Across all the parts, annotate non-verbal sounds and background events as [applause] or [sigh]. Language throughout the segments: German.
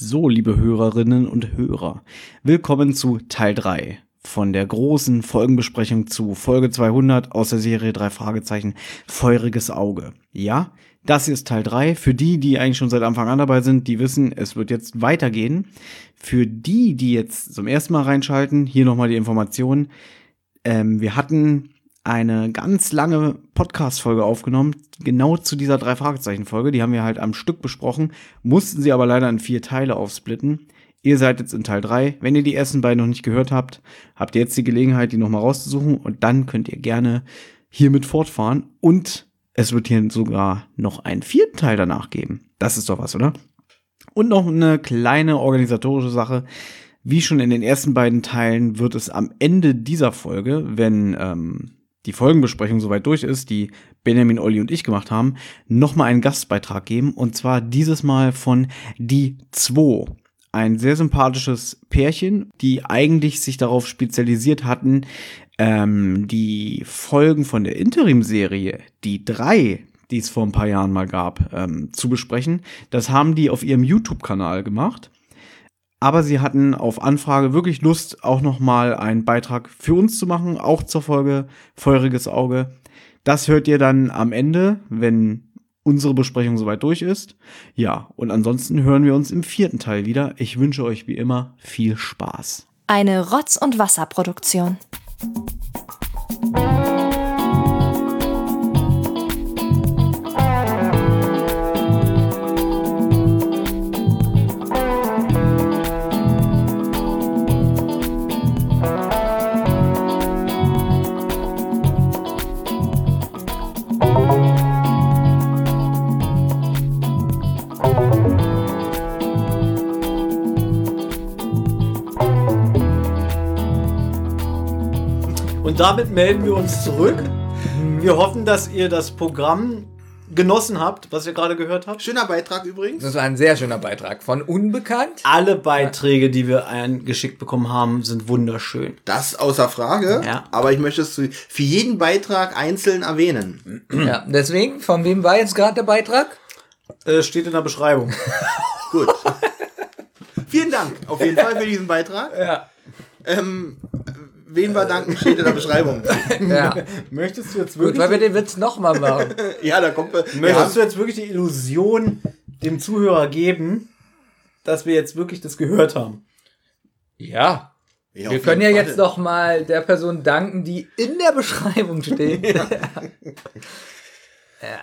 So, liebe Hörerinnen und Hörer, willkommen zu Teil 3 von der großen Folgenbesprechung zu Folge 200 aus der Serie drei Fragezeichen Feuriges Auge. Ja, das ist Teil 3. Für die, die eigentlich schon seit Anfang an dabei sind, die wissen, es wird jetzt weitergehen. Für die, die jetzt zum ersten Mal reinschalten, hier nochmal die Information. Ähm, wir hatten eine ganz lange Podcast-Folge aufgenommen, genau zu dieser drei Fragezeichen-Folge. Die haben wir halt am Stück besprochen, mussten sie aber leider in vier Teile aufsplitten. Ihr seid jetzt in Teil 3. Wenn ihr die ersten beiden noch nicht gehört habt, habt ihr jetzt die Gelegenheit, die nochmal rauszusuchen und dann könnt ihr gerne hiermit fortfahren und es wird hier sogar noch einen vierten Teil danach geben. Das ist doch was, oder? Und noch eine kleine organisatorische Sache. Wie schon in den ersten beiden Teilen wird es am Ende dieser Folge, wenn ähm, die Folgenbesprechung soweit durch ist, die Benjamin, Olli und ich gemacht haben, nochmal einen Gastbeitrag geben. Und zwar dieses Mal von Die Zwo. Ein sehr sympathisches Pärchen, die eigentlich sich darauf spezialisiert hatten, ähm, die Folgen von der Interim-Serie, die drei, die es vor ein paar Jahren mal gab, ähm, zu besprechen. Das haben die auf ihrem YouTube-Kanal gemacht. Aber sie hatten auf Anfrage wirklich Lust, auch nochmal einen Beitrag für uns zu machen, auch zur Folge Feuriges Auge. Das hört ihr dann am Ende, wenn unsere Besprechung soweit durch ist. Ja, und ansonsten hören wir uns im vierten Teil wieder. Ich wünsche euch wie immer viel Spaß. Eine Rotz- und Wasserproduktion. Und damit melden wir uns zurück. Wir hoffen, dass ihr das Programm genossen habt, was ihr gerade gehört habt. Schöner Beitrag übrigens. Das war ein sehr schöner Beitrag. Von Unbekannt. Alle Beiträge, die wir eingeschickt bekommen haben, sind wunderschön. Das außer Frage. Ja. Aber ich möchte es für jeden Beitrag einzeln erwähnen. Ja, deswegen, von wem war jetzt gerade der Beitrag? Äh, steht in der Beschreibung. [laughs] Gut. Vielen Dank auf jeden Fall für diesen Beitrag. Ja. Ähm, wen wir danken, steht in der Beschreibung. [laughs] ja. [laughs] Möchtest du jetzt Gut, wirklich, weil wir den Witz nochmal machen. [laughs] ja, da kommt. Möchtest du jetzt wirklich die Illusion dem Zuhörer geben, dass wir jetzt wirklich das gehört haben? Ja. Ja, Wir können ja jetzt Fall. noch mal der Person danken, die in der Beschreibung steht.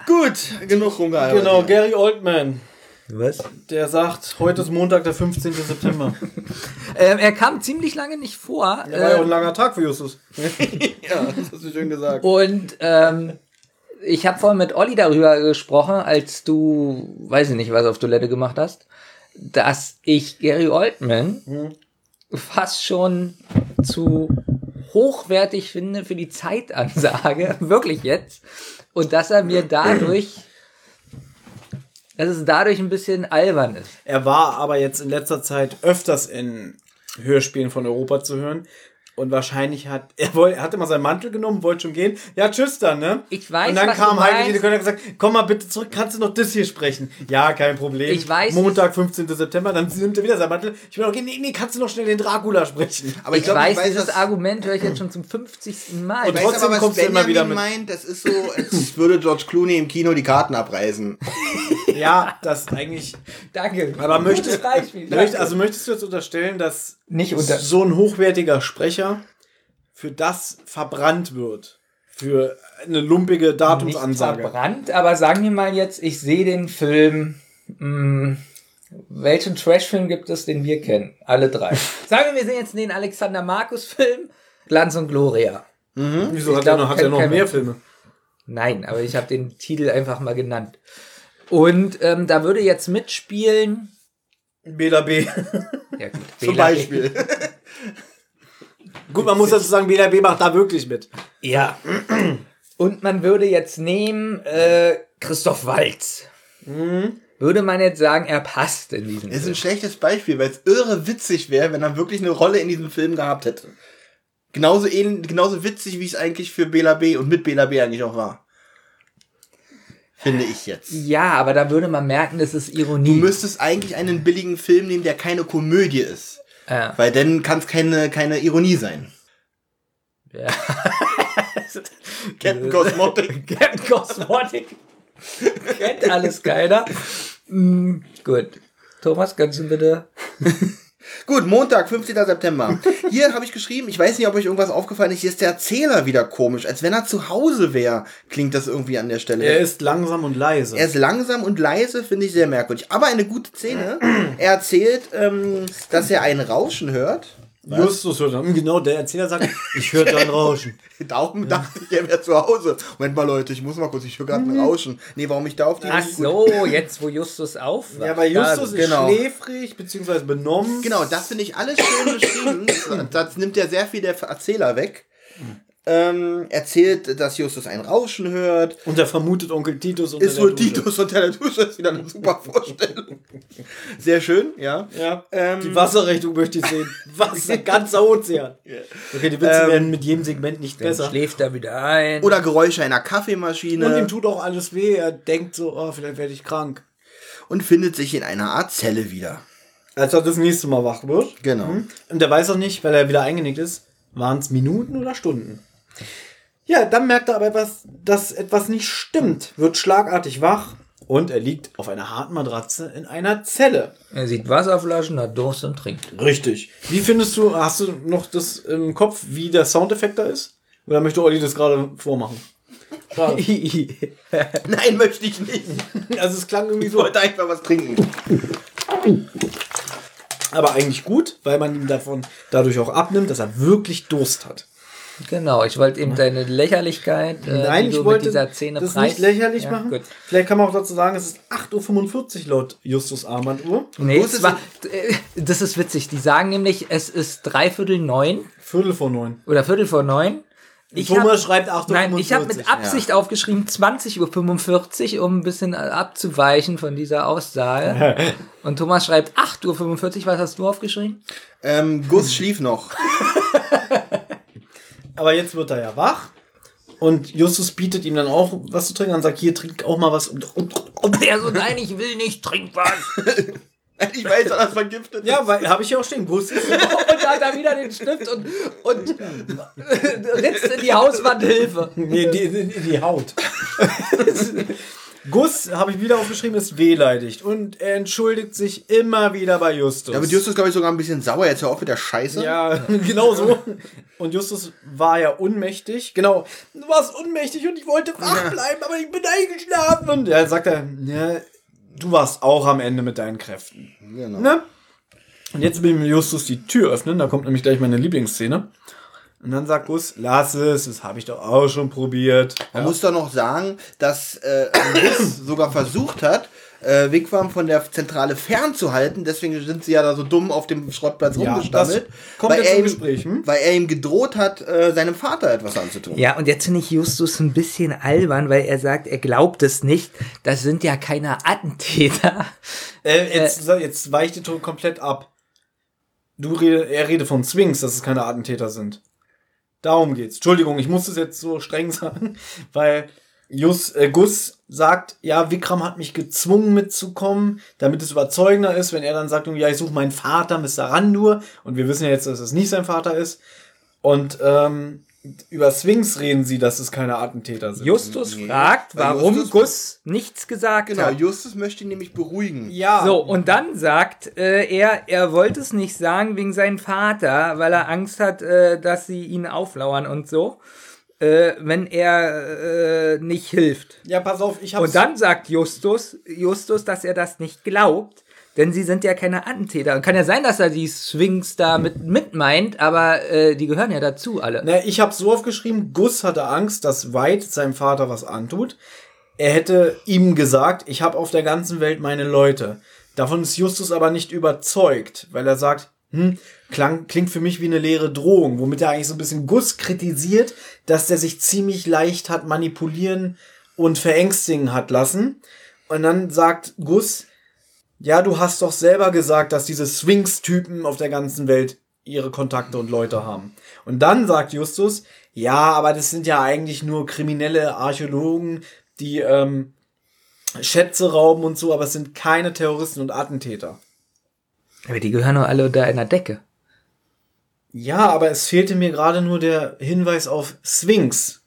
Gut, genug rumgearbeitet. Genau, Gary Oldman. Was? Der sagt, heute ist Montag, der 15. September. [laughs] Ähm, er kam ziemlich lange nicht vor. Der war ja auch ein ähm, langer Tag für Justus. [laughs] Ja, das hast du schön gesagt. und ähm, ich habe vorhin mit Olli darüber gesprochen, als du, weiß ich nicht, was auf Toilette gemacht hast, dass ich Gary Oldman fast schon zu hochwertig finde für die Zeitansage, [laughs] wirklich jetzt. Und dass er mir [clears throat] dadurch, dass es dadurch ein bisschen albern ist. Er war aber jetzt in letzter Zeit öfters in Hörspielen von Europa zu hören. Und wahrscheinlich hat [laughs] er, woll- er hat immer seinen Mantel genommen, wollte schon gehen. Ja, tschüss dann, ne? Ich weiß, Und dann was kam Heidi und hat gesagt, komm mal bitte zurück, kannst du noch das hier sprechen? Ja, kein Problem. Ich weiß, Montag, 15. September, dann nimmt er wieder seinen Mantel. Ich will auch gehen, nee, nee, kannst du noch schnell den Dracula sprechen? Aber Ich, glaub, weiß, dieses was- Argument höre ich jetzt schon zum 50. Mal. Und Ich weiß trotzdem aber, kommst du immer wieder mit. meint, das ist so, als würde George Clooney im Kino die Karten abreißen. Ja, das eigentlich. Danke. Aber möchtest, Gutes Beispiel, danke. also möchtest du jetzt unterstellen, dass Nicht unter- so ein hochwertiger Sprecher für das verbrannt wird? Für eine lumpige nicht Datumsansage? verbrannt, aber sagen wir mal jetzt, ich sehe den Film. Mh, welchen Trash-Film gibt es, den wir kennen? Alle drei. [laughs] sagen wir, wir sehen jetzt den Alexander Markus-Film. Glanz und Gloria. Wieso Ich hat glaub, er noch, hat er noch mehr Filme? Nein, aber ich habe den Titel einfach mal genannt. Und ähm, da würde jetzt mitspielen. Bela B. Ja, gut, Zum. Beispiel. Gut, man muss dazu sagen, Bela B macht da wirklich mit. Ja. Und man würde jetzt nehmen äh, Christoph Waltz. Würde man jetzt sagen, er passt in diesen Das ist Film. ein schlechtes Beispiel, weil es irre witzig wäre, wenn er wirklich eine Rolle in diesem Film gehabt hätte. Genauso, ähn, genauso witzig, wie es eigentlich für Bela B. und mit Bela B. eigentlich auch war. Finde ich jetzt. Ja, aber da würde man merken, das ist Du Ironie. müsstest eigentlich einen billigen Film nehmen, der keine Komödie ist. Ja. Weil dann kann es keine, keine Ironie sein. Ja. [laughs] Captain Cosmotic. [laughs] Captain Cosmotic. Kennt alles keiner. Mm, gut. Thomas, kannst du bitte? Gut, Montag, 15. September. Hier habe ich geschrieben, ich weiß nicht, ob euch irgendwas aufgefallen ist, hier ist der Erzähler wieder komisch. Als wenn er zu Hause wäre, klingt das irgendwie an der Stelle. Er ist langsam und leise. Er ist langsam und leise, finde ich sehr merkwürdig. Aber eine gute Szene. Er erzählt, ähm, dass er ein Rauschen hört. Justus hört dann. Genau, der Erzähler sagt, ich höre dein Rauschen. [laughs] Darum dachte ich, er wäre zu Hause. Moment mal, Leute, ich muss mal kurz, ich höre gerade ein Rauschen. Nee, warum ich da auf die Ach so, jetzt wo Justus aufwacht. Ja, weil Justus Ja, ist genau. schläfrig, beziehungsweise benommen. Genau, das finde ich alles schön beschrieben. Das, [laughs] das nimmt ja sehr viel der Erzähler weg. Ähm, erzählt, dass Justus ein Rauschen hört. Und er vermutet Onkel Titus unter Ist der wohl. Titus unter der Dusche. Ist wieder eine super [laughs] Vorstellung. Sehr schön, ja. Ja, Ähm, die Wasserrechnung möchte ich sehen. [laughs] Wasser, ganzer Ozean. Okay, die Witze Ähm, werden mit jedem Segment nicht Dann besser. schläft er wieder ein. Oder Geräusche einer Kaffeemaschine. Und ihm tut auch alles weh. Er denkt so, oh, vielleicht werde ich krank. und findet sich in einer Art Zelle wieder. Als er das nächste Mal wach wird. Genau. Und der weiß auch nicht, weil er wieder eingenickt ist, waren es Minuten oder Stunden. Ja, dann merkt er aber etwas, dass etwas nicht stimmt, wird schlagartig wach und er liegt auf einer harten Matratze in einer Zelle. er sieht Wasserflaschen, hat Durst und trinkt. Richtig. Wie findest du, hast du noch das im Kopf, wie der Soundeffekt da ist? Oder möchte Olli das gerade vormachen? Schade. [laughs] Nein, möchte ich nicht. also es klang irgendwie Ich so. wollte einfach was trinken. Aber eigentlich gut, weil man ihm davon dadurch auch abnimmt, dass er wirklich Durst hat. Genau, ich wollte eben deine Lächerlichkeit, äh, Nein, ich wollte mit dieser Szene das preis- nicht lächerlich Ja, machen. Gut. Vielleicht kann man auch dazu sagen, es ist 8.45 Uhr laut Justus Armbanduhr. Nee, es war, äh, das ist witzig. Die sagen nämlich, es ist dreiviertel neun Viertel vor neun. oder viertel vor neun. Ich Thomas hab, schreibt 8.45 Uhr. nein, ich habe mit Absicht aufgeschrieben 20.45 Uhr, um ein bisschen abzuweichen von dieser Aussage. [laughs] Und Thomas schreibt 8.45 Uhr. Was hast du aufgeschrieben? Ähm, Gus schlief noch. [laughs] Aber jetzt wird er ja wach. Und Justus bietet ihm dann auch was zu trinken und sagt, hier, trink auch mal was. Und, und, Und der so, nein, ich will nicht, trink was. [laughs] Ich weiß, dass das vergiftet ist. ja, weil habe ich ja auch stehen. Gus ist Und da hat er wieder den Stift und, und ritzt in die Hauswand Hilfe. Nee, die, die, die Haut. [laughs] Gus, habe ich wieder aufgeschrieben, ist wehleidigt. Und er entschuldigt sich immer wieder bei Justus. Ja, aber Justus, glaube ich, sogar ein bisschen sauer. Jetzt hör auf mit der Scheiße. Ja, [laughs] genau so. Und Justus war ja unmächtig. Genau. Du warst unmächtig und ich wollte wach bleiben, aber ich bin eingeschlafen. Und ja, sagt er, ja, du warst auch am Ende mit deinen Kräften. Genau. Ne? Und jetzt will Justus die Tür öffnen. Da kommt nämlich gleich meine Lieblingsszene. Und dann sagt Gus, lass es, das habe ich doch auch schon probiert. Man muss doch noch sagen, dass äh, Gus [coughs] sogar versucht hat, äh, Wigwam von der Zentrale fernzuhalten. Deswegen sind sie ja da so dumm auf dem Schrottplatz Ja, rumgestammelt. das kommt weil jetzt er ihm, Gespräch, hm? Weil er ihm gedroht hat, äh, seinem Vater etwas anzutun. Ja, und jetzt finde ich Justus ein bisschen albern, weil er sagt, er glaubt es nicht. Das sind ja keine Attentäter. Äh, jetzt, jetzt weicht die Ton komplett ab. Du rede, er redet von Swings, dass es keine Attentäter sind. Darum geht's. Entschuldigung, ich muss es jetzt so streng [laughs] sagen, weil Jus, äh, Gus sagt, ja, Vikram hat mich gezwungen mitzukommen, damit es überzeugender ist, wenn er dann sagt, ja, ich suche meinen Vater, Mr. Randur, und wir wissen ja jetzt, dass es nicht sein Vater ist. Und ähm, über Swings reden sie, dass es keine Attentäter sind. Justus Nee. fragt, Weil warum Justus- Gus nichts gesagt Genau, hat. Justus möchte ihn nämlich beruhigen. ja. So, und dann sagt äh, er, er wollte es nicht sagen wegen seinem Vater, weil er Angst hat, äh, dass sie ihn auflauern und so, äh, wenn er äh, nicht hilft. Ja, pass auf, ich hab's. Und dann sagt Justus, Justus, dass er das nicht glaubt, denn sie sind ja keine Attentäter. Und kann ja sein, dass er die Swings da mit, mit meint, aber äh, die gehören ja dazu alle. Na, ich habe so aufgeschrieben, Gus hatte Angst, dass White seinem Vater was antut. Er hätte ihm gesagt, ich habe auf der ganzen Welt meine Leute. Davon ist Justus aber nicht überzeugt, weil er sagt, hm, klang, klingt für mich wie eine leere Drohung, womit er eigentlich so ein bisschen Gus kritisiert, dass der sich ziemlich leicht hat manipulieren und verängstigen hat lassen. Und dann sagt Gus, ja, du hast doch selber gesagt, dass diese Swings-Typen auf der ganzen Welt ihre Kontakte und Leute haben. Und dann sagt Justus, ja, aber das sind ja eigentlich nur kriminelle Archäologen, die ähm, Schätze rauben und so, aber es sind keine Terroristen und Attentäter. Aber die gehören doch alle unter einer Decke. Ja, aber es fehlte mir gerade nur der Hinweis auf Sphinx.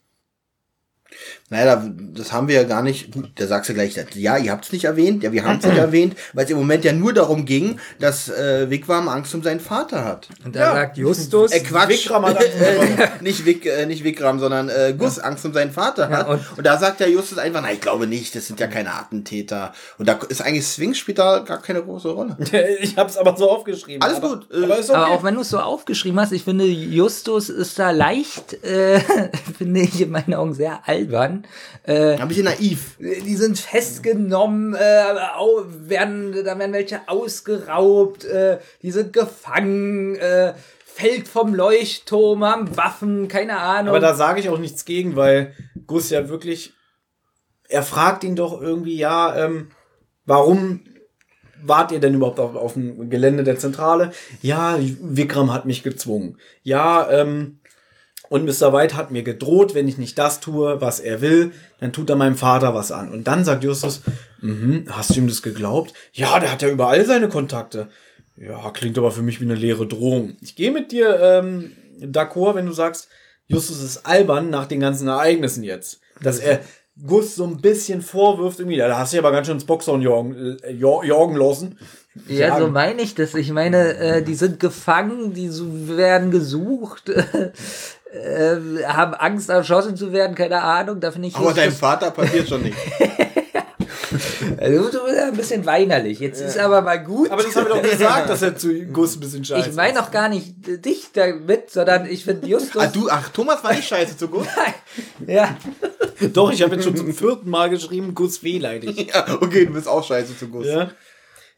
Naja, da- das haben wir ja gar nicht. Gut, da sagst du gleich, ja, ihr habt es nicht erwähnt, ja, wir haben es nicht [clears throat] erwähnt, weil es im Moment ja nur darum ging, dass äh, Wigwam Angst um seinen Vater hat. Und da Ja. sagt Justus, Äh, Quatsch. Vikram hat [laughs] Angst um äh, nicht, Wig, äh, nicht Wigram, sondern äh, Gus Angst um seinen Vater hat. Ja, und, und- da sagt der Justus einfach, na, ich glaube nicht, das sind ja keine Attentäter. Und da ist eigentlich Sphinx spielt da gar keine große Rolle. [laughs] Ich habe es aber so aufgeschrieben. Alles aber, gut, äh, Aber ist okay. aber auch wenn du es so aufgeschrieben hast, ich finde, Justus ist da leicht, äh, [laughs] finde ich in meinen Augen sehr albern. Äh, Ein bisschen naiv. die sind festgenommen, äh, werden, da werden welche ausgeraubt, äh, die sind gefangen, äh, fällt vom Leuchtturm, haben Waffen, keine Ahnung. Aber da sage ich auch nichts gegen, weil Gus ja wirklich, er fragt ihn doch irgendwie, ja, ähm, warum wart ihr denn überhaupt auf, auf dem Gelände der Zentrale? Ja, Vikram hat mich gezwungen. Ja, ähm, und Mr. White hat mir gedroht, wenn ich nicht das tue, was er will, dann tut er meinem Vater was an. Und dann sagt Justus, mhm, hast du ihm das geglaubt? Ja, der hat ja überall seine Kontakte. Ja, klingt aber für mich wie eine leere Drohung. Ich gehe mit dir ähm, d'accord, wenn du sagst, Justus ist albern nach den ganzen Ereignissen jetzt. Dass er Gus so ein bisschen vorwirft, irgendwie, da hast du ja aber ganz schön ins Boxhorn jorgen, äh, jor- jorgen lassen. Ja, so meine ich das. Ich meine, äh, die sind gefangen, die werden gesucht, [laughs] äh, haben Angst, erschossen zu werden, keine Ahnung. Da finde ich Aber dein Vater passiert schon nicht. [laughs] Also, du bist ja ein bisschen weinerlich. Jetzt ist aber mal gut. Aber das haben wir doch gesagt, dass er zu [laughs] Gus ein bisschen scheiße ich meine doch gar nicht dich damit, sondern ich finde Justus. Ah, du, ach, Thomas war nicht scheiße zu Gus? [laughs] ja. ist. Doch, ich habe jetzt schon zum vierten Mal geschrieben, Gus wehleidig. Ja, okay, du bist auch scheiße zu Gus. Ja,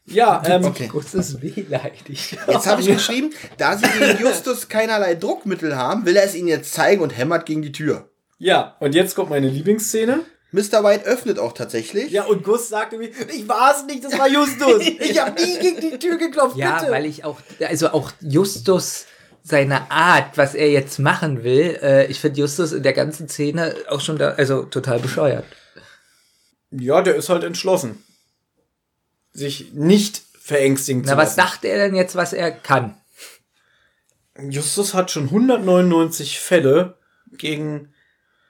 ja [laughs] ähm, Okay. Ist wehleidig. Jetzt habe ich geschrieben, da sie gegen Justus keinerlei Druckmittel haben, will er es ihnen jetzt zeigen und hämmert gegen die Tür. ja, und jetzt kommt meine Lieblingsszene. Mr. White öffnet auch tatsächlich. Ja, und Gus sagte mir, ich war es nicht, das war Justus. [laughs] Ich habe nie gegen die Tür geklopft, Ja, bitte. weil ich auch, also auch Justus seine Art, was er jetzt machen will, äh, ich finde Justus in der ganzen Szene auch schon da, also total bescheuert. ja, der ist halt entschlossen. Sich nicht verängstigen Na, zu was lassen. sagt er denn jetzt, was er kann? Justus hat schon 199 Fälle gegen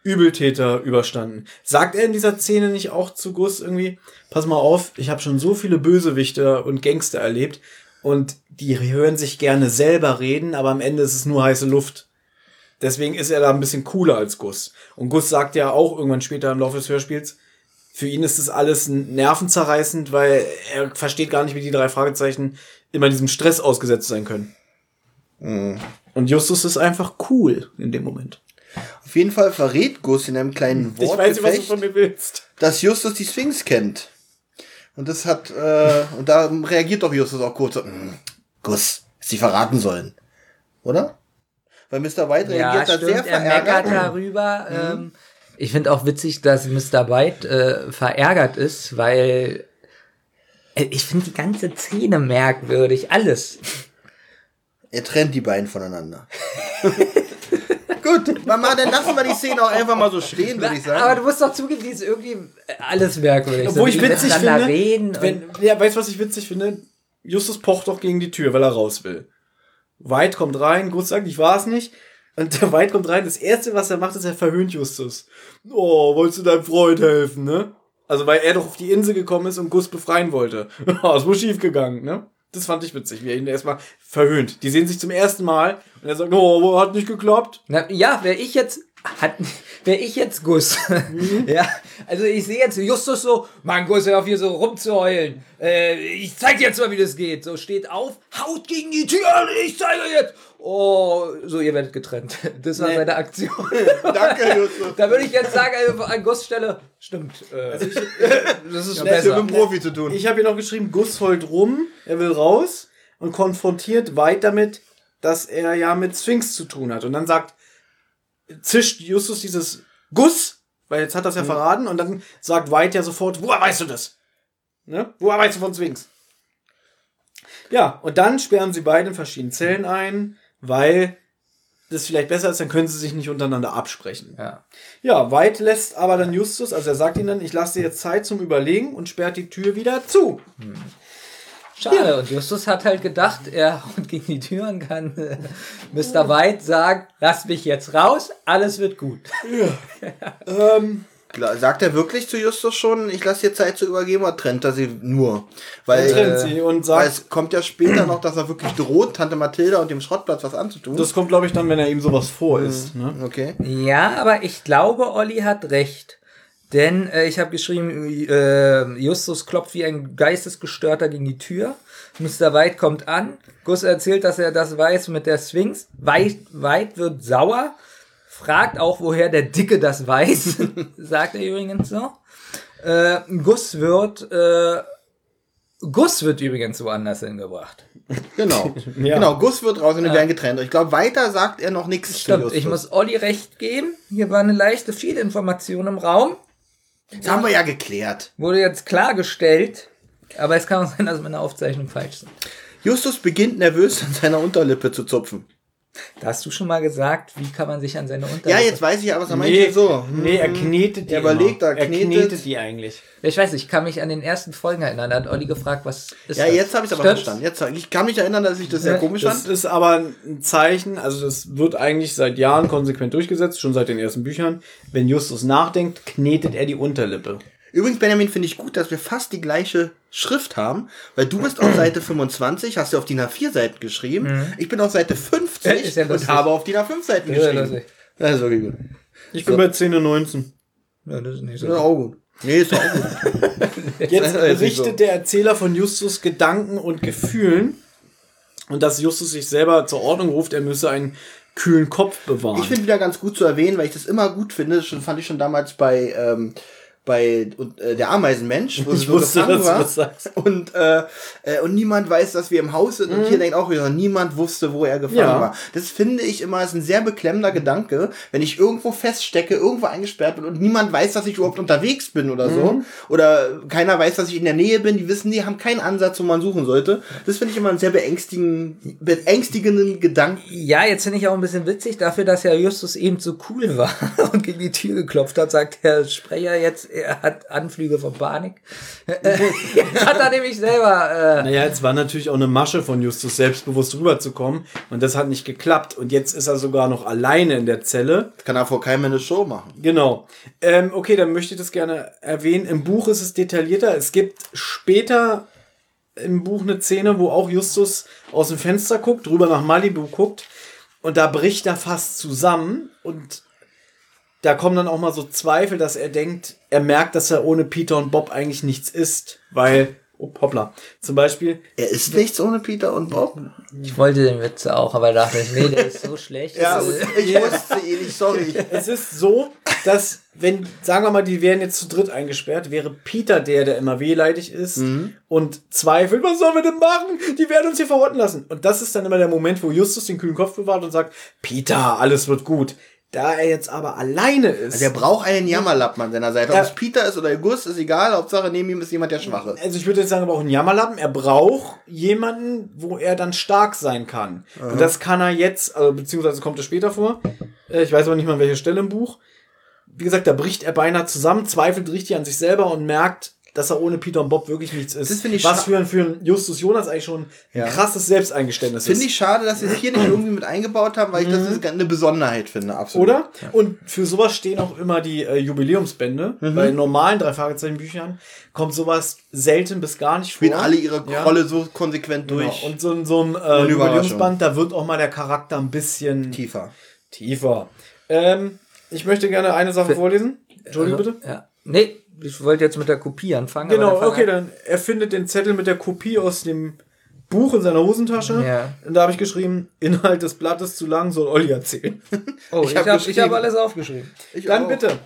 Übeltäter überstanden. Sagt er in dieser Szene nicht auch zu Gus irgendwie, pass mal auf, ich habe schon so viele Bösewichte und Gangster erlebt und die hören sich gerne selber reden, aber am Ende ist es nur heiße Luft. Deswegen ist er da ein bisschen cooler als Gus. Und Gus sagt ja auch irgendwann später im Laufe des Hörspiels, für ihn ist das alles nervenzerreißend, weil er versteht gar nicht, wie die drei Fragezeichen immer diesem Stress ausgesetzt sein können. Und Justus ist einfach cool in dem Moment. Auf jeden Fall verrät Gus in einem kleinen Ich weiß nicht, was du Wortgefecht, von mir willst. dass Justus die Sphinx kennt. Und das hat, äh, und da reagiert doch Justus auch kurz so, "Mm, Gus, sie verraten sollen. Oder? Weil Mr. White Ja, reagiert da stimmt, sehr er meckert verärgert. darüber. Ähm, ich finde auch witzig, dass Mr. White äh, verärgert ist, weil äh, ich finde die ganze Szene merkwürdig, alles. Er trennt die beiden voneinander. [laughs] Gut, Mama, dann lassen wir die Szene auch einfach mal so stehen, würde ich Aber sagen. du musst doch zugeben, die ist irgendwie alles merkwürdig. Obwohl so, ich witzig finde, reden wenn, ja, weißt du, was ich witzig finde? Justus pocht doch gegen die Tür, weil er raus will. White kommt rein, Gus sagt, ich war es nicht. Und der White kommt rein, das erste, was er macht, ist, er verhöhnt Justus. Oh, wolltest du deinem Freund helfen, ne? Also, weil er doch auf die Insel gekommen ist und Gus befreien wollte. [laughs] Ist wohl schief gegangen, ne? Das fand ich witzig, wie er ihn erstmal verhöhnt. Die sehen sich zum ersten Mal und er sagt, oh, hat nicht geklappt. na, ja, wäre ich jetzt, hat, wäre ich jetzt Gus. ja, also ich sehe jetzt Justus so, Mann, Gus, hör auf hier so rumzuheulen. Äh, ich zeig dir jetzt mal, wie das geht. So steht auf, haut gegen die Tür, ich zeige jetzt. Oh, so, ihr werdet getrennt. Das war Nee. seine Aktion. [laughs] Danke, Justus. da würde ich jetzt sagen, also an Gus Stelle, stimmt. Äh, das ist Das besser. mit dem Profi zu tun. Ich habe hier noch geschrieben, Gus heult rum, er will raus und konfrontiert White damit, dass er ja mit Sphinx zu tun hat. Und dann sagt, zischt Justus dieses Gus, weil jetzt hat es ja verraten, und dann sagt White ja sofort, woher weißt du das? Ne? Woher weißt du von Sphinx? Ja, und dann sperren sie beide in verschiedenen Zellen ein, weil das vielleicht besser ist, dann können sie sich nicht untereinander absprechen. Ja. Ja, White lässt aber dann Justus, also er sagt ihm dann, ich lasse dir jetzt Zeit zum Überlegen und sperrt die Tür wieder zu. Schade. Und Justus hat halt gedacht, er haut gegen die Tür und kann äh, Mr. White sagen, lass mich jetzt raus, alles wird gut. [laughs] Ähm, Klar, Sagt er wirklich zu Justus schon, ich lasse dir Zeit zu übergeben, oder trennt er sie nur? Weil, er trennt äh, sie und weil sagt, es kommt ja später noch, dass er wirklich droht, Tante Mathilda und dem Schrottplatz was anzutun. das kommt, glaube ich, dann, wenn er ihm sowas vor ist. Ne? okay. Ja, aber ich glaube, Olli hat recht. Denn äh, ich habe geschrieben, äh, Justus klopft wie ein Geistesgestörter gegen die Tür. Mr. White kommt an. Gus erzählt, dass er das weiß mit der Sphinx. White, White wird sauer. Fragt auch, woher der Dicke das weiß. [laughs] sagt er übrigens so. Äh, Gus wird, äh, Gus wird übrigens woanders hingebracht. Genau. [laughs] Ja. Genau, Gus wird raus und die werden getrennt. Ich glaube, weiter sagt er noch nichts Stimmt, ich muss Olli recht geben. Hier war eine leichte Fehlinformation im Raum. Das haben wir ja geklärt. Wurde jetzt klargestellt. Aber es kann auch sein, dass meine Aufzeichnung falsch sind. Justus beginnt nervös an seiner Unterlippe zu zupfen. Da hast du schon mal gesagt, wie kann man sich an seine Unterlippe... Ja, jetzt weiß ich aber, was er Nee, meinte. So. nee, er knetet die. Er überlegt, er er knetet. knetet die eigentlich. Ich weiß, ich kann mich an den ersten Folgen erinnern. Da hat Olli gefragt, was ist Ja, das? jetzt habe ich es aber verstanden. Jetzt, ich kann mich erinnern, dass ich das sehr komisch Das fand. ist aber ein Zeichen, also das wird eigentlich seit Jahren konsequent durchgesetzt, schon seit den ersten Büchern. Wenn Justus nachdenkt, knetet er die Unterlippe. Übrigens, Benjamin, finde ich gut, dass wir fast die gleiche Schrift haben, weil du bist auf Seite 25, hast du auf DIN A4 Seiten geschrieben. Ich bin auf Seite 50 Ja, und habe auf DIN A5 Seiten Ja, geschrieben. lustig. Ja, ist okay gut. Ich bin bei 10 und 19. Ja, das ist nicht Ist auch gut. Nee, ist auch gut. [laughs] Jetzt berichtet so. der Erzähler von Justus Gedanken und Gefühlen und dass Justus sich selber zur Ordnung ruft, er müsse einen kühlen Kopf bewahren. Ich finde wieder ganz gut zu erwähnen, weil ich das immer gut finde. Das schon, fand ich schon damals bei, ähm, bei und, äh, der Ameisenmensch, wo [laughs] Ich sie so wusste, gefangen dass du war. Und, äh, äh, und niemand weiß, dass wir im Haus sind. Und hier denkt auch wieder, niemand wusste, wo er gefangen Ja. war. Das finde ich immer ist ein sehr beklemmender Gedanke, wenn ich irgendwo feststecke, irgendwo eingesperrt bin und niemand weiß, dass ich überhaupt unterwegs bin oder so. Oder keiner weiß, dass ich in der Nähe bin. Die wissen, die haben keinen Ansatz, wo man suchen sollte. Das finde ich immer einen sehr beängstigenden, beängstigenden Gedanken. Ja, jetzt finde ich auch ein bisschen witzig, dafür, dass ja Justus eben so cool war [laughs] und gegen die Tür geklopft hat, sagt der Sprecher jetzt, er hat Anflüge von Panik. Jetzt [laughs] hat er nämlich selber... Äh, Naja, es war natürlich auch eine Masche von Justus, selbstbewusst rüberzukommen. Und das hat nicht geklappt. Und jetzt ist er sogar noch alleine in der Zelle. Kann er vor keinem eine Show machen. Genau. Ähm, okay, dann möchte ich das gerne erwähnen. Im Buch ist es detaillierter. Es gibt später im Buch eine Szene, wo auch Justus aus dem Fenster guckt, rüber nach Malibu guckt. Und da bricht er fast zusammen. Und da kommen dann auch mal so Zweifel, dass er denkt, er merkt, dass er ohne Peter und Bob eigentlich nichts ist. Weil, oh, hoppla. Zum Beispiel, Er ist nichts ohne Peter und Bob. ich wollte den Witz auch, aber dachte ich, nee, der ist so [laughs] schlecht. Ja, ich wusste ihn nicht, sorry. Es ist so, dass, wenn, sagen wir mal, die wären jetzt zu dritt eingesperrt, wäre Peter der, der immer wehleidig ist und zweifelt, was sollen wir denn machen? Die werden uns hier verrotten lassen. Und das ist dann immer der Moment, wo Justus den kühlen Kopf bewahrt und sagt, Peter, alles wird gut. Da er jetzt aber alleine ist. Der braucht einen Jammerlappen an seiner Seite. Ob es Peter ist oder Gus, ist egal. Hauptsache neben ihm ist jemand, der schwach ist. also ich würde jetzt sagen, er braucht einen Jammerlappen. Er braucht jemanden, wo er dann stark sein kann. Und das kann er jetzt, also beziehungsweise kommt es später vor. Äh, Ich weiß aber nicht mal, an welcher Stelle im Buch. Wie gesagt, da bricht er beinahe zusammen, zweifelt richtig an sich selber und merkt, dass er ohne Peter und Bob wirklich nichts ist. Das finde ich Was für ein, für ein Justus Jonas eigentlich schon Ja. ein krasses Selbsteingeständnis Finde ist. ich schade, dass sie es hier nicht irgendwie mit eingebaut haben, weil ich das ist eine Besonderheit finde, absolut. Oder? Und für sowas stehen auch immer die äh, Jubiläumsbände. Mhm. Bei normalen drei Fragezeichen Büchern kommt sowas selten bis gar nicht vor. Spielen alle ihre Ja. Rolle so konsequent Genau. durch. Und so in so einem äh. Jubiläumsband, da wird auch mal der Charakter ein bisschen tiefer. tiefer. Ähm, ich möchte gerne eine Sache vorlesen. Entschuldigung bitte. Ja. Nee, ich wollte jetzt mit der Kopie anfangen. Genau, okay, an. dann er findet den Zettel mit der Kopie aus dem Buch in seiner Hosentasche. Ja. Und da habe ich geschrieben, Inhalt des Blattes zu lang, soll Olli erzählen. Oh, [laughs] Ich ich hab habe hab alles aufgeschrieben. Ich Dann auch. bitte.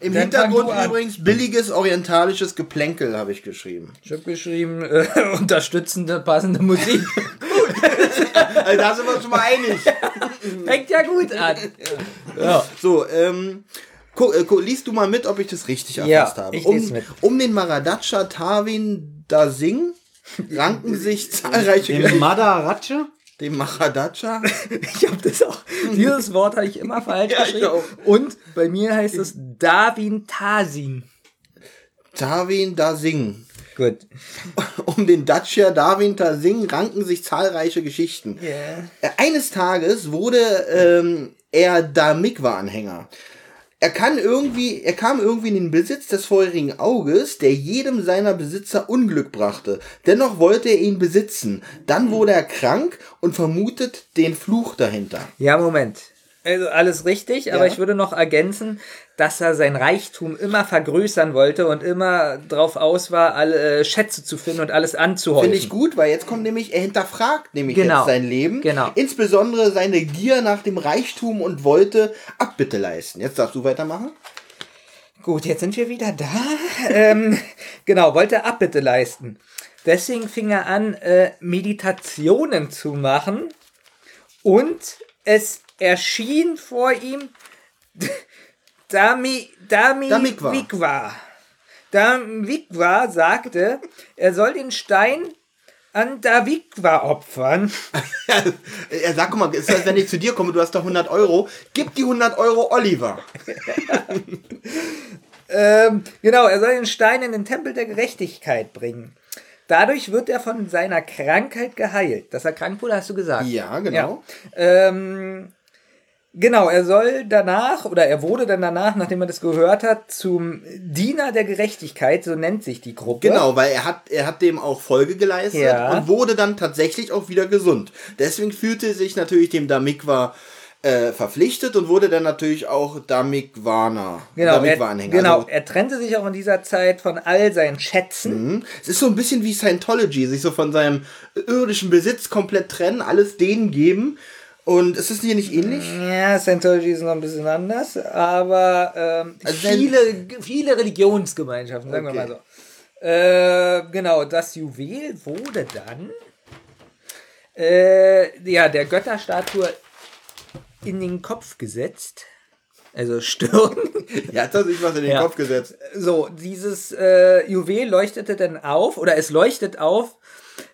Im Dann Hintergrund übrigens billiges orientalisches Geplänkel habe ich geschrieben. Ich habe geschrieben, äh, [laughs] unterstützende, passende Musik. [laughs] Also da sind wir uns schon mal einig. Fängt ja gut an. So, ähm, gu äh, liest du mal mit, ob ich das richtig Ja, erfasst habe. ich um, mit. um den Maradatscha Tarwin da Singh ranken sich [laughs] zahlreiche Den Madaratsche? Dem Mahadacha? [laughs] Ich habe das auch. Dieses Wort habe ich immer falsch Ja, geschrieben. Und bei mir heißt es Darwin Tasin. Darwin Dasing. Gut. [laughs] Um den Dacia Darwin Dasing ranken sich zahlreiche Geschichten. Äh, Eines Tages wurde ähm, er Damikwa-Anhänger. Er kann irgendwie, er kam irgendwie in den Besitz des feurigen Auges, der jedem seiner Besitzer Unglück brachte. Dennoch wollte er ihn besitzen. Dann wurde er krank und vermutet den Fluch dahinter. Ja, Moment. Also alles richtig, aber Ja. ich würde noch ergänzen, dass er sein Reichtum immer vergrößern wollte und immer drauf aus war, alle äh, Schätze zu finden und alles anzuhäufen. Finde ich gut, weil jetzt kommt nämlich, er hinterfragt nämlich Genau. jetzt sein Leben. Genau. Insbesondere seine Gier nach dem Reichtum und wollte Abbitte leisten. Jetzt darfst du weitermachen. Gut, jetzt sind wir wieder da. [laughs] ähm, genau, wollte Abbitte leisten. Deswegen fing er an, äh, Meditationen zu machen und es erschien vor ihm Dami, Dami Damikwa. Wikwa. Damikwa sagte, er soll den Stein an Davikwa opfern. [laughs] Er sagt, guck mal, ist das, wenn ich zu dir komme, du hast doch 100 Euro, gib die 100 Euro Oliver. [laughs] Ähm, genau, er soll den Stein in den Tempel der Gerechtigkeit bringen. Dadurch wird er von seiner Krankheit geheilt. Dass er krank wurde, hast du gesagt. Ja, genau. Ja. Ähm, genau, er soll danach, oder er wurde dann danach, nachdem er das gehört hat, zum Diener der Gerechtigkeit, so nennt sich die Gruppe. Genau, weil er hat, er hat dem auch Folge geleistet Ja. und wurde dann tatsächlich auch wieder gesund. Deswegen fühlte er sich natürlich dem Damikwa äh, verpflichtet und wurde dann natürlich auch Damikwaner. Genau, er, Damikwa-Anhänger. genau Also, er trennte sich auch in dieser Zeit von all seinen Schätzen. Mhm. Es ist so ein bisschen wie Scientology, sich so von seinem irdischen Besitz komplett trennen, alles denen geben. Und ist es hier nicht ähnlich? Ja, Scientology ist noch ein bisschen anders, aber ähm, Also viele, viele Religionsgemeinschaften, sagen wir Okay. mal so. Äh, genau, das Juwel wurde dann äh, ja, der Götterstatue in den Kopf gesetzt. Also Stirn. [laughs] Da sich was in den Ja. Kopf gesetzt. So, dieses äh, Juwel leuchtete dann auf, oder es leuchtet auf,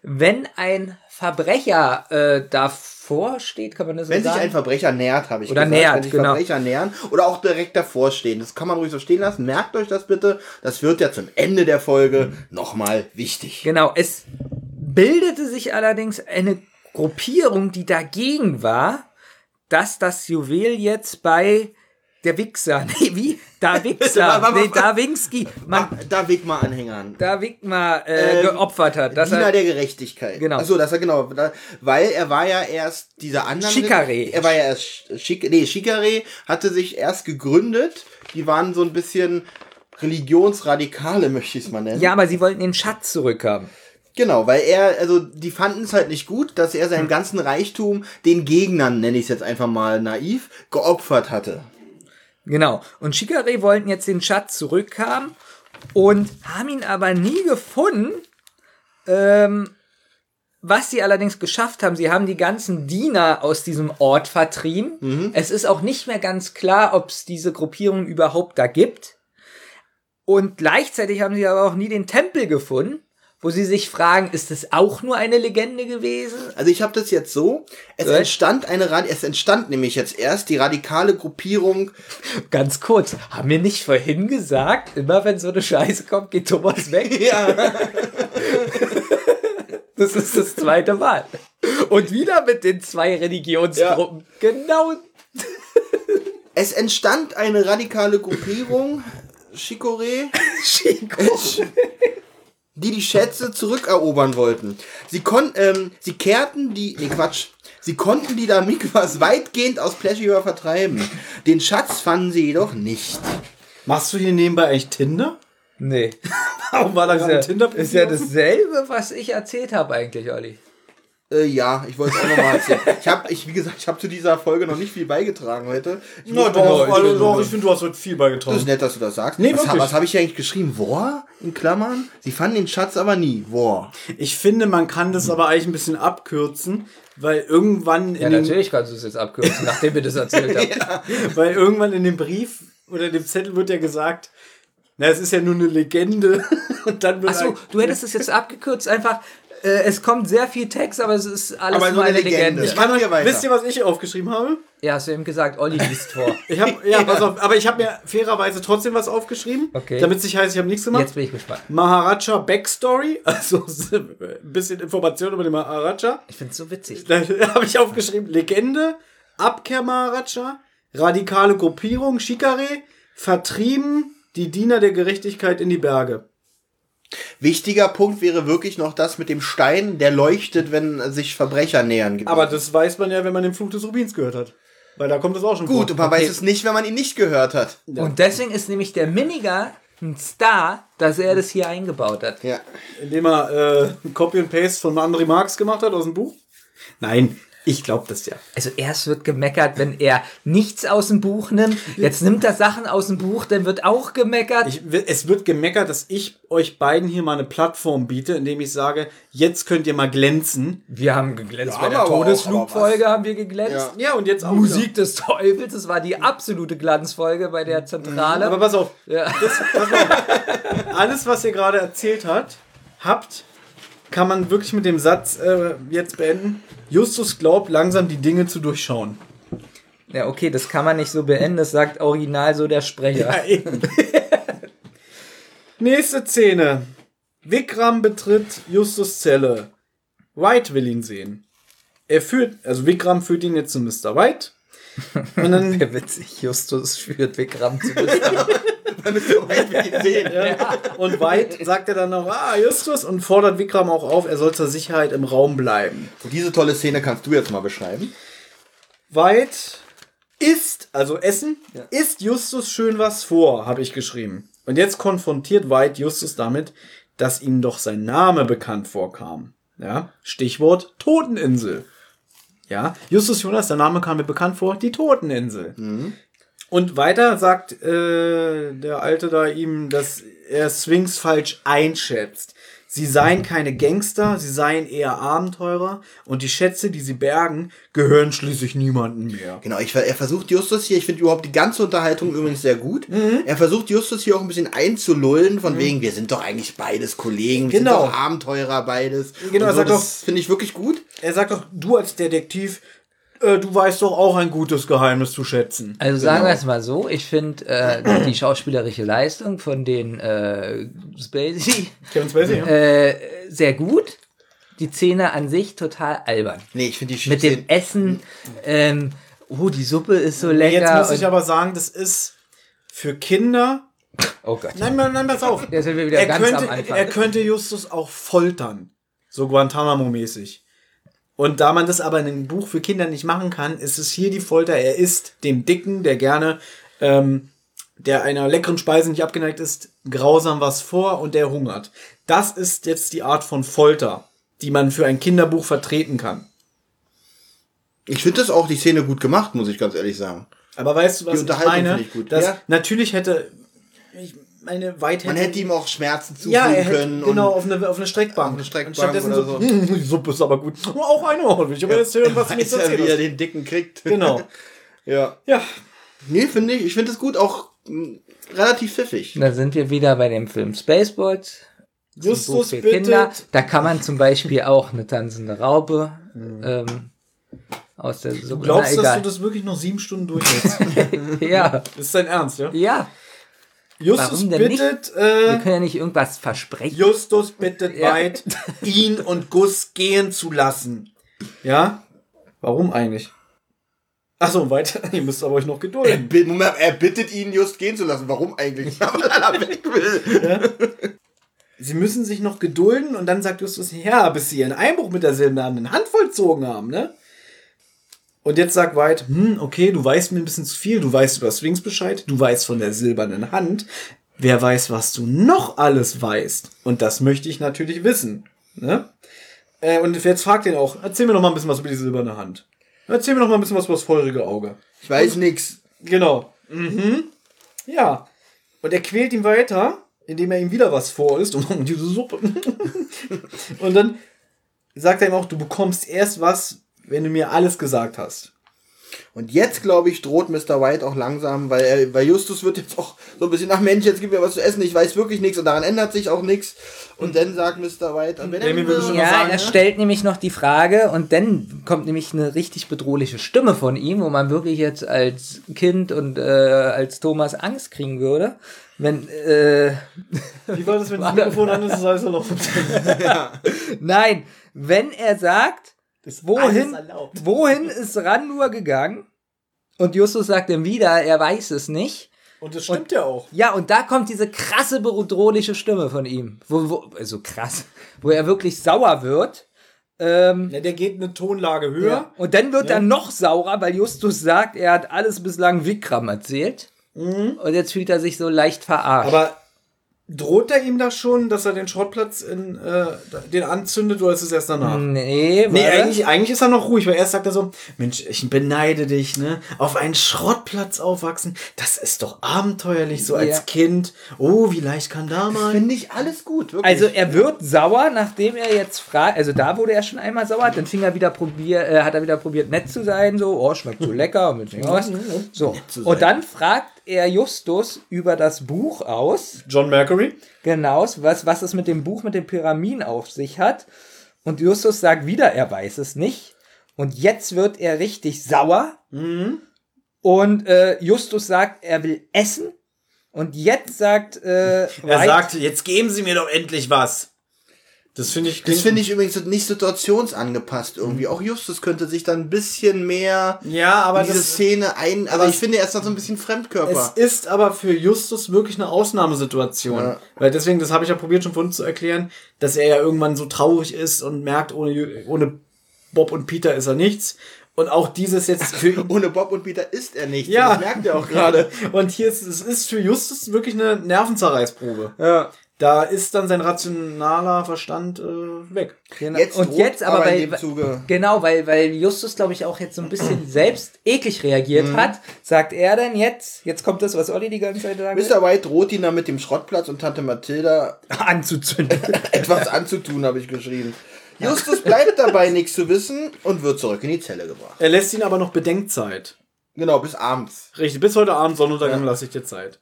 wenn ein Verbrecher äh, davor steht, kann man das so Wenn sich sagen? ein Verbrecher nähert, habe ich Oder gesagt. nähert, Wenn sich genau. Verbrecher nähern oder auch direkt davor stehen. Das kann man ruhig so stehen lassen. Merkt euch das bitte. Das wird ja zum Ende der Folge nochmal wichtig. Genau, es bildete sich allerdings eine Gruppierung, die dagegen war, dass das Juwel jetzt bei der Wichser, [laughs] nee, wie? Da [laughs] Wichser, nee, Da Ah, da Weg mal Anhängern. da Wigmar äh, Ähm, geopfert hat. Dass Diener er, der Gerechtigkeit. Genau. Achso, das er genau. Da, weil er war ja erst dieser andere. Shikare. Er war ja erst Shik nee, Shikare hatte sich erst gegründet. Die waren so ein bisschen Religionsradikale, [laughs] möchte ich es mal nennen. ja, aber sie wollten den Schatz zurückhaben. Genau, weil er, also die fanden es halt nicht gut, dass er Hm. seinen ganzen Reichtum den Gegnern, nenne ich es jetzt einfach mal naiv, geopfert hatte. Genau. Und Shikare wollten jetzt den Schatz zurückhaben und haben ihn aber nie gefunden. Ähm, was sie allerdings geschafft haben, sie haben die ganzen Diener aus diesem Ort vertrieben. Es ist auch nicht mehr ganz klar, ob es diese Gruppierung überhaupt da gibt. Und gleichzeitig haben sie aber auch nie den Tempel gefunden, wo sie sich fragen, ist es auch nur eine Legende gewesen? Also ich habe das jetzt so, es Gut. entstand eine Rad es entstand nämlich jetzt erst die radikale Gruppierung [laughs] Ganz kurz, haben wir nicht vorhin gesagt, immer wenn so eine Scheiße kommt, geht Thomas weg? [laughs] Ja. [laughs] Das ist das zweite Mal. Und wieder mit den zwei Religionsgruppen. Genau. Es entstand eine radikale Gruppierung, Shikore, die die Schätze zurückerobern wollten. Sie konnten, ähm, sie kehrten die, nee Quatsch, sie konnten die Damikwas weitgehend aus Pleasure vertreiben. Den Schatz fanden sie jedoch nicht. Machst du hier nebenbei eigentlich Tinder? Nee. [laughs] Warum war da Ist gerade ja, ein tinder ist ja dasselbe, was ich erzählt habe eigentlich, Olli. Äh, ja, ich wollte es auch nochmal erzählen. [laughs] Ich habe, ich, wie gesagt, ich habe zu dieser Folge noch nicht viel beigetragen heute. Ich muss doch, mal- also doch, ich finde, du hast heute viel Das ist beigetragen. nett, dass du das sagst. Nee, was wirklich. was habe ich hier eigentlich geschrieben? War? In Klammern? Sie fanden den Schatz aber nie. War. Ich finde, man kann das aber eigentlich ein bisschen abkürzen, weil irgendwann in den, kannst du es jetzt abkürzen, nachdem wir das erzählt haben. [laughs] weil irgendwann in dem Brief oder dem Zettel wird ja gesagt, Na, es ist ja nur eine Legende. [laughs] Und dann Achso, ein- du hättest es jetzt abgekürzt, einfach, äh, es kommt sehr viel Text, aber es ist alles Aber nur so eine Legende. Legende. Ich kann euch, wisst ihr, was ich aufgeschrieben habe? Ja, hast du eben gesagt, Olli liest vor. Ich habe, ja, [laughs] pass auf, aber ich habe mir fairerweise trotzdem was aufgeschrieben, Okay. damit es nicht heißt, ich habe nichts gemacht. Jetzt bin ich gespannt. Maharaja Backstory, [laughs] also ein bisschen Information über den Maharaja. Ich find's so witzig. Da [laughs] habe ich aufgeschrieben, Legende, Abkehr Maharaja, radikale Gruppierung, Shikare, vertrieben, die Diener der Gerechtigkeit in die Berge. Wichtiger Punkt wäre wirklich noch das mit dem Stein, der leuchtet, wenn sich Verbrecher nähern. Aber das weiß man ja, wenn man den Fluch des Rubins gehört hat. Weil da kommt es auch schon gut, vor. und man weiß es nicht, wenn man ihn nicht gehört hat. Und deswegen ist nämlich der Miniger ein Star, dass er das hier eingebaut hat. Ja. Indem er äh, Copy and Paste von André Marx gemacht hat aus dem Buch? Nein, ich glaube das ja. Also erst wird gemeckert, wenn er nichts aus dem Buch nimmt. Jetzt nimmt er Sachen aus dem Buch, dann wird auch gemeckert. Ich, es wird gemeckert, dass ich euch beiden hier mal eine Plattform biete, indem ich sage, jetzt könnt ihr mal glänzen. wir haben geglänzt Ja, bei der Todesflugfolge haben wir geglänzt. Ja. Ja, und jetzt auch. Musik des Teufels, das war die absolute Glanzfolge bei der Zentrale. Aber pass auf, ja. alles, was ihr gerade erzählt hat, habt, kann man wirklich mit dem Satz äh, jetzt beenden. Justus glaubt langsam die Dinge zu durchschauen. ja, okay, das kann man nicht so beenden, das sagt original so der Sprecher. eben. [laughs] Nächste Szene. Vikram betritt Justus Zelle. White will ihn sehen. Er führt, also Vikram führt ihn jetzt zu Mr. White. Und dann [laughs] Sehr witzig, Justus führt Vikram zu sehen. Ja. Und White sagt er dann noch, ah, Justus, und fordert Vikram auch auf, er soll zur Sicherheit im Raum bleiben. Und diese tolle Szene kannst du jetzt mal beschreiben. White isst, also Essen, isst Justus schön was vor, habe ich geschrieben. Und jetzt konfrontiert White Justus damit, dass ihm doch sein Name bekannt vorkam. Ja, Stichwort Toteninsel. Ja, Justus Jonas, der Name kam mir bekannt vor, die Toteninsel. Und weiter sagt äh, der Alte da ihm, dass er Sphinx falsch einschätzt. Sie seien keine Gangster, sie seien eher Abenteurer und die Schätze, die sie bergen, gehören schließlich niemandem mehr. Genau, ich, er versucht Justus hier, ich finde überhaupt die ganze Unterhaltung übrigens sehr gut. Mhm. Er versucht Justus hier auch ein bisschen einzulullen, von wegen, wir sind doch eigentlich beides Kollegen, wir Genau. sind doch Abenteurer beides. Genau, Und er so, sagt das finde ich wirklich gut. Er sagt doch, du als Detektiv, äh, du weißt doch auch ein gutes Geheimnis zu schätzen. Also sagen wir es mal so, ich finde äh, die schauspielerische Leistung von den äh, Spacey Kevin Spacey, ja? äh, sehr gut. Die Szene an sich total albern. Nee, ich finde die Mit dem Essen, ähm, oh, die Suppe ist so lecker. Jetzt muss ich aber sagen, das ist für Kinder. oh Gott. Nein, nein, nein, pass auf. Jetzt sind wir wieder Er ganz könnte, am Anfang. er könnte Justus auch foltern. So Guantanamo-mäßig. Und da man das aber in einem Buch für Kinder nicht machen kann, ist es hier die Folter. Er isst dem Dicken, der gerne, ähm, der einer leckeren Speise nicht abgeneigt ist, grausam was vor und der hungert. Das ist jetzt die Art von Folter, die man für ein Kinderbuch vertreten kann. Ich finde das auch die Szene gut gemacht, muss ich ganz ehrlich sagen. Aber weißt du, was Die ich meine? finde ich gut. Dass Ja. Natürlich hätte, ich meine, weit Man hätte ihm auch Schmerzen zufügen ja, er hätte, können. genau, und auf eine, auf eine Streckbank. Auf eine Streckbank Stattdessen oder so, so. "Hm, die Suppe ist aber gut. Oh, auch eine. Oh, will ich aber jetzt hören, was [laughs] mir weiß ja, erzählt wie er den Dicken kriegt. Genau. [laughs] ja. Ja. Nee, finde ich, ich finde es gut, auch mh, relativ pfiffig. Da sind wir wieder bei dem Film Spaceballs. Justus für bittet. Kinder. Da kann man zum Beispiel auch eine tanzende Raupe ähm, aus der Suppe. Du glaubst, Na, dass du das wirklich noch sieben Stunden durchhältst? [laughs] ja, das ist dein Ernst, ja? ja. Justus Warum denn bittet, Wir äh, können ja nicht irgendwas versprechen. Justus bittet Ja. [laughs] Ihn und Gus gehen zu lassen. Ja? Warum eigentlich? Achso, weiter. [laughs] Ihr müsst aber euch noch Er, gedulden. bi- Moment, er bittet ihn just gehen zu lassen. Warum eigentlich? [laughs] Er. Sie müssen sich noch gedulden und dann sagt Justus, ja, bis sie ihren Einbruch mit der silbernen Hand vollzogen haben, ne? Und jetzt sagt White, hm, okay, du weißt mir ein bisschen zu viel, du weißt über Sphinx Bescheid, du weißt von der silbernen Hand. Wer weiß, was du noch alles weißt? Und das möchte ich natürlich wissen, ne? Äh, und jetzt fragt ihn auch, erzähl mir noch mal ein bisschen was über die silberne Hand. Erzähl mir noch mal ein bisschen was über das feurige Auge. Ich weiß nix. Genau. Mhm. Ja. Und er quält ihn weiter, indem er ihm wieder was vorisst und [laughs] diese Suppe. [laughs] und dann sagt er ihm auch, du bekommst erst was, wenn du mir alles gesagt hast. Und jetzt, glaube ich, droht Mr. White auch langsam, weil, er, weil Justus wird jetzt auch so ein bisschen nach Mensch, jetzt gib mir was zu essen, ich weiß wirklich nichts und daran ändert sich auch nichts. Und dann sagt Mr. White, und wenn Damien würde schon was Ja, sagen, er ne? stellt nämlich noch die Frage und dann kommt nämlich eine richtig bedrohliche Stimme von ihm, wo man wirklich jetzt als Kind und äh, als Thomas Angst kriegen würde. Wenn, äh, Wie war das, wenn das [laughs] Mikrofon an ist, das heißt er noch [laughs] nein, wenn er sagt, wohin, alles erlaubt. [laughs] wohin ist Randur gegangen? Und Justus sagt dann wieder, er weiß es nicht. Und das stimmt ja auch. Ja, und da kommt diese krasse bedrohliche Stimme von ihm. Wo, wo, also krass, wo er wirklich sauer wird. Ähm, Ja, der geht eine Tonlage höher. Ja. Und dann wird er noch saurer, weil Justus sagt, er hat alles bislang Vikram erzählt. Und jetzt fühlt er sich so leicht verarscht. Aber droht er ihm da schon, dass er den Schrottplatz in, äh, den anzündet oder ist es erst danach? nee, Nee, eigentlich, eigentlich ist er noch ruhig, weil erst sagt er so, Mensch, ich beneide dich, ne? Auf einen Schrottplatz aufwachsen, das ist doch abenteuerlich, so als Ja. Kind. Oh, wie leicht kann da mal. finde ich alles gut, wirklich. Also er wird sauer, nachdem er jetzt fragt, also da wurde er schon einmal sauer, dann fing er wieder probier, äh, hat er wieder probiert nett zu sein, so, oh, schmeckt so [laughs] lecker, und mit was. So. Und dann fragt er Justus über das Buch aus, John Mercury? genau, was, was es mit dem Buch mit den Pyramiden auf sich hat. Und Justus sagt wieder, er weiß es nicht. Und jetzt wird er richtig sauer. Und äh, Justus sagt, er will essen. Und jetzt sagt äh, [laughs] Er White- sagt, jetzt geben Sie mir doch endlich was. Das finde ich. das finde ich übrigens nicht situationsangepasst irgendwie. Auch Justus könnte sich dann ein bisschen mehr Ja, aber in diese das, Szene ein. Aber ich finde, er ist da so ein bisschen Fremdkörper. Es ist aber für Justus wirklich eine Ausnahmesituation. Ja. Weil deswegen, das habe ich ja probiert schon vorhin zu erklären, dass er ja irgendwann so traurig ist und merkt, ohne, ohne Bob und Peter ist er nichts. Und auch dieses jetzt für. [laughs] Ohne Bob und Peter ist er nicht. Ja. Das merkt er auch [laughs] gerade. Und hier ist es ist für Justus wirklich eine Nervenzerreißprobe. Ja. Da ist dann sein rationaler Verstand äh, weg. Genau. Jetzt und droht jetzt aber, aber in weil, dem Zuge- genau, weil, weil Justus, glaube ich, auch jetzt so ein bisschen [clears throat] selbst eklig reagiert Mhm. hat, sagt er dann jetzt, jetzt kommt das, was Olli die ganze Zeit sagt, Mr. White droht ihn dann mit dem Schrottplatz und Tante Mathilda [laughs] anzuzünden. [laughs] etwas anzutun, habe ich geschrieben. Justus bleibt dabei, nichts zu wissen und wird zurück in die Zelle gebracht. Er lässt ihn aber noch Bedenkzeit. Genau, bis abends. Richtig, bis heute Abend Sonnenuntergang lasse ich dir Zeit.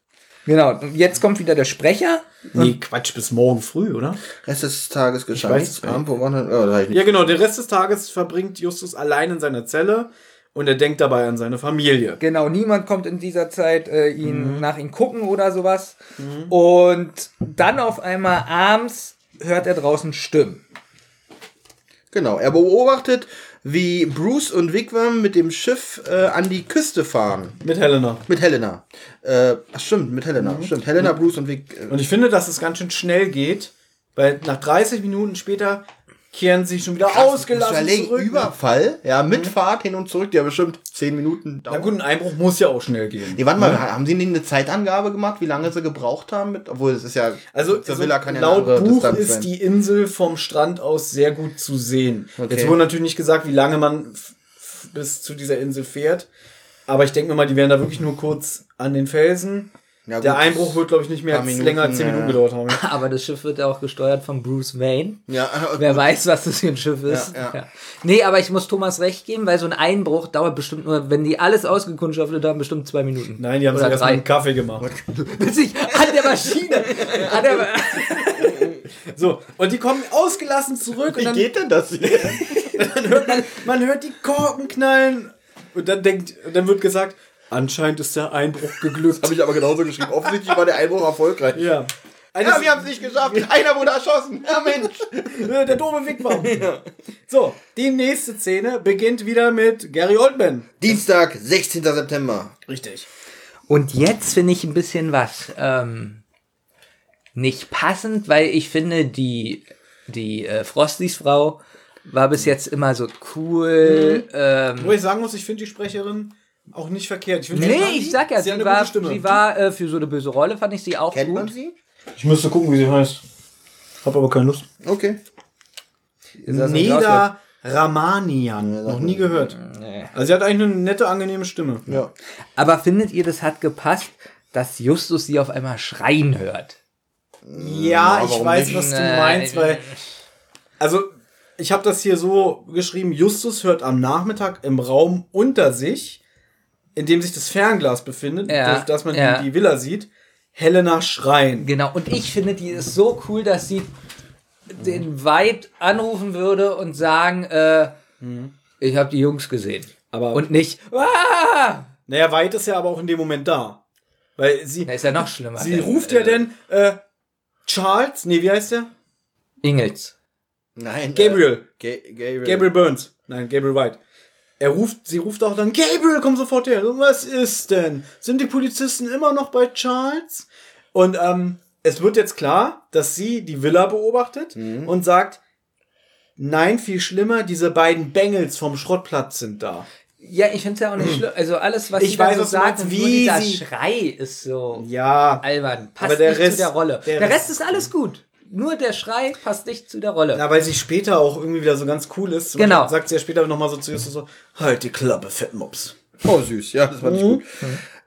Genau, jetzt kommt wieder der Sprecher. Nee, Quatsch, bis morgen früh, oder? Rest des Tages geschah weiß nichts. oh. Ja, genau. Den Rest des Tages verbringt Justus allein in seiner Zelle und er denkt dabei an seine Familie. Genau, niemand kommt in dieser Zeit äh, ihn Mhm. nach ihm gucken oder sowas. Und dann auf einmal abends hört er draußen Stimmen. Genau, er beobachtet, wie Bruce und Wigwam mit dem Schiff äh, an die Küste fahren. Mit Helena. Mit Helena. Äh, ach, stimmt, mit Helena. Mhm. Stimmt, Helena, Bruce und Vic. Äh, Und ich finde, dass es ganz schön schnell geht, weil nach 30 Minuten später kehren sie schon wieder ausgelassen Überlegen, zurück. ne? Überfall, ja, mit Fahrt hin und zurück, die ja bestimmt 10 Minuten Na dauern. gut, ein Einbruch muss ja auch schnell gehen. Nee, warte mal, haben sie nicht eine Zeitangabe gemacht, wie lange sie gebraucht haben? Mit, obwohl, es ist ja. Also, Sevilla kann ja laut Buch Distanz ist sein. die Insel vom Strand aus sehr gut zu sehen. Okay. Jetzt wurde natürlich nicht gesagt, wie lange man bis zu dieser Insel fährt. Aber ich denke mir mal, die wären da wirklich nur kurz an den Felsen. Ja, Der Einbruch wird, glaube ich, nicht mehr Minuten, länger als 10 ja. Minuten gedauert haben. [laughs] Aber das Schiff wird ja auch gesteuert von Bruce Wayne. Ja, Wer [laughs] weiß, was das für ein Schiff ist. Ja, ja. Nee, aber ich muss Thomas recht geben, weil so ein Einbruch dauert bestimmt nur, wenn die alles ausgekundschaftet haben, bestimmt zwei Minuten. Nein, die haben sich Oder erst einen Kaffee gemacht. Bis [laughs] ich an der Maschine. An der, So, und die kommen ausgelassen zurück und Wie dann, geht denn das hier? dann hört man, man hört die Korken knallen und dann denkt, und dann wird gesagt, anscheinend ist der [laughs] Einbruch geglückt. Habe ich aber genauso geschrieben. Offensichtlich war der Einbruch erfolgreich. ja. Eines, Ja, wir haben es nicht geschafft. Einer wurde erschossen. Ja, Mensch. [laughs] der doofe Wigwam. [laughs] So, die nächste Szene beginnt wieder mit Gary Oldman. Dienstag, 16. September. Richtig. Und jetzt finde ich ein bisschen was ähm, nicht passend, weil ich finde, die, die äh, Frostys Frau war bis jetzt immer so cool. Ähm, Wo ich sagen muss, ich finde die Sprecherin auch nicht verkehrt. Ich nee, ich sag ja, sie sie war, sie war äh, für so eine böse Rolle, fand ich sie auch Kennt gut. man sie? Ich müsste gucken, wie sie heißt. Hab aber keine Lust. Okay. Neda Ramanian. Noch nie gehört. Nee. Also sie hat eigentlich eine nette, angenehme Stimme. Ja. Aber findet ihr, das hat gepasst, dass Justus sie auf einmal schreien hört? Ja, ich warum weiß, nicht? was du meinst, weil. Also, ich habe das hier so geschrieben: Justus hört am Nachmittag im Raum unter sich in dem sich das Fernglas befindet, Ja, durch das man ja. die, die Villa sieht, Helena schreien. Genau, und ich finde, die ist so cool, dass sie den White anrufen würde und sagen, äh, ich habe die Jungs gesehen. Aber Und nicht, ah! naja, White ist ja aber auch in dem Moment da. Weil sie, Da ist ja noch schlimmer. sie Denn, ruft ja äh, denn äh, Charles, nee, wie heißt der? Ingels. Nein. Gabriel. Äh, Ga Gabriel. Gabriel Burns. Nein, Gabriel White. Er ruft, sie ruft auch dann, Gabriel, komm sofort her. Was ist denn? Sind die Polizisten immer noch bei Charles? Und ähm, es wird jetzt klar, dass sie die Villa beobachtet Mhm. und sagt, nein, viel schlimmer, diese beiden Bengels vom Schrottplatz sind da. Ja, ich finde es ja auch nicht [clears throat] schlimm. Also alles, was Ich sie weiß, so sagt, wie dieser Schrei ist so Ja. albern. Passt Aber der nicht Rest- zu der Rolle. der Der, Rest- Rest ist alles gut. Nur der Schrei passt nicht zu der Rolle. Na, weil sie später auch irgendwie wieder so ganz cool ist. Zum Genau. Beispiel Sagt sie ja später nochmal so zu Justus so, halt die Klappe, Fettmops. Oh, süß, ja, das fand ich gut.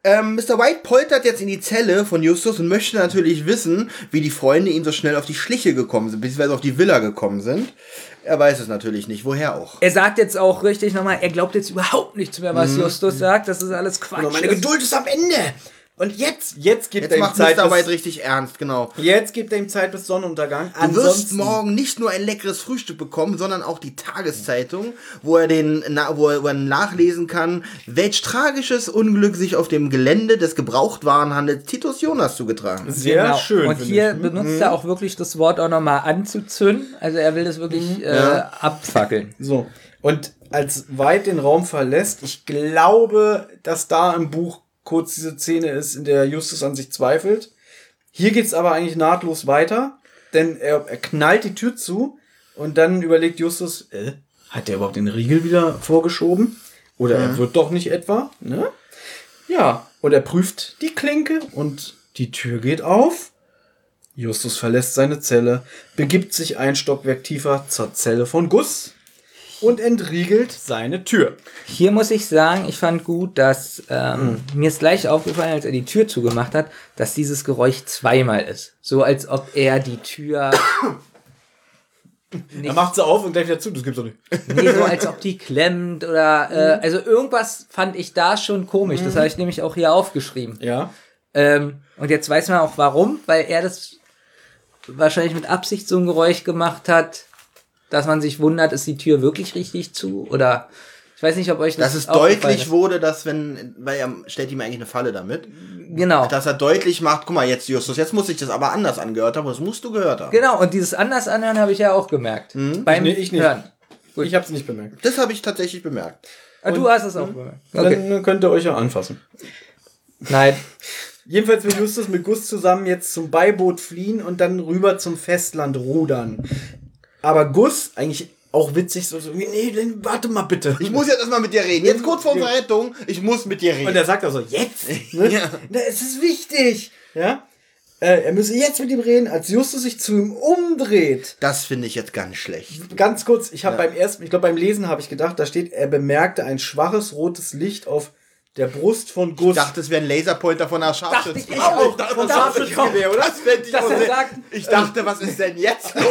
Ähm, Mr. White poltert jetzt in die Zelle von Justus und möchte natürlich wissen, wie die Freunde ihm so schnell auf die Schliche gekommen sind, beziehungsweise auf die Villa gekommen sind. Er weiß es natürlich nicht, woher auch. Er sagt jetzt auch richtig nochmal, er glaubt jetzt überhaupt nichts mehr, was Justus sagt. Das ist alles Quatsch. Und meine Geduld ist am Ende. Und jetzt, jetzt gibt Jetzt er ihm macht Zeit. Mr. bis- White richtig ernst, genau. Jetzt gibt er ihm Zeit bis Sonnenuntergang. Du wirst morgen nicht nur ein leckeres Frühstück bekommen, sondern auch die Tageszeitung, wo er den, na, wo er, wo er nachlesen kann, welch tragisches Unglück sich auf dem Gelände des Gebrauchtwarenhandels Titus Jonas zugetragen hat. Sehr Genau. schön. Und hier ich. benutzt er auch wirklich das Wort auch nochmal anzuzünden. Also er will das wirklich äh, Ja. abfackeln. So. Und als White den Raum verlässt, ich glaube, dass da im Buch kurz diese Szene ist, in der Justus an sich zweifelt. Hier geht's aber eigentlich nahtlos weiter, denn er, er knallt die Tür zu und dann überlegt Justus, äh, hat der überhaupt den Riegel wieder vorgeschoben? Oder er wird doch nicht etwa, ne? Ja, und er prüft die Klinke und die Tür geht auf. Justus verlässt seine Zelle, begibt sich ein Stockwerk tiefer zur Zelle von Gus und entriegelt seine Tür. Hier muss ich sagen, ich fand gut, dass ähm, mir ist gleich aufgefallen, als er die Tür zugemacht hat, dass dieses Geräusch zweimal ist. So als ob er die Tür. [coughs] Er macht sie auf und gleich wieder zu, das gibt's doch nicht. Nee, so als ob die [laughs] klemmt oder. Äh, also irgendwas fand ich da schon komisch. Das habe ich nämlich auch hier aufgeschrieben. Ja. Ähm, und jetzt weiß man auch warum, weil er das wahrscheinlich mit Absicht so ein Geräusch gemacht hat, dass man sich wundert, ist die Tür wirklich richtig zu? Oder ich weiß nicht, ob euch das Dass es deutlich wurde, dass wenn, weil er stellt ihm eigentlich eine Falle damit, Genau. dass er deutlich macht, guck mal, jetzt Justus, jetzt muss ich das aber anders angehört haben, das musst du gehört haben. Genau, und dieses anders anhören habe ich ja auch gemerkt. Beim Ich, ich nicht. Hören. Gut. Ich hab's nicht bemerkt. Das habe ich tatsächlich bemerkt. Ah, du hast es auch bemerkt. Okay. Dann könnt ihr euch ja anfassen. Nein. Jedenfalls will Justus mit Gus zusammen jetzt zum Beiboot fliehen und dann rüber zum Festland rudern. Aber Gus, eigentlich auch witzig, so, so nee, warte mal bitte. Ich muss jetzt erstmal mit dir reden. Jetzt kurz vor unserer Rettung, ich muss mit dir Und reden. er sagt auch so, jetzt? [laughs] Ne? Ja. Na, es ist wichtig. Ja? Äh, er müsse jetzt mit ihm reden, als Justus sich zu ihm umdreht. Das finde ich jetzt ganz schlecht. Ganz kurz, ich habe beim ersten, ich glaube beim Lesen habe ich gedacht, da steht, er bemerkte ein schwaches rotes Licht auf der Brust von Gus. Ich dachte, es wäre ein Laserpointer von einer Dachte ich Scharfschütze. auch. Von Dachte ich auch. Scharfschützengewehr, oder? Das er sehr- sagt- ich dachte, was ist denn jetzt [laughs] los?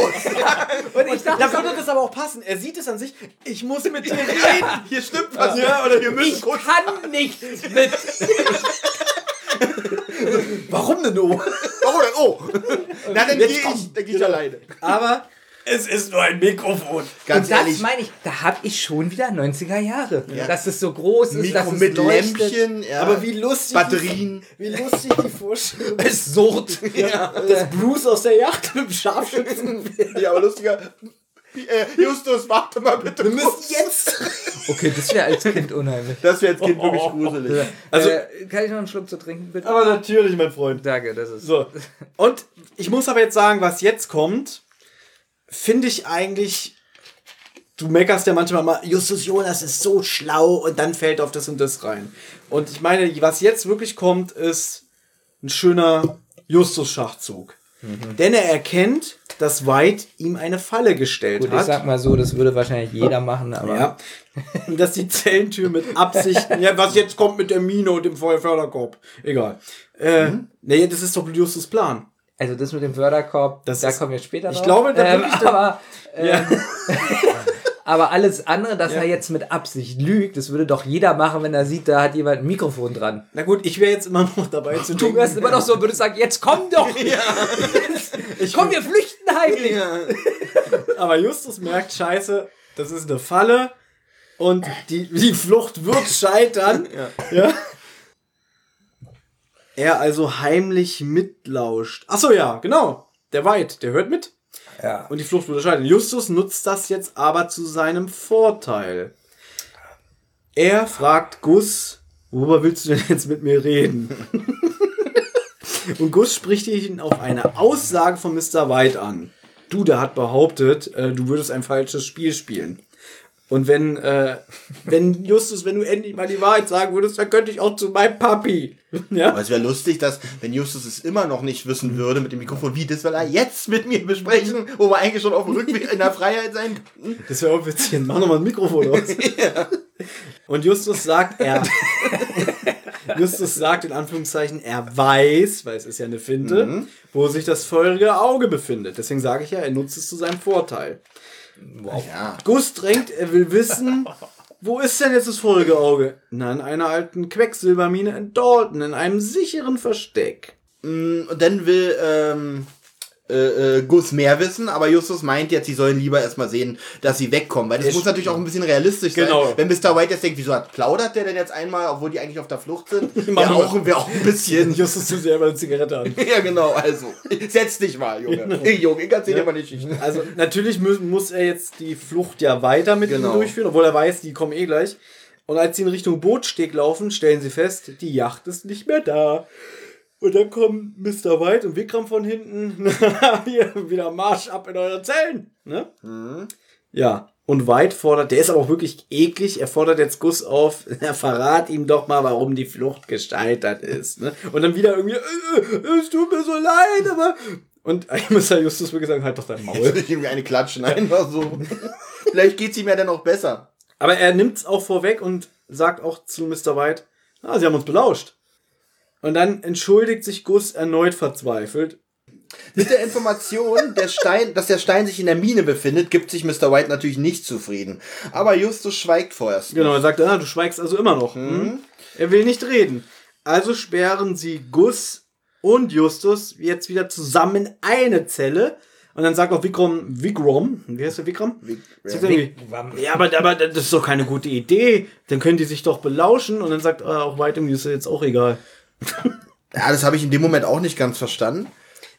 Und ich dachte, da würde das aber auch passen. Er sieht es an sich, ich muss mit dir reden. Hier stimmt was. Ja, oder wir müssen ich kurz. kann nicht mit. Warum denn oh? Warum denn? Oh! Na, dann gehe ich, dann geh ich alleine. Aber es ist nur ein Mikrofon. Ganz und das ehrlich, meine ich, da habe ich schon wieder 90er Jahre. Ja. Dass es so groß ist, dass Mikro es mit leuchtet. Lämpchen, ja. Aber wie lustig. Batterien. Die, wie lustig die Vorstellung. Es surrt. [laughs] Ja. Dass Bruce aus der Yacht mit dem Scharfschützen. [laughs] ja, aber lustiger. Äh, Justus, warte mal bitte. Wir müssen jetzt. [laughs] Okay, das wäre als Kind unheimlich. Das wäre jetzt Kind wirklich gruselig. Also- äh, kann ich noch einen Schluck zu trinken, bitte? Aber natürlich, mein Freund. Danke, das ist. So. Und ich muss aber jetzt sagen, was jetzt kommt, finde ich eigentlich. Du meckerst ja manchmal mal, Justus Jonas ist so schlau und dann fällt auf das und das rein. Und ich meine, was jetzt wirklich kommt, ist ein schöner Justus-Schachzug. Denn er erkennt, dass White ihm eine Falle gestellt Gut, ich hat. sag mal so, das würde wahrscheinlich jeder machen, aber. Ja. Und dass die Zellentür mit Absicht. ja, was jetzt kommt mit der Mine und dem Feuerförderkorb. Egal. Äh, nee, das ist doch Justus Plan. Also das mit dem Förderkorb, Das da kommen wir später ich drauf. glaube, da ähm, aber [laughs] ähm, [laughs] Aber alles andere, dass er jetzt mit Absicht lügt, das würde doch jeder machen, wenn er sieht, da hat jemand ein Mikrofon dran. Na gut, ich wäre jetzt immer noch dabei zu Du wärst immer noch so und würdest sagen, jetzt komm doch! [laughs] Ich Komm, wir flüchten heimlich! Aber Justus merkt, scheiße, das ist eine Falle und die, die Flucht wird scheitern. ja. Er also heimlich mitlauscht. Ach so, ja, genau. Der White, der hört mit. Ja. Und die Flucht scheitern. Justus nutzt das jetzt aber zu seinem Vorteil. Er fragt Gus, worüber willst du denn jetzt mit mir reden? [laughs] Und Gus spricht ihn auf eine Aussage von Mr. White an. Du, der hat behauptet, äh, du würdest ein falsches Spiel spielen. Und wenn, äh, wenn Justus, wenn du endlich mal die Wahrheit sagen würdest, dann könnte ich auch zu meinem Papi. [laughs] Ja? Aber es wäre lustig, dass, wenn Justus es immer noch nicht wissen würde mit dem Mikrofon, wie das will er jetzt mit mir besprechen, wo wir eigentlich schon auf dem Rückweg in der Freiheit sein könnten. Das wäre auch witzig. Mach nochmal ein Mikrofon aus. [laughs] Und Justus sagt, er. [laughs] Justus sagt in Anführungszeichen, er weiß, weil es ist ja eine Finte, wo sich das feurige Auge befindet. Deswegen sage ich ja, er nutzt es zu seinem Vorteil. Ja. Gus drängt, er will wissen, [laughs] wo ist denn jetzt das feurige Auge? Na, in einer alten Quecksilbermine in Dalton, in einem sicheren Versteck. Und dann will ähm, äh, äh, Gus mehr wissen, aber Justus meint jetzt, sie sollen lieber erstmal sehen, dass sie wegkommen. Weil das Ich- muss natürlich auch ein bisschen realistisch Genau. sein. Wenn Mr. White jetzt denkt, wieso hat plaudert der denn jetzt einmal, obwohl die eigentlich auf der Flucht sind? Wäre auch, wär auch ein bisschen. [laughs] Justus zu selber eine Zigarette an. [laughs] ja, genau, also. Setz dich mal, Junge. Hey, [laughs] Junge, ich erzähl dir mal die Geschichte. Also natürlich muss, muss er jetzt die Flucht ja weiter mit Genau. ihnen durchführen, obwohl er weiß, die kommen eh gleich. Und als sie in Richtung Bootsteg laufen, stellen sie fest, die Yacht ist nicht mehr da. Und dann kommen Mr. White und Vikram von hinten. [laughs] Hier, wieder Marsch ab in eure Zellen. Ne? Ja. Und White fordert, der ist aber auch wirklich eklig, er fordert jetzt Gus auf, [laughs] er verrat ihm doch mal, warum die Flucht gescheitert ist. Ne? Und dann wieder irgendwie, äh, äh, es tut mir so leid, aber... Und [laughs] Herr Justus wirklich sagen, halt doch dein Maul. Irgendwie eine klatschen, einfach so. Vielleicht geht's ihm ja dann auch besser. Aber er nimmt's auch vorweg und sagt auch zu Mr. White, ah, sie haben uns belauscht. Und dann entschuldigt sich Gus erneut verzweifelt. Mit der Information, der Stein, dass der Stein sich in der Mine befindet, gibt sich Mr. White natürlich nicht zufrieden. Aber Justus schweigt vorerst. Genau, er sagt, ah, du schweigst also immer noch. Hm? Er will nicht reden. Also sperren sie Gus und Justus jetzt wieder zusammen in eine Zelle. Und dann sagt auch Vikram, Vikram, wie heißt der Vikram? Er irgendwie, ja, aber, aber das ist doch keine gute Idee. Dann können die sich doch belauschen. Und dann sagt er auch White, ist jetzt auch egal. Ja, das habe ich in dem Moment auch nicht ganz verstanden.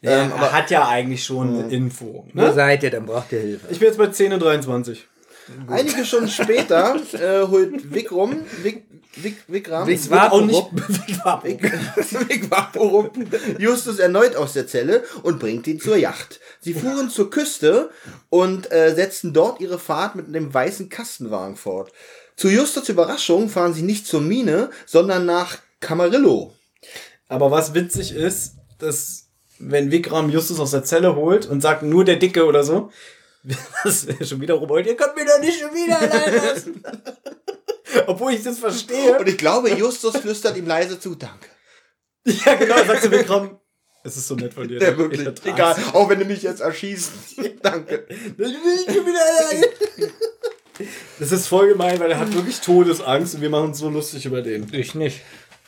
Ja, er hat ja eigentlich schon eine Info. Wo Ne? seid ihr, dann braucht ihr Hilfe. Ich bin jetzt bei 10 und 23. Einige Stunden später äh, holt Vikram, Vik, Vik, Vikram, Vik- Wird auch nicht Vik Vaporup [laughs] Justus erneut aus der Zelle und bringt ihn zur Yacht. Sie fuhren zur Küste und äh, setzten dort ihre Fahrt mit einem weißen Kastenwagen fort. Zu Justus Überraschung fahren sie nicht zur Mine, sondern nach Camarillo. Aber was witzig ist, dass wenn Vikram Justus aus der Zelle holt und sagt, nur der Dicke oder so, [laughs] das wäre schon wieder Robert, ihr könnt mich doch nicht schon wieder allein lassen. [laughs] Obwohl ich das verstehe. Und ich glaube, Justus flüstert ihm leise zu, danke. [laughs] ja, genau, sagt zu Vikram, es ist so nett von dir. Ja, Ich wirklich. Egal, auch wenn du mich jetzt erschießt. danke. Ich will nicht schon wieder allein. Das ist voll gemein, weil er hat wirklich Todesangst und wir machen uns so lustig über den. Ich nicht.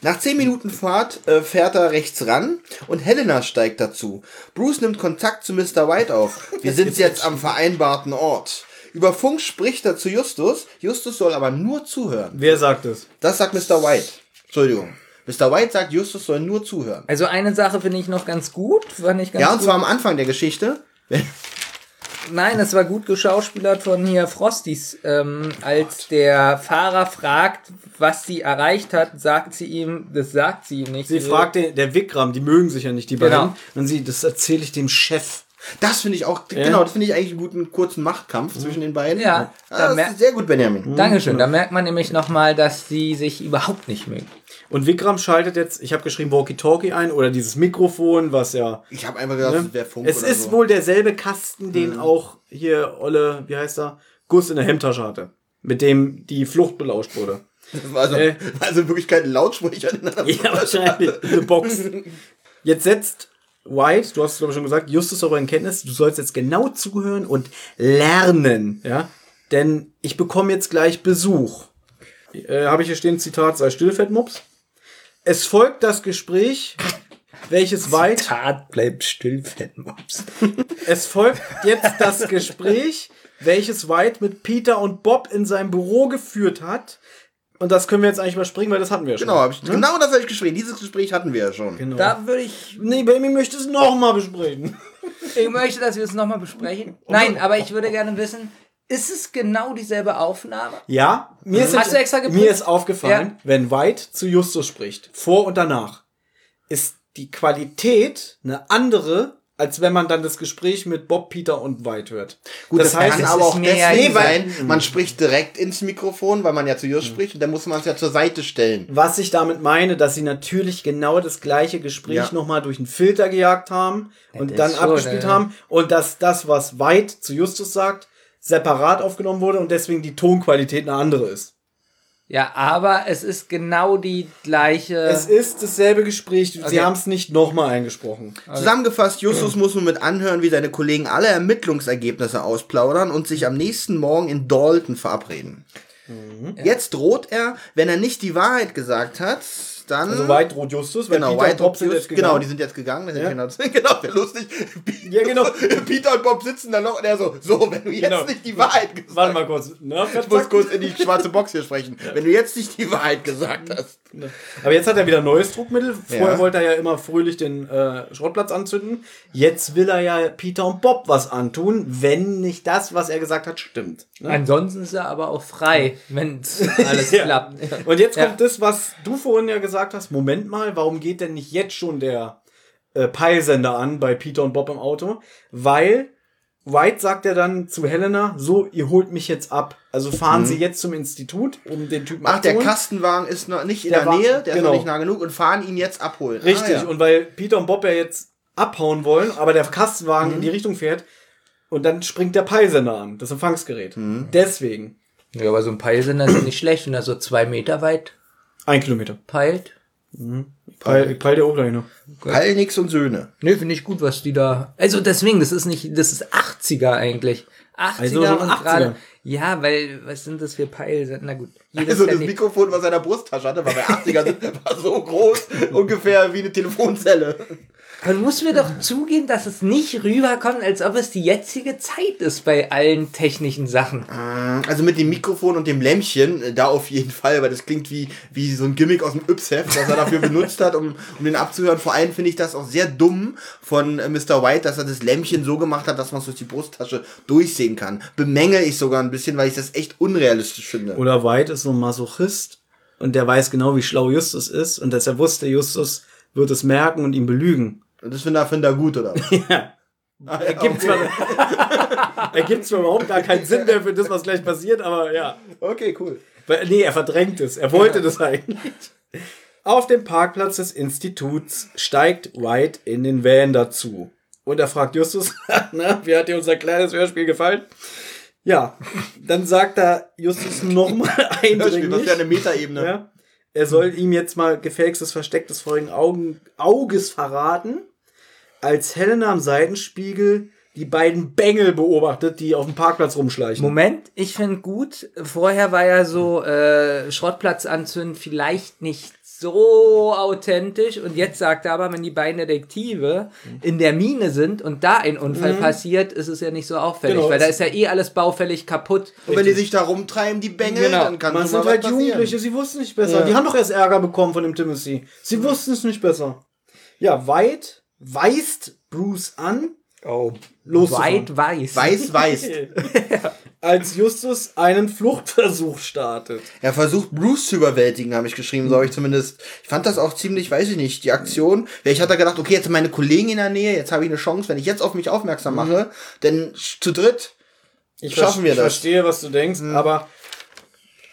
Nach 10 Minuten Fahrt äh, fährt er rechts ran und Helena steigt dazu. Bruce nimmt Kontakt zu Mr. White auf. Wir [laughs] sind jetzt am vereinbarten Ort. Über Funk spricht er zu Justus. Justus soll aber nur zuhören. Wer sagt es? Das sagt Mr. White. Entschuldigung. Mr. White sagt, Justus soll nur zuhören. Also eine Sache finde ich noch ganz gut, fand ich ganz Ja, und gut. zwar am Anfang der Geschichte. [laughs] Nein, es war gut geschauspielert von hier Frosties. Ähm, als der Fahrer fragt, was sie erreicht hat, sagt sie ihm, das sagt sie ihm nicht. Sie fragt den, der Vikram, die mögen sich ja nicht, die Genau. beiden. Und sie, das erzähle ich dem Chef. Das finde ich auch, genau, das finde ich eigentlich einen guten kurzen Machtkampf zwischen den beiden. Ja, Ah, da das ist sehr gut, Benjamin. Dankeschön. Da merkt man nämlich nochmal, dass sie sich überhaupt nicht mögen. Und Vikram schaltet jetzt, ich habe geschrieben Walkie-Talkie ein oder dieses Mikrofon, was ja. Ich habe einfach gedacht, Ne? das wäre Funk Es oder ist so. wohl derselbe Kasten, den auch hier Olle, wie heißt er, Gus in der Hemdtasche hatte. Mit dem die Flucht belauscht wurde. Das [laughs] war also, Äh. also in Wirklichkeit ein Lautsprecher. in einer- Ja, wahrscheinlich. Eine Box. [laughs] Jetzt setzt White, du hast es glaube ich schon gesagt, Justus darüber in Kenntnis, du sollst jetzt genau zuhören und lernen, ja. Denn ich bekomme jetzt gleich Besuch. Äh, Habe ich hier stehen, Zitat, sei still, Fettmops. Es folgt das Gespräch, welches weit [laughs] Tat bleibt still, Fettmops. [laughs] Es folgt jetzt das Gespräch, welches White mit Peter und Bob in seinem Büro geführt hat. Und das können wir jetzt eigentlich überspringen, weil das hatten wir ja schon. Genau, ich, genau das habe ich geschrieben. Dieses Gespräch hatten wir ja schon. Genau. Da würde ich, nee, Baby möchte es nochmal besprechen. [laughs] ich möchte, dass wir es nochmal besprechen. Nein, aber ich würde gerne wissen, ist es genau dieselbe Aufnahme? Ja, mir ist, Hast du extra geprüft? mir ist aufgefallen, Ja. wenn White zu Justus spricht, vor und danach, ist die Qualität eine andere, als wenn man dann das Gespräch mit Bob, Peter und White hört. Gut, das, heißt, kann es aber ist auch deswegen sein, man spricht direkt ins Mikrofon, weil man ja zu Just spricht und dann muss man es ja zur Seite stellen. Was ich damit meine, dass sie natürlich genau das gleiche Gespräch Ja. nochmal durch einen Filter gejagt haben und das dann abgespielt ja. haben und dass das, was White zu Justus sagt, separat aufgenommen wurde und deswegen die Tonqualität eine andere ist. Ja, aber es ist genau die gleiche. Es ist dasselbe Gespräch, sie Okay. haben es nicht nochmal eingesprochen. Zusammengefasst, Justus muss nun mit anhören, wie seine Kollegen alle Ermittlungsergebnisse ausplaudern und sich am nächsten Morgen in Dalton verabreden. Mhm. Jetzt droht er, wenn er nicht die Wahrheit gesagt hat, dann... Also White droht Justus, weil Genau, Peter White und Bob sind Just, jetzt gegangen. genau, die sind jetzt gegangen. Das Ja. [laughs] genau, sehr lustig. Ja, genau. Peter und Bob sitzen da noch und er so, so, wenn du jetzt Genau. nicht die Wahrheit gesagt Warte mal kurz. Ne, Ich muss kurz in die schwarze Box hier sprechen. Wenn du jetzt nicht die Wahrheit gesagt hast. Aber jetzt hat er wieder neues Druckmittel. Vorher Ja. wollte er ja immer fröhlich den äh, Schrottplatz anzünden. Jetzt will er ja Peter und Bob was antun, wenn nicht das, was er gesagt hat, stimmt. Ne? Ansonsten ist er aber auch frei, wenn alles [laughs] Ja. klappt. Und jetzt Ja. kommt das, was du vorhin ja gesagt hast. Moment mal, warum geht denn nicht jetzt schon der äh, Peilsender an bei Peter und Bob im Auto? Weil White sagt ja dann zu Helena, so, ihr holt mich jetzt ab. Also fahren Sie jetzt zum Institut, um den Typen Mhm. Ach, der abzuholen. Kastenwagen ist noch nicht in Der der, Nähe, der ist genau. noch nicht nah genug und fahren ihn jetzt abholen. Richtig, Ah, ja. und weil Peter und Bob ja jetzt abhauen wollen, aber der Kastenwagen Mhm. in die Richtung fährt und dann springt der Peilsender an, das Empfangsgerät. Mhm. Deswegen. Ja, aber so ein Peilsender ist ja nicht schlecht, wenn er so zwei Meter weit Ein Kilometer. peilt. Peil, Peil der auch gleich noch. Peilnix und Söhne. Nee, finde ich gut, was die da. Also deswegen, das ist nicht, das ist 80er eigentlich. 80er Also und 80er. gerade. Ja, weil, was sind das für Peil? Na gut. Also das Mikrofon, was er in der Brusttasche hatte, war bei 80er sind, [laughs] war so groß, ungefähr wie eine Telefonzelle. Man muss mir doch zugeben, dass es nicht rüberkommt, als ob es die jetzige Zeit ist bei allen technischen Sachen. Also mit dem Mikrofon und dem Lämpchen, äh, da auf jeden Fall, weil das klingt wie, wie so ein Gimmick aus dem Yps-Heft, das er dafür [laughs] benutzt hat, um, um den abzuhören. Vor allem finde ich das auch sehr dumm von äh, Mr. White, dass er das Lämpchen so gemacht hat, dass man es durch die Brusttasche durchsehen kann. Bemängel ich sogar ein bisschen, weil ich das echt unrealistisch finde. Oder White ist so ein Masochist und der weiß genau, wie schlau Justus ist und dass er wusste, Justus wird es merken und ihn belügen. Und das finde er, finde er gut, oder? [laughs] Ja. Ah, ja, Ergibt, okay. zwar, [laughs] ergibt zwar überhaupt gar keinen Sinn mehr für das, was gleich passiert, aber ja. okay, cool. Nee, er verdrängt es. Er wollte das eigentlich. Auf dem Parkplatz des Instituts steigt White in den Van dazu. Und er fragt Justus, [laughs] na, wie hat dir unser kleines Hörspiel gefallen? Ja, dann sagt er Justus nochmal Hörspiel, das eindringlich, ist ja eine Metaebene. ja, er soll ihm jetzt mal gefälstes Versteck des vorigen Augen, Auges verraten, als Helena am Seitenspiegel die beiden Bengel beobachtet, die auf dem Parkplatz rumschleichen. Moment, ich finde gut. Vorher war ja so äh, Schrottplatz anzünden vielleicht nicht so authentisch und jetzt sagt er aber, wenn die beiden Detektive in der Mine sind und da ein Unfall passiert, ist es ja nicht so auffällig, Genau, weil da ist ja eh alles baufällig kaputt. Und wenn die sich da rumtreiben, die Bengel, Genau. dann kann Man sind halt. Jugendliche, sie wussten nicht besser. Ja. Die haben doch erst Ärger bekommen von dem Timothy. Sie wussten es nicht besser. Ja, White weist Bruce an, Oh, loszufahren. weit weiß. Weiß, weiß. [laughs] als Justus einen Fluchtversuch startet. Er versucht Bruce zu überwältigen, habe ich geschrieben, so habe ich zumindest. Ich fand das auch ziemlich, weiß ich nicht, die Aktion. Ich hatte gedacht, okay, jetzt sind meine Kollegen in der Nähe, jetzt habe ich eine Chance, wenn ich jetzt auf mich aufmerksam mache, denn zu dritt Ich Schaffen wir ich das. verstehe, was du denkst, aber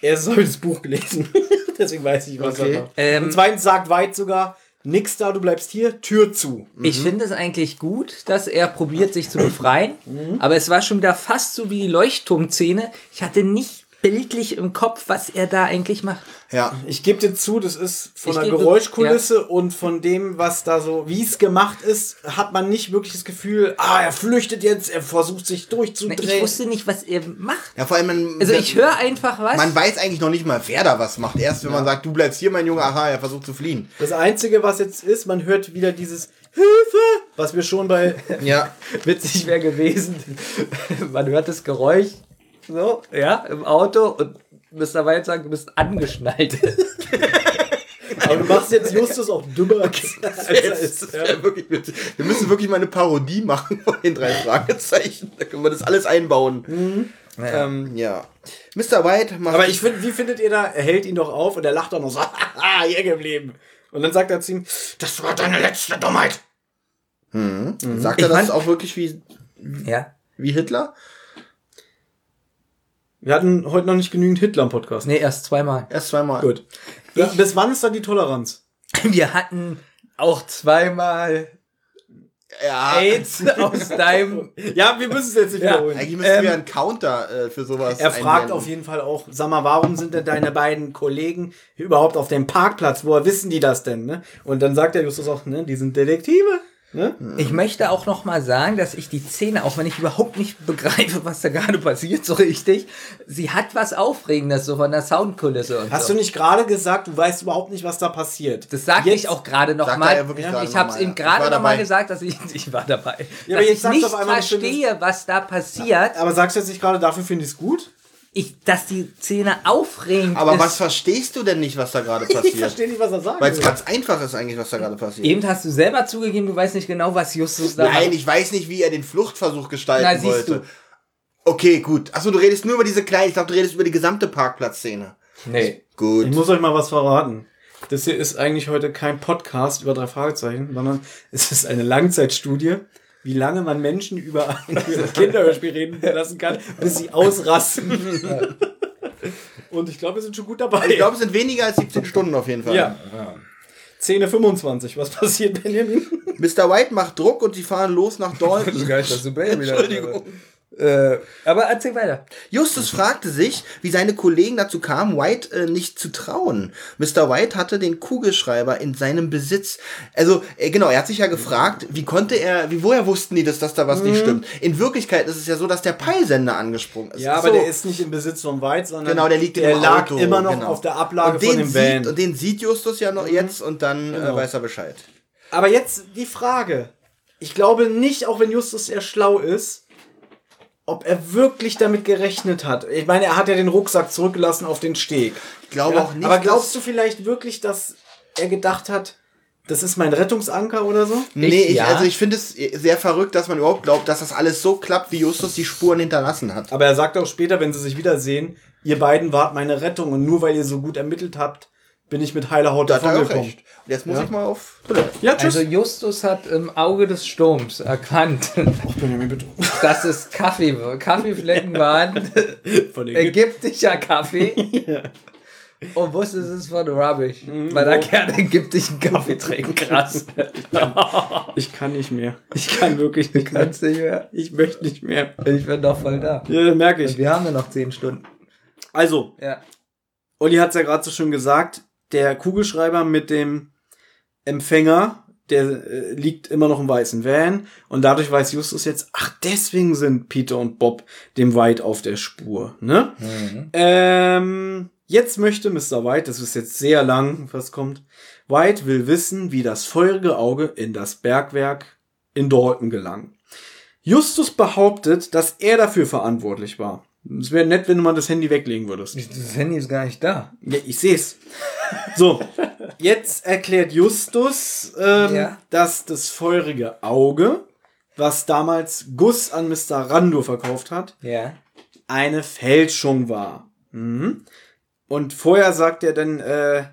er soll das Buch gelesen. [laughs] Deswegen weiß ich, was Okay. er macht. Ähm, Und zweitens sagt White sogar, nix da, du bleibst hier, Tür zu. Ich finde es eigentlich gut, dass er probiert, sich zu befreien. Aber es war schon wieder fast so wie die Leuchtturmszene. Ich hatte nicht bildlich im Kopf, was er da eigentlich macht. Ja. Ich gebe dir zu, das ist von Ich der Geräuschkulisse und von dem, was da so, wie es gemacht ist, hat man nicht wirklich das Gefühl, ah, er flüchtet jetzt, er versucht sich Na, durchzudrehen. Ich wusste nicht, was er macht. Ja, vor allem, man, Also ich höre einfach was. man weiß eigentlich noch nicht mal, wer da was macht. Erst wenn man sagt, du bleibst hier, mein Junge, aha, er versucht zu fliehen. Das Einzige, was jetzt ist, man hört wieder dieses Hilfe, was wir schon bei Ja. [laughs] witzig wäre gewesen. Man hört das Geräusch so, ja, im Auto und Mr. White sagt, du bist angeschnallt. [laughs] Aber du machst jetzt Justus auch dümmer, als [laughs] er ist. ja wirklich. Wir müssen wirklich mal eine Parodie machen von den drei Fragezeichen. Da können wir das alles einbauen. Ähm, ja. Mr. White macht. Aber ich finde, wie findet ihr da? Er hält ihn doch auf und er lacht doch noch so, [laughs] haha, hier geblieben. Und dann sagt er zu ihm, das war deine letzte Dummheit. sagt er Ich das auch wirklich wie, ja. wie Hitler? Wir hatten heute noch nicht genügend Hitler im Podcast. Nee, erst zweimal. Erst zweimal. Gut. Bis wann ist da die Toleranz? [laughs] Wir hatten auch zweimal Ja. AIDS aus deinem. [laughs] Ja, wir müssen es jetzt nicht Ja. wiederholen. Eigentlich müssten Ähm, wir einen Counter äh, für sowas Er fragt einblenden. auf jeden Fall auch, sag mal, warum sind denn deine beiden Kollegen überhaupt auf dem Parkplatz? Woher wissen die das denn? Ne? Und dann sagt der Justus auch, ne, die sind Detektive. Ne? Ich möchte auch noch mal sagen, dass ich die Szene, auch wenn ich überhaupt nicht begreife, was da gerade passiert, so richtig, sie hat was Aufregendes, so von der Soundkulisse und Hast so. du nicht gerade gesagt, du weißt überhaupt nicht, was da passiert? Das sagte ich auch gerade noch mal. ja ich habe es ihm ja. Gerade noch mal gesagt, dass ich, [laughs] ich war dabei. Ja, aber dass jetzt ich nicht verstehe, was da passiert. Aber sagst du jetzt nicht gerade, dafür finde ich es gut? Ich, dass die Szene aufregend Aber ist. was verstehst du denn nicht, was da gerade [laughs] Ich passiert? verstehe nicht, was er sagt. Weil es ganz einfach ist eigentlich, was da gerade passiert. Eben hast du selber zugegeben, du weißt nicht genau, was Justus da Nein, macht. ich weiß nicht, wie er den Fluchtversuch gestalten Na, siehst wollte. Okay, gut. Achso, du redest nur über diese kleine, ich glaube, du redest über die gesamte Parkplatzszene. Nee. Gut. Ich muss euch mal was verraten. Das hier ist eigentlich heute kein Podcast über drei Fragezeichen, sondern es ist eine Langzeitstudie, wie lange man Menschen über [laughs] ein Kinderhörspiel reden lassen kann, bis sie ausrasten. [laughs] Und ich glaube, wir sind schon gut dabei. Ich glaube, es sind weniger als 17 Stunden auf jeden Fall. ja. Szene 25. Was passiert, Benjamin? Mr. White macht Druck und sie fahren los nach [laughs] Dalton. Entschuldigung. Äh, aber erzähl weiter. Justus fragte sich, wie seine Kollegen dazu kamen, White äh, nicht zu trauen. Mr. White hatte den Kugelschreiber in seinem Besitz. Also, äh, genau, er hat sich ja gefragt, wie konnte er, wie woher wussten die, dass, dass da was nicht stimmt? In Wirklichkeit ist es ja so, dass der Peilsender angesprungen ist. Mhm. Ja, aber so. der ist nicht im Besitz von White, sondern Genau, der liegt in der dem lag Auto, immer noch genau. auf der Ablage und den von dem sieht, Van. Und den sieht Justus ja noch jetzt und dann Genau. äh, weiß er Bescheid. Aber jetzt die Frage. Ich glaube nicht, auch wenn Justus sehr schlau ist, ob er wirklich damit gerechnet hat. Ich meine, er hat ja den Rucksack zurückgelassen auf den Steg. Ich glaube Ja? auch nicht. Aber glaubst du vielleicht wirklich, dass er gedacht hat, das ist mein Rettungsanker oder so? Nee, Ich- ich, ja. also ich finde es sehr verrückt, dass man überhaupt glaubt, dass das alles so klappt, wie Justus die Spuren hinterlassen hat. Aber er sagt auch später, wenn sie sich wiedersehen, ihr beiden wart meine Rettung und nur weil ihr so gut ermittelt habt, bin ich mit heiler Haut Da hat auch davongekommen. recht. Und jetzt muss Ja. ich mal auf Toilette. Ja, tschüss. Also Justus hat im Auge des Sturms erkannt, Ach, Benjamin, bitte. [laughs] dass es Kaffee, Kaffeeflecken waren, [laughs] Von ägyptischer Kaffee. [laughs] Und wusste, es ist von Rubbish. Weil er gerne ägyptischen Kaffee trinkt. Krass. Ich kann nicht mehr. Ich kann wirklich nicht mehr. Kannst nicht mehr. Ich möchte nicht mehr. Ich bin doch voll da. Ja, merke ich. Wir haben ja noch 10 Stunden. Also, Ja. Olli hat es ja gerade so schön gesagt, der Kugelschreiber mit dem Empfänger, der äh, liegt immer noch im weißen Van und dadurch weiß Justus jetzt, ach, deswegen sind Peter und Bob dem White auf der Spur, ne? Ähm, jetzt möchte Mr. White, das ist jetzt sehr lang, was kommt, White will wissen, wie das feurige Auge in das Bergwerk in Dalton gelang. Justus behauptet, dass er dafür verantwortlich war. Es wäre nett, wenn du mal das Handy weglegen würdest. Das Handy ist gar nicht da. Ja, ich seh's. So, jetzt erklärt Justus, ähm, Ja. dass das feurige Auge, was damals Gus an Mr. Rando verkauft hat, Ja. eine Fälschung war. Mhm. Und vorher sagt er dann, äh,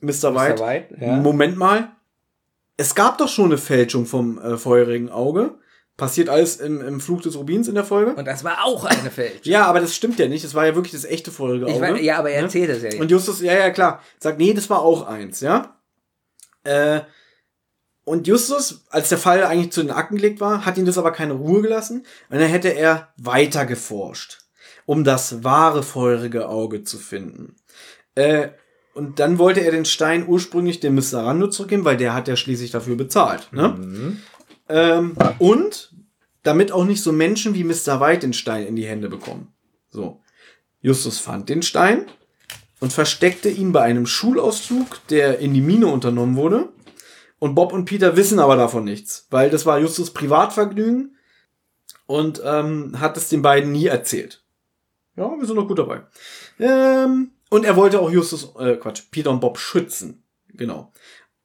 Mr. White, White, ja. Moment mal, es gab doch schon eine Fälschung vom äh, feurigen Auge. Passiert alles im, im Flug des Rubins in der Folge. Und das war auch eine Fälschung. ja, aber das stimmt ja nicht. Es war ja wirklich das echte feurige Auge. Ich weiß, ja, aber er Ne? erzählt es ja jetzt. Und Justus, ja, ja, klar, sagt, nee, das war auch eins, ja. Äh, und Justus, als der Fall eigentlich zu den Akten gelegt war, hat ihn das aber keine Ruhe gelassen. Und dann hätte er weiter geforscht. um das wahre feurige Auge zu finden. Äh, und dann wollte er den Stein ursprünglich dem Mr. Rando zurückgeben, weil der hat ja schließlich dafür bezahlt. Ne? Ähm, und damit auch nicht so Menschen wie Mr. White den Stein in die Hände bekommen. So. Justus fand den Stein und versteckte ihn bei einem Schulausflug, der in die Mine unternommen wurde. Und Bob und Peter wissen aber davon nichts, weil das war Justus Privatvergnügen und ähm, hat es den beiden nie erzählt. Ja, wir sind noch gut dabei. Ähm, und er wollte auch Justus, äh, Quatsch, Peter und Bob schützen. Genau.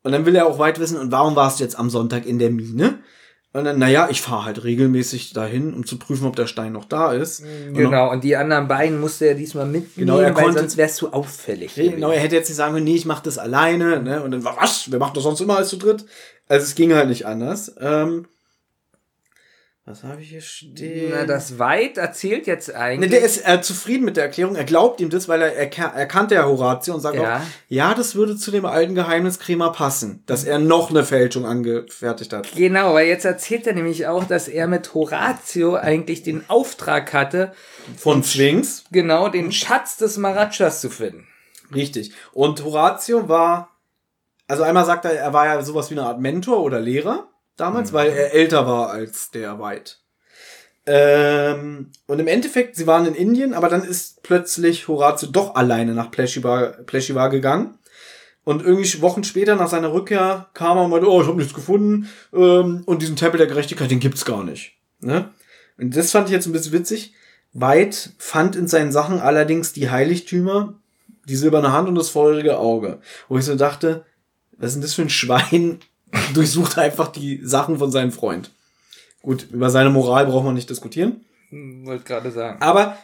Und dann will er auch weit wissen, und warum warst du jetzt am Sonntag in der Mine? Und dann, naja, ich fahre halt regelmäßig dahin, um zu prüfen, ob der Stein noch da ist. Und Genau, und die anderen beiden musste er diesmal mitnehmen, Genau, er weil konnte- sonst wärst du auffällig. Genau, er hätte jetzt nicht sagen können, nee, ich mach das alleine, ne? Und dann war was? Wir machen das sonst immer als zu dritt. Also es ging halt nicht anders. Ähm, was habe ich hier stehen? Na, das Weit erzählt jetzt Ne, eigentlich. der ist äh, zufrieden mit der Erklärung. Er glaubt ihm das, weil er, er, er kannte ja Horatio und sagt Ja. auch, ja, das würde zu dem alten Geheimniskrämer passen, dass er noch eine Fälschung angefertigt hat. Genau, weil jetzt erzählt er nämlich auch, dass er mit Horatio eigentlich den Auftrag hatte, Von Sphinx. genau den Schatz des Marachas zu finden. Richtig. Und Horatio war, also einmal sagt er, er war ja sowas wie eine Art Mentor oder Lehrer damals, weil er älter war als der White. Ähm, und im Endeffekt, sie waren in Indien, aber dann ist plötzlich Horatio doch alleine nach Pleshivar, Pleshivar gegangen. Und irgendwie Wochen später, nach seiner Rückkehr, kam er und meinte, oh, ich habe nichts gefunden. Ähm, und diesen Tempel der Gerechtigkeit, den gibt's gar nicht. Ne? Und das fand ich jetzt ein bisschen witzig. White fand in seinen Sachen allerdings die Heiligtümer, die silberne Hand und das feurige Auge. Wo ich so dachte, was ist denn das für ein Schwein? Durchsucht einfach die Sachen von seinem Freund. Gut, über seine Moral braucht man nicht diskutieren. Hm, Wollte gerade sagen. Aber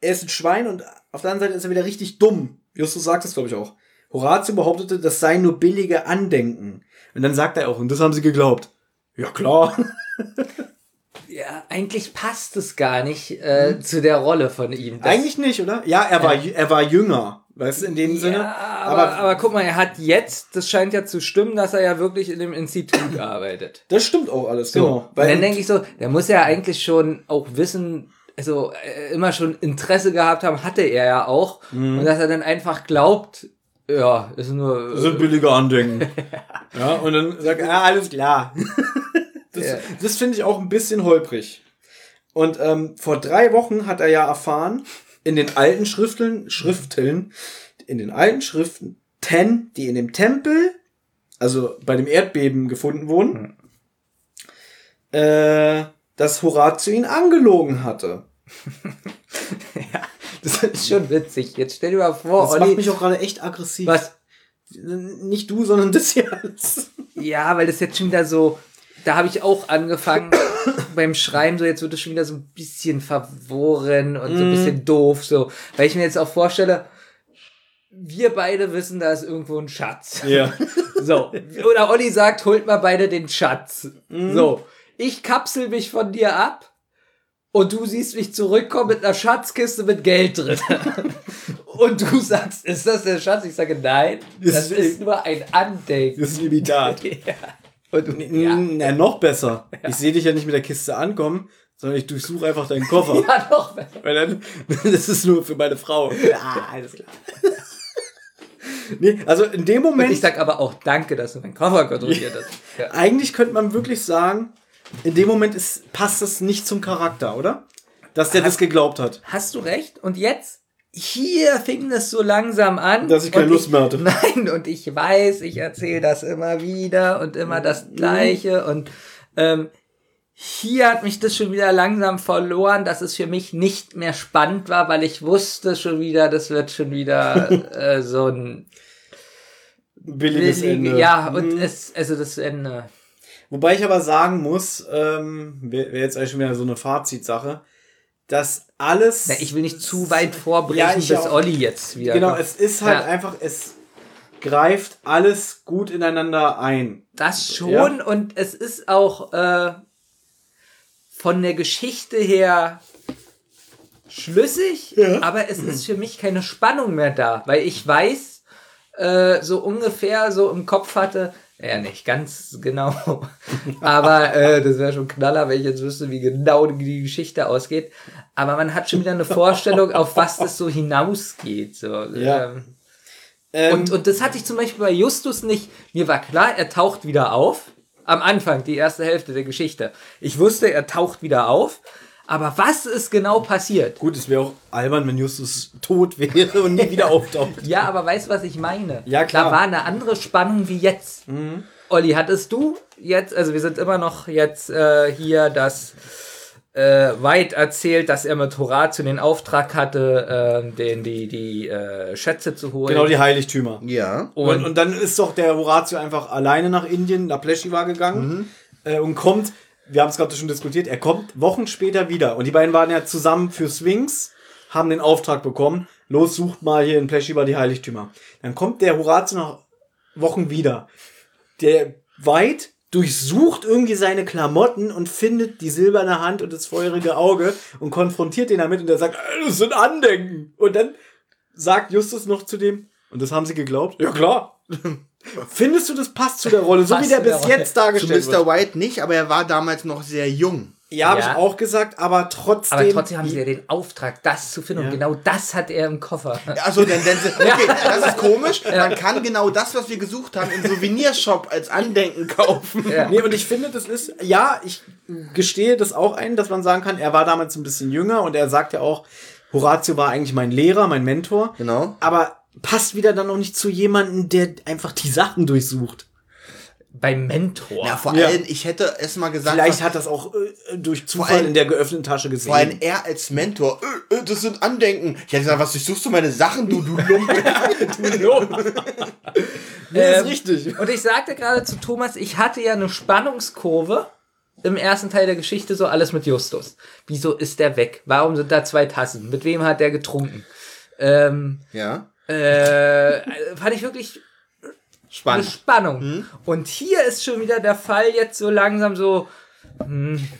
er ist ein Schwein und auf der anderen Seite ist er wieder richtig dumm. Justus sagt es, glaube ich, auch. Horatio behauptete, das seien nur billige Andenken. Und dann sagt er auch, und das haben sie geglaubt. Ja, klar. [laughs] Ja, eigentlich passt es gar nicht äh, zu der Rolle von ihm. Das- Eigentlich nicht, oder? Ja, er war, jü- er war jünger. Weißt du, in dem Sinne. Ja, aber, aber, guck mal, er hat jetzt, das scheint ja zu stimmen, dass er ja wirklich in dem Institut [laughs] arbeitet. das stimmt auch alles, So. genau. Und dann denke ich so, der muss ja eigentlich schon auch wissen, also äh, immer schon Interesse gehabt haben, hatte er ja auch. Und dass er dann einfach glaubt, ja, ist nur. Das sind billige Andenken. [laughs] ja, und dann sagt er, ja, alles klar. [laughs] das Ja. das finde ich auch ein bisschen holprig. Und ähm, vor drei Wochen hat er ja erfahren, in den alten Schrifteln, Schrifteln, in den alten Schriften, die in dem Tempel, also bei dem Erdbeben gefunden wurden, äh, dass Horatio ihn angelogen hatte. [laughs] das ist schon witzig. Jetzt stell dir mal vor, Das Olli. macht mich auch gerade echt aggressiv. was? Nicht du, sondern das hier alles. Ja, weil das jetzt schon wieder so. Da habe ich auch angefangen [coughs] beim Schreiben, so jetzt wird es schon wieder so ein bisschen verworren und so ein bisschen doof, so. Weil ich mir jetzt auch vorstelle, wir beide wissen, da ist irgendwo ein Schatz. Ja. [laughs] So. Oder Olli sagt, holt mal beide den Schatz. So. Ich kapsel mich von dir ab und du siehst mich zurückkommen mit einer Schatzkiste mit Geld drin. [laughs] und du sagst, ist das der Schatz? Ich sage, nein, Das das ist- ist nur ein Andenken. Das ist ein Imitat. [laughs] Ja. Und Ja. Na, noch besser. [laughs] Ich sehe dich ja nicht mit der Kiste ankommen, sondern ich durchsuche einfach deinen Koffer. [laughs] ja, noch besser. Weil dann, [laughs] das ist nur für meine Frau. Ja, alles klar. Nee, also in dem Und Moment, ich sag aber auch danke, dass du meinen Koffer kontrolliert hast. Ja. eigentlich könnte man wirklich sagen, in dem Moment ist, passt das nicht zum Charakter, oder? Dass der das geglaubt hat. Hast du recht? Und jetzt? Hier fing es so langsam an. Dass ich keine Lust mehr hatte. [laughs] Nein, und ich weiß, ich erzähle das immer wieder und immer das Gleiche. Und ähm, hier hat mich das schon wieder langsam verloren, dass es für mich nicht mehr spannend war, weil ich wusste schon wieder, das wird schon wieder [laughs] äh, so ein Billiges Ende. Ja, und Mhm. es, also das Ende. Wobei ich aber sagen muss, ähm, wäre wär jetzt eigentlich schon wieder so eine Fazitsache, dass alles. Na, ich will nicht zu weit vorbrechen, Ja, bis auch. Olli jetzt wieder. Genau, kommt. es ist halt Ja. einfach, es greift alles gut ineinander ein. Das schon Ja. und es ist auch äh, von der Geschichte her schlüssig, aber es ist für mich keine Spannung mehr da, weil ich weiß, äh, so ungefähr so im Kopf hatte, Ja, nicht ganz genau. [laughs] Aber äh, das wäre schon knaller, wenn ich jetzt wüsste, wie genau die, Geschichte ausgeht. Aber man hat schon wieder eine Vorstellung, auf was das so hinausgeht. So. Ja. Ähm, Ähm, und, und das hatte ich zum Beispiel bei Justus nicht. Mir war klar, er taucht wieder auf. Am Anfang, die erste Hälfte der Geschichte. Ich wusste, er taucht wieder auf. Aber was ist genau passiert? gut, es wäre auch albern, wenn Justus tot wäre und nie wieder auftaucht. [laughs] Ja, aber weißt du, was ich meine? Ja, klar. Da war eine andere Spannung wie jetzt. Olli, hattest du jetzt, also wir sind immer noch jetzt äh, hier, dass äh, White erzählt, dass er mit Horatio den Auftrag hatte, äh, den, die, die äh, Schätze zu holen. Genau, die Heiligtümer. Ja. Und, und dann ist doch der Horatio einfach alleine nach Indien, nach Pleschiva gegangen äh, und kommt, wir haben es gerade schon diskutiert, er kommt Wochen später wieder. Und die beiden waren ja zusammen für Swings, haben den Auftrag bekommen, los, sucht mal hier in Pleschiva die Heiligtümer. Dann kommt der Horatio nach Wochen wieder. Der White durchsucht irgendwie seine Klamotten und findet die silberne Hand und das feurige Auge und konfrontiert ihn damit und er sagt, "Äh, das sind Andenken. Und dann sagt Justus noch zu dem, und das haben sie geglaubt? Ja, klar. Findest du, das passt zu der Rolle, so Passt wie der zu der bis Rolle. jetzt Zu dargestellt Mr. wird? White nicht, aber er war damals noch sehr jung. Ja, habe Ja. ich auch gesagt, aber trotzdem. aber trotzdem haben sie ja den Auftrag, das zu finden. Ja. Und genau das hat er im Koffer. Also, denn, denn, [laughs] okay, das ist komisch. Man kann genau das, was wir gesucht haben, im Souvenirshop als Andenken kaufen. Ja. Nee, und ich finde, das ist, ja, ich gestehe das auch ein, dass man sagen kann, er war damals ein bisschen jünger und er sagt ja auch, Horatio war eigentlich mein Lehrer, mein Mentor. Genau. Aber passt wieder dann noch nicht zu jemandem, der einfach die Sachen durchsucht. Beim Mentor. Ja, vor Ja. allem, ich hätte es mal gesagt, Vielleicht hat das auch äh, durch Zufall allem- in der geöffneten Tasche vor allem gesehen. er als Mentor, äh, äh, das sind Andenken. Ich hätte gesagt, was durchsuchst du meine Sachen, du, du Lump. [laughs] du Lump. Nee, ist Ähm, richtig. Und ich sagte gerade zu Thomas, ich hatte ja eine Spannungskurve im ersten Teil der Geschichte, so alles mit Justus. Wieso ist der weg? Warum sind da zwei Tassen? Mit wem hat der getrunken? Ähm, Ja, äh, fand ich wirklich eine spannend. Spannung. Und hier ist schon wieder der Fall jetzt so langsam so,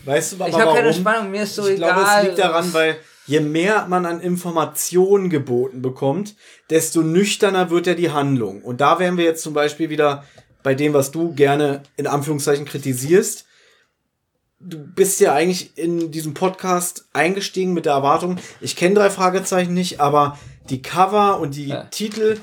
Weißt du, aber ich habe keine? Spannung, mir ist so ich egal. glaube, es liegt daran, weil je mehr man an Informationen geboten bekommt, desto nüchterner wird ja die Handlung. Und da wären wir jetzt zum Beispiel wieder bei dem, was du gerne in Anführungszeichen kritisierst. Du bist ja eigentlich in diesem Podcast eingestiegen mit der Erwartung, ich kenne drei Fragezeichen nicht, aber die Cover und die Ja. Titel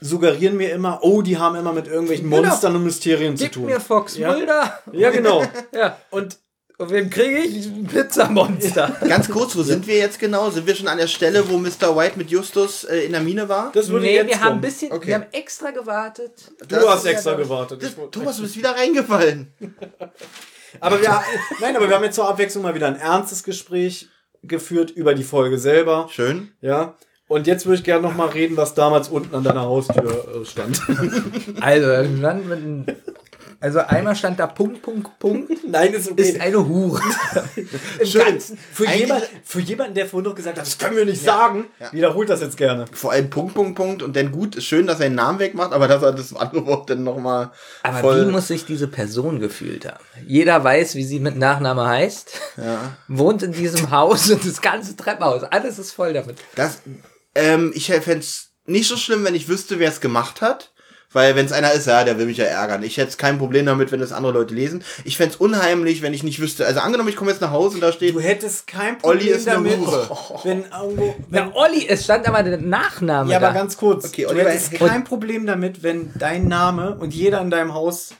suggerieren mir immer, oh, die haben immer mit irgendwelchen Genau. Monstern und Mysterien zu Gib tun. mir Fox Ja. Mulder. Ja, genau. [laughs] Ja. Und Und wem kriege ich? Ein Pizzamonster. Ganz kurz, wo sind wir jetzt genau? Sind wir schon an der Stelle, wo Mr. White mit Justus äh, in der Mine war? das würde Nee, jetzt wir haben ein bisschen, Okay. wir haben extra gewartet. Du Das hast ja extra doch- gewartet. Das, Thomas, du bist wieder reingefallen. [laughs] Aber wir, nein, aber wir haben jetzt zur Abwechslung mal wieder ein ernstes Gespräch geführt über die Folge selber. Schön. Ja. Und jetzt würde ich gerne noch mal reden, was damals unten an deiner Haustür äh, stand. [laughs] Also, stand mit einem- also einmal stand da Punkt, Punkt, Punkt. Nein, ist Ist eine Hure. [laughs] Schön. Ganzen. Für, jemand, für jemanden, der vorhin noch gesagt hat, das können wir nicht sagen, wiederholt das jetzt gerne. Vor allem Punkt, Punkt, Punkt. Und dann gut, ist schön, dass er den Namen wegmacht, aber dass er das andere Wort dann nochmal Aber voll... wie muss sich diese Person gefühlt haben? Jeder weiß, wie sie mit Nachname heißt, ja. wohnt in diesem Haus und das ganze Treppenhaus. Alles ist voll damit. Das, ähm, ich fände es nicht so schlimm, wenn ich wüsste, wer es gemacht hat. Weil wenn es einer ist, ja, der will mich ja ärgern. Ich hätte kein Problem damit, wenn das andere Leute lesen. Ich fände es unheimlich, wenn ich nicht wüsste. Also angenommen, ich komme jetzt nach Hause und da steht, Du hättest kein Problem Olli ist eine damit, Hure. [laughs] wenn irgendwo, wenn, Na, Olli, es stand aber der Nachname ja, da. aber ganz kurz. Okay, du Oliver, hättest hey. kein Problem damit, wenn dein Name und jeder in deinem Haus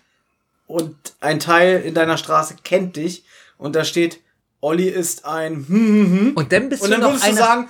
und ein Teil in deiner Straße kennt dich und da steht, Olli ist ein hm, hm, hm. und dann bist Und du dann noch würdest du einer, sagen,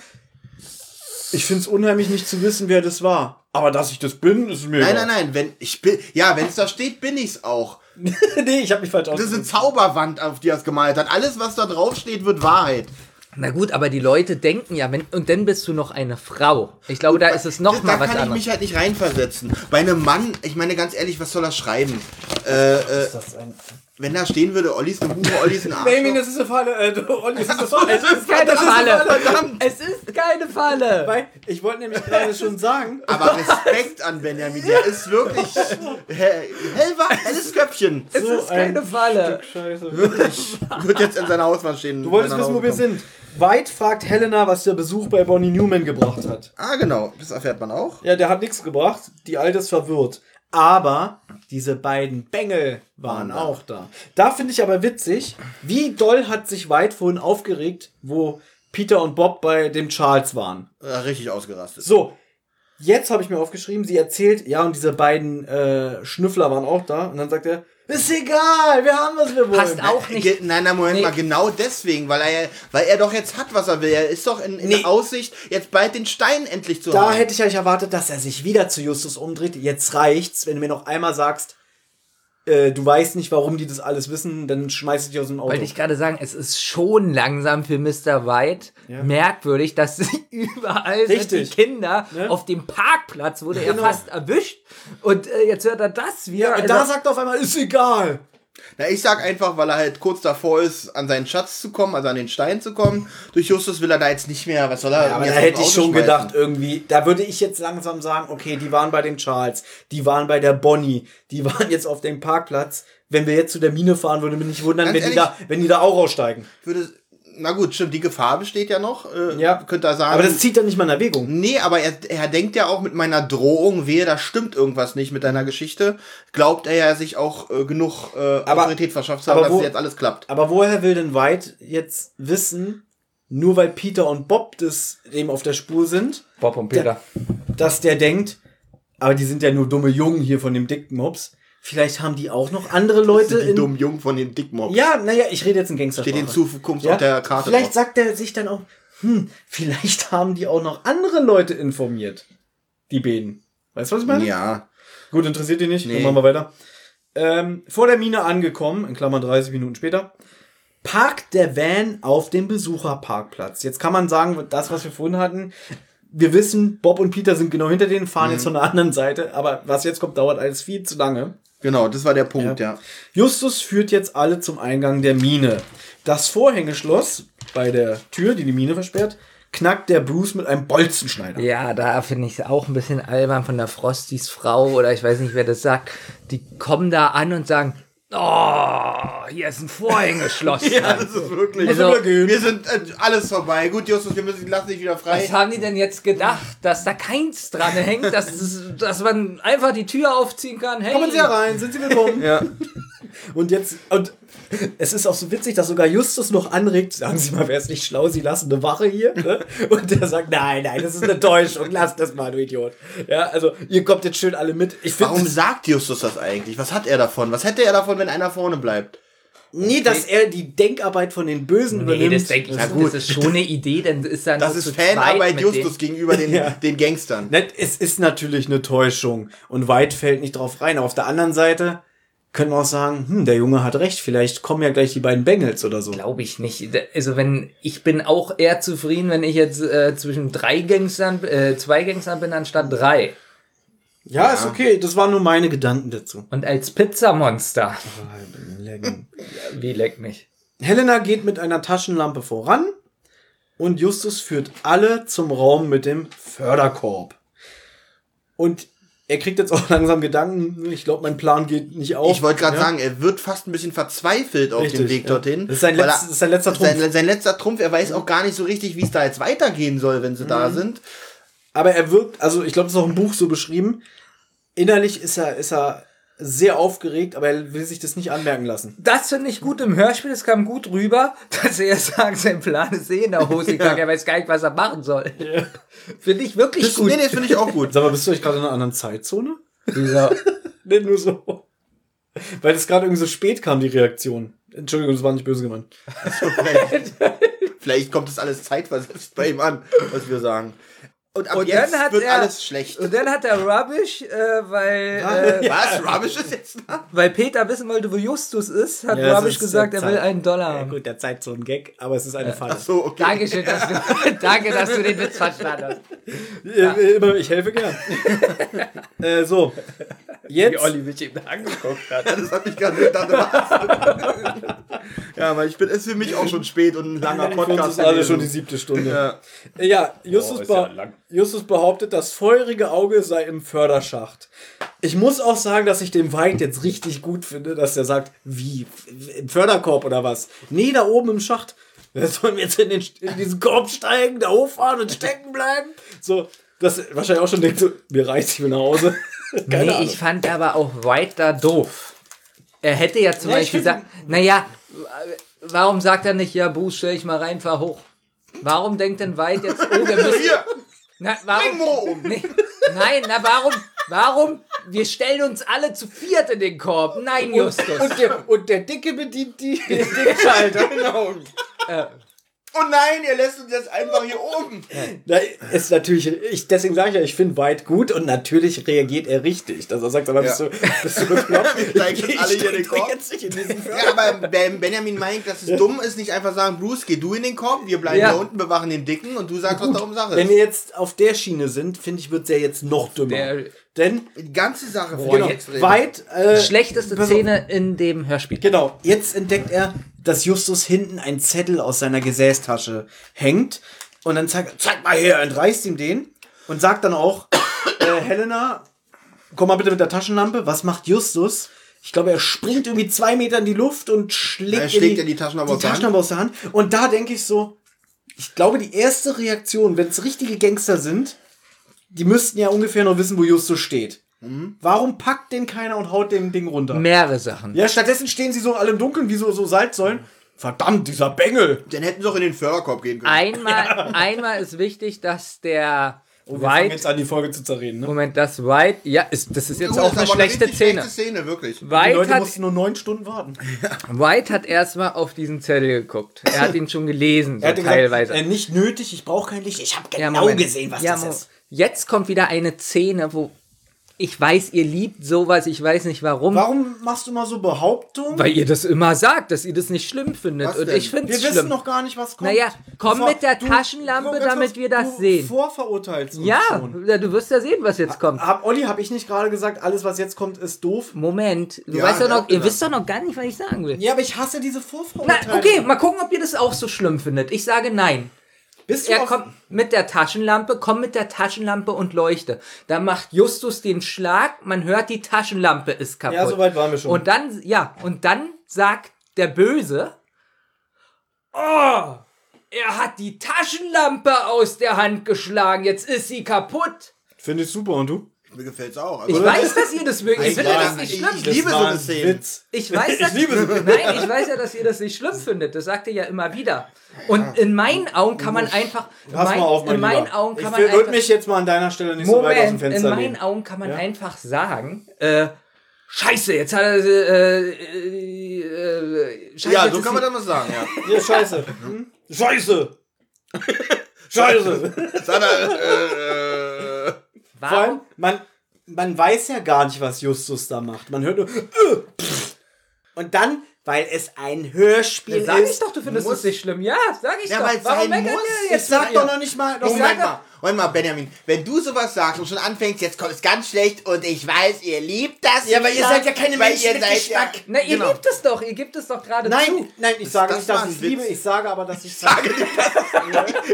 ich finde es unheimlich nicht zu wissen, wer das war. Aber dass ich das bin, ist mir nein, egal. nein, nein, wenn ich bin, ja, wenn es da steht, bin ich's auch. [laughs] nee, ich habe mich falsch Das ist eine. Zauberwand, auf die er es gemalt hat. Alles, was da drauf steht, wird Wahrheit. Na gut, aber die Leute denken ja, wenn, und dann bist du noch eine Frau. Ich glaube, da ist es noch da mal was kann ich anderes. mich halt nicht reinversetzen. Bei einem Mann, ich meine ganz ehrlich, was soll er schreiben? Äh, äh, Das ist ein wenn da stehen würde, Olli ist eine Hure, Olli ist ein [laughs] Damien, Arschloch. das ist eine Falle. Äh, du, Olli, [laughs] das ist eine Falle. Es ist keine Falle. Verdammt. Es ist keine Falle. Weil ich wollte nämlich gerade schon sagen, [laughs] Aber Respekt an Benjamin, der ist wirklich hell, helles Köpfchen. Es so ist keine ein Falle. Scheiße. Wirklich. Wird jetzt in seiner Hauswand stehen. Du wolltest wissen, wo wir sind. White fragt Helena, was der Besuch bei Bonnie Newman gebracht hat. Ah, genau. Das erfährt man auch. Ja, der hat nichts gebracht. Die Alte ist verwirrt. Aber diese beiden Bengel waren da. auch da. Da finde ich aber witzig, wie doll hat sich White vorhin aufgeregt, wo Peter und Bob bei dem Charles waren. Äh, richtig ausgerastet. So, jetzt habe ich mir aufgeschrieben, sie erzählt, ja, und diese beiden äh, Schnüffler waren auch da. Und dann sagt er, ist egal, wir haben, was wir wollen. Passt auch nicht. Ge nein, nein, Moment Nee. mal, genau deswegen, weil er, weil er doch jetzt hat, was er will. Er ist doch in, in Nee. Aussicht, jetzt bald den Stein endlich zu Da haben. hätte ich eigentlich erwartet, dass er sich wieder zu Justus umdreht. Jetzt reicht's, wenn du mir noch einmal sagst, äh, du weißt nicht, warum die das alles wissen, dann schmeiß ich dich aus dem Auto. Wollte ich gerade sagen, es ist schon langsam für Mr. White Ja. merkwürdig, dass [laughs] überall sind die Richtig. Kinder Ne? auf dem Parkplatz, wurde er Genau. fast erwischt. Und äh, jetzt hört er das wieder. Und Also- da sagt er auf einmal, ist egal. Na, ich sag einfach, weil er halt kurz davor ist, an seinen Schatz zu kommen, also an den Stein zu kommen. Durch Justus will er da jetzt nicht mehr, was soll er? Ja, aber da hätte ich schon schmeißen? gedacht, irgendwie, da würde ich jetzt langsam sagen, okay, die waren bei dem Charles, die waren bei der Bonnie, die waren jetzt auf dem Parkplatz. Wenn wir jetzt zu der Mine fahren, würde mich nicht wundern, Ganz wenn die, ehrlich? da, wenn die da auch aussteigen. Würde, na gut, stimmt, die Gefahr besteht ja noch. Äh, Ja. Könnte er sagen. Aber das zieht dann nicht mal in Erwägung. Nee, aber er, er denkt ja auch mit meiner Drohung, wehe, da stimmt irgendwas nicht mit deiner Geschichte, glaubt er ja sich auch äh, genug äh, Autorität verschafft zu haben, aber dass wo- jetzt alles klappt. Aber woher will denn White jetzt wissen, nur weil Peter und Bob das dem auf der Spur sind, Bob und Peter. dass der denkt, aber die sind ja nur dumme Jungen hier von dem dicken Mops. Vielleicht haben die auch noch andere Leute Die in. dummen Jungen von den Dickmobs. Ja, naja, ich rede jetzt in Gangster. Steht in Zukunft auf der Karte Vielleicht drauf. sagt er sich dann auch, hm, vielleicht haben die auch noch andere Leute informiert. Die Beden. Weißt du, was ich meine? Ja. Gut, interessiert die nicht. Nee. Dann machen wir weiter. Ähm, vor der Mine angekommen, in Klammern 30 Minuten später, parkt der Van auf dem Besucherparkplatz. Jetzt kann man sagen, das, was wir vorhin hatten, wir wissen, Bob und Peter sind genau hinter denen, fahren Mhm. jetzt von der anderen Seite, aber was jetzt kommt, dauert alles viel zu lange. Genau, das war der Punkt, ja. Justus führt jetzt alle zum Eingang der Mine. Das Vorhängeschloss bei der Tür, die die Mine versperrt, knackt der Bruce mit einem Bolzenschneider. Ja, da finde ich es auch ein bisschen albern von der Frostis Frau oder ich weiß nicht, wer das sagt. Die kommen da an und sagen, oh, hier ist ein Vorhängeschloss. [laughs] Ja, das ist wirklich. Also- wir sind äh, alles vorbei. Gut, Justus, wir müssen, lass dich wieder frei. Was haben die denn jetzt gedacht, dass da keins dran hängt, dass, dass man einfach die Tür aufziehen kann? Hey, Kommen Sie herein, sind Sie willkommen. Ja. [laughs] Und jetzt, und es ist auch so witzig, dass sogar Justus noch anregt, sagen Sie mal, wäre es nicht schlau, Sie lassen eine Wache hier? Ne? Und der sagt, nein, nein, das ist eine Täuschung, lass das mal, du Idiot. Ja, also, ihr kommt jetzt schön alle mit. Ich Warum finde, sagt Justus das eigentlich? Was hat er davon? Was hätte er davon, wenn einer vorne bleibt? nie, dass er die Denkarbeit von den Bösen Nee, übernimmt. das denke ich, Na das gut. ist schon eine Idee, denn ist dann Das ist Fanarbeit Justus gegenüber den, [laughs] Ja. den Gangstern. Es ist natürlich eine Täuschung und White fällt nicht drauf rein. Aber auf der anderen Seite können wir auch sagen, hm, der Junge hat recht, vielleicht kommen ja gleich die beiden Bengels oder so. Glaube ich nicht. Also wenn ich bin auch eher zufrieden, wenn ich jetzt äh, zwischen drei Gangstern, äh, zwei Gangstern bin anstatt drei. Ja, ist okay, das waren nur meine Gedanken dazu. Und als Pizzamonster. [laughs] Wie leckt mich. Helena geht mit einer Taschenlampe voran und Justus führt alle zum Raum mit dem Förderkorb. Und er kriegt jetzt auch [laughs] langsam Gedanken, ich glaube, mein Plan geht nicht auf. Ich wollte gerade Ja? sagen, er wird fast ein bisschen verzweifelt auf dem Weg ja. dorthin. Das ist sein weil letz- er- das ist sein letzter Trumpf. Sein, sein letzter Trumpf. Er weiß auch gar nicht so richtig, wie es da jetzt weitergehen soll, wenn sie da Mhm. sind. Aber er wirkt, also ich glaube, das ist auch im Buch so beschrieben. Innerlich ist er, ist er sehr aufgeregt, aber er will sich das nicht anmerken lassen. Das finde ich gut im Hörspiel, es kam gut rüber, dass er [laughs] sagt, sein Plan ist eh in der Hose gegangen, er weiß gar nicht, was er machen soll. Finde ich wirklich Das, gut. nee, nee, finde ich auch gut. Sag mal, bist du euch gerade in einer anderen Zeitzone? Dieser, [laughs] Nee, nur so. Weil das gerade irgendwie so spät kam, die Reaktion. Entschuldigung, das war nicht böse gemeint. [laughs] vielleicht, vielleicht kommt das alles zeitversetzt bei ihm an, was wir sagen. Und ab Und jetzt dann hat wird er- alles schlecht. und dann hat er Rubbish, äh, weil, [laughs] äh, Was? Rubbish ist jetzt da? weil Peter wissen wollte, wo Justus ist, hat Ja, Rubbish ist gesagt, er will einen Dollar Ja, haben. gut, der Zeit so ein Gag, aber es ist eine Falle. So, okay. Dankeschön, dass du, [laughs] danke, dass du den Witz verstanden hast. Äh, immer, ich helfe gern. [laughs] äh, so. Jetzt. mich eben angeguckt hat. Das hat mich gerade gedacht. was? ja, weil ich bin, es ist für mich auch schon spät und ein langer Podcast. ist alle gewesen. schon die siebte Stunde. Ja. Ja, Justus, Oh, ist ja be lang. Justus behauptet, das feurige Auge sei im Förderschacht. Ich muss auch sagen, dass ich den White jetzt richtig gut finde, dass er sagt, wie, im Förderkorb oder was? Nee, da oben im Schacht. Wer soll jetzt in, den, in diesen Korb steigen, da hochfahren und stecken bleiben? So, das wahrscheinlich auch schon denkt, so, mir reicht, ich will nach Hause. [laughs] Keine nee, Ahnung. ich fand aber auch White da doof. Er hätte ja zum Ja, Beispiel gesagt, naja, warum sagt er nicht, ja, Bruce, stell ich mal rein, fahr hoch. Warum denkt denn White jetzt, oh, wir [laughs] müssen... Hier, Na, warum, um. nee, nein, na warum, warum, wir stellen uns alle zu viert in den Korb. Nein, Justus. Und der, und der Dicke bedient die, den [laughs] Schalter. Genau. Äh, Oh nein, ihr lässt uns jetzt einfach hier oben. Da ist natürlich, ich, deswegen sage ich ja, ich finde White gut und natürlich reagiert er richtig. Dass er sagt, aber bist Ja. du, bist du bekloppt? Wir steigen jetzt alle hier in den Korb. jetzt nicht in diesen Ja, aber Ben- Benjamin meint, dass es dumm ist, nicht einfach sagen, Bruce, geh du in den Korb, wir bleiben Ja. hier unten, bewachen den Dicken und du sagst, was darum Sache Wenn ist. wir jetzt auf der Schiene sind, finde ich, wird es ja jetzt noch dümmer. Der- Denn, Die ganze Sache Boah, genau, jetzt- White, äh, schlechteste. Szene in dem Hörspiel. Genau, jetzt entdeckt er, dass Justus hinten ein Zettel aus seiner Gesäßtasche hängt. Und dann zeigt zeig mal her, entreißt ihm den. Und sagt dann auch, äh, Helena, komm mal bitte mit der Taschenlampe. Was macht Justus? Ich glaube, er springt irgendwie zwei Meter in die Luft und schlägt, Er schlägt ihr die Taschenlampe die aus. Taschenlampe aus der Hand. Und da denke ich so, ich glaube, die erste Reaktion, wenn es richtige Gangster sind, die müssten ja ungefähr noch wissen, wo Justus steht. Mhm. Warum packt den keiner und haut dem Ding runter? Mehrere Sachen. Ja, stattdessen stehen sie so alle im Dunkeln wie so, so Salzsäulen. Verdammt, dieser Bengel. Dann hätten sie auch in den Förderkorb gehen können. Einmal, [laughs] einmal ist wichtig, dass der Oh, wir fangen White, jetzt an, die Folge zu zerreden, ne? Moment, das White, ja, ist, das ist jetzt auch ist eine schlechte Szene. schlechte Szene, wirklich. Die White Leute hat, mussten nur neun Stunden warten. [laughs] White hat erstmal auf diesen Zettel geguckt. Er hat ihn schon gelesen, [laughs] so Er hatte teilweise. gesagt, äh, nicht nötig, ich brauche kein Licht. Ich habe Ja, genau Moment. gesehen, was Ja, das Mo- ist. Jetzt kommt wieder eine Szene, wo ich weiß, ihr liebt sowas, ich weiß nicht warum. Warum machst du mal so Behauptungen? Weil ihr das immer sagt, dass ihr das nicht schlimm findet. Was Und denn? ich finde wir es wissen schlimm. noch gar nicht, was kommt. Naja, komm Bevor- mit der du- Taschenlampe, du- damit wir das sehen. Vorverurteilst uns ja, schon. ja, du wirst ja sehen, was jetzt kommt. Hab, Olli, habe ich nicht gerade gesagt, alles, was jetzt kommt, ist doof? Moment, du Ja, weißt doch noch, ihr wisst doch noch gar nicht, was ich sagen will. Ja, aber ich hasse diese Na, Vorverurteilung. okay, mal gucken, ob ihr das auch so schlimm findet. Ich sage nein. Bist du Er kommt mit der Taschenlampe, komm mit der Taschenlampe und leuchte. Da macht Justus den Schlag, man hört, die Taschenlampe ist kaputt. Ja, soweit waren wir schon. Und dann, ja, und dann sagt der Böse, oh, er hat die Taschenlampe aus der Hand geschlagen, jetzt ist sie kaputt. Finde ich super, und du? Mir gefällt's auch. Ich Also, weiß, dass ihr das mögt. Ich Ich finde das nicht ich- schlimm. ich liebe Das so eine ein Szene. Witz. Ich weiß, dass, liebe sie. Nein, ich weiß ja, dass ihr das nicht schlimm findet. Das sagt ihr ja immer wieder. Und in meinen Augen kann man einfach. Pass mein, mal auf, mein in meinen Lieber. Augen kann ich man würde einfach. mich jetzt mal an deiner Stelle nicht so weit aus dem Moment, in Fenster meinen lehnen. Augen kann man Ja? einfach sagen, äh, Scheiße, jetzt hat er, äh, äh, äh, Scheiße, ja, jetzt so kann man das mal sagen, ja. [laughs] Ja, scheiße. Hm? Scheiße. [laughs] scheiße. Das hat er, äh, Vor allem, Warum? man, man weiß ja gar nicht, was Justus da macht. Man hört nur. Äh. Und dann, weil es ein Hörspiel Sag ich ist. doch, du findest muss- es nicht schlimm. Ja, sag ich Ja, doch. weil es Warum meckert muss. ihr Ich jetzt sag doch noch nicht mal. Doch, Ich Moment sag mal, Moment mal, Benjamin, wenn du sowas sagst und schon anfängst, jetzt kommt es ganz schlecht und ich weiß, ihr liebt das. Ja, aber ihr seid ja keine Menschen ihr mit seid Geschmack. Ja, Na, ihr genau. liebt es doch, ihr gebt es doch gerade Nein, zu. nein, ich sage Das nicht, dass ich es liebe. Ich sage aber, dass ich Sage nicht, dass,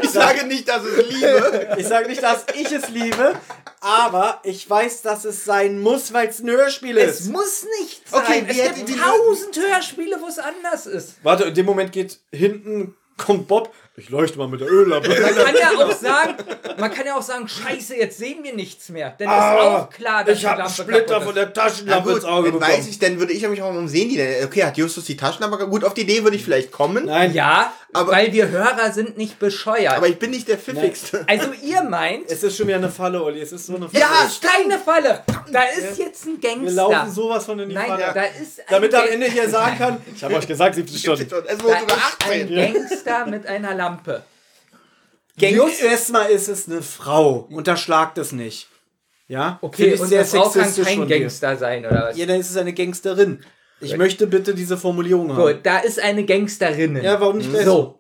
ich sage nicht, dass ich es liebe. Ich sage nicht, dass ich es liebe, aber ich weiß, dass es sein muss, weil es ein Hörspiel Es ist. muss nicht sein. Okay, es gibt die- tausend Hörspiele, wo es anders ist. Warte, in dem Moment geht hinten, kommt Bob. Ich leuchte mal mit der Öllampe. Man kann ja auch sagen, man kann ja auch sagen, scheiße, jetzt sehen wir nichts mehr. Denn es ist Ah, auch klar, dass ich die habe einen Splitter von der Taschenlampe gut, ins Auge dann bekommen. weiß ich, dann würde ich mich auch warum sehen die denn? Okay, hat Justus die Taschenlampe? Gut, auf die Idee würde ich vielleicht kommen, Nein, Ja, Aber- weil wir Hörer sind nicht bescheuert. aber ich bin nicht der pfiffigste. also ihr meint, es ist schon wieder eine Falle, Olli. Es ist so eine Falle. ja, ist keine Falle. Da ist jetzt ein Gangster. Wir laufen sowas von in die Nein, Falle. da ist ein Damit er am Ende hier sagen kann, [laughs] ich habe euch gesagt, 70 Stunden. Es wurde sogar ist ein 18. Gangster mit einer Lampe. Gang Just- erstmal ist es eine Frau. Unterschlagt es nicht. Ja? Okay, und sehr eine Frau kann kein. Gangster sein, oder was? Ja, dann ist es eine Gangsterin. Ich möchte bitte diese Formulierung haben. Gut, da ist eine Gangsterin. Ja, warum nicht gleich So.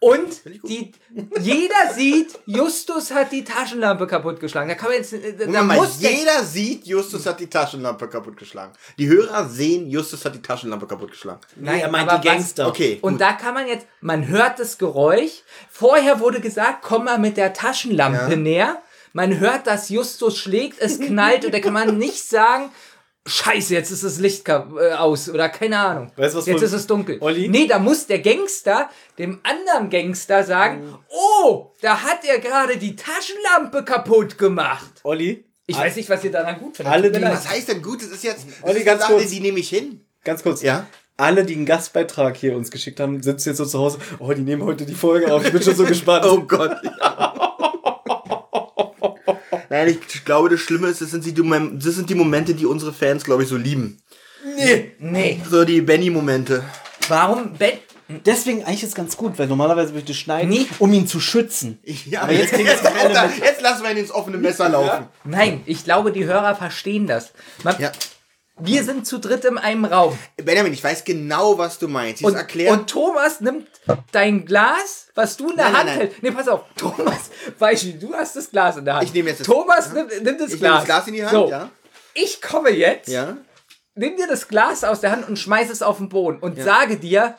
Und die, jeder sieht, Justus hat die Taschenlampe kaputtgeschlagen. Da kann man jetzt, äh, da mal, muss der, jeder sieht, Justus hat die Taschenlampe kaputtgeschlagen. Die Hörer sehen, Justus hat die Taschenlampe kaputtgeschlagen. Nein, er meint aber die was- Gangster. Okay. Und da kann man jetzt, man hört das Geräusch. Vorher wurde gesagt, komm mal mit der Taschenlampe Ja. näher. Man hört, dass Justus schlägt, es knallt und da kann man nicht sagen, Scheiße, jetzt ist das Licht äh, aus oder keine Ahnung. Weißt du, was jetzt ist es dunkel. Olli? Nee, da muss der Gangster dem anderen Gangster sagen, oh, da hat er gerade die Taschenlampe kaputt gemacht. Olli, Ich weiß nicht, was ihr daran gut findet. Alle, die-. Was heißt denn gut? Das ist jetzt. Das Olli, ist ganz kurz. Die nehme ich hin. Ganz kurz. Ja. Alle, die einen Gastbeitrag hier uns geschickt haben, sitzen jetzt so zu Hause. Oh, die nehmen heute die Folge auf. Ich bin schon so [laughs] gespannt. Oh Gott. [laughs] Nein, ich glaube, das Schlimme ist, das sind die, das sind die Momente, die unsere Fans, glaube ich, so lieben. nee. Nee. So die Benny-Momente. Warum? Ben Deswegen eigentlich ist ganz gut, weil normalerweise würde ich das schneiden, Nee. um ihn zu schützen. Ja, Aber jetzt [laughs] es jetzt, alle jetzt, jetzt lassen wir ihn ins offene Messer laufen. Nein, ich glaube, die Hörer verstehen das. Man, Ja. Wir sind zu dritt in einem Raum. Benjamin, ich weiß genau, was du meinst. Jetzt Und, erklär. und Thomas nimmt dein Glas, was du in der Nein, Hand nein. hältst. Nee, pass auf. Thomas, Beispiel, du hast das Glas in der Hand. Ich nehme jetzt das- Thomas nimmt, nimmt das ich nehme Glas. das Glas in die Hand, so, ja. Ich komme jetzt, Ja. nimm dir das Glas aus der Hand und schmeiß es auf den Boden und sage dir,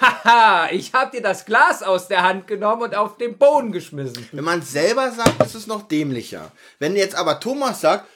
haha, ich hab dir das Glas aus der Hand genommen und auf den Boden geschmissen. Wenn man es selber sagt, ist es noch dämlicher. Wenn jetzt aber Thomas sagt,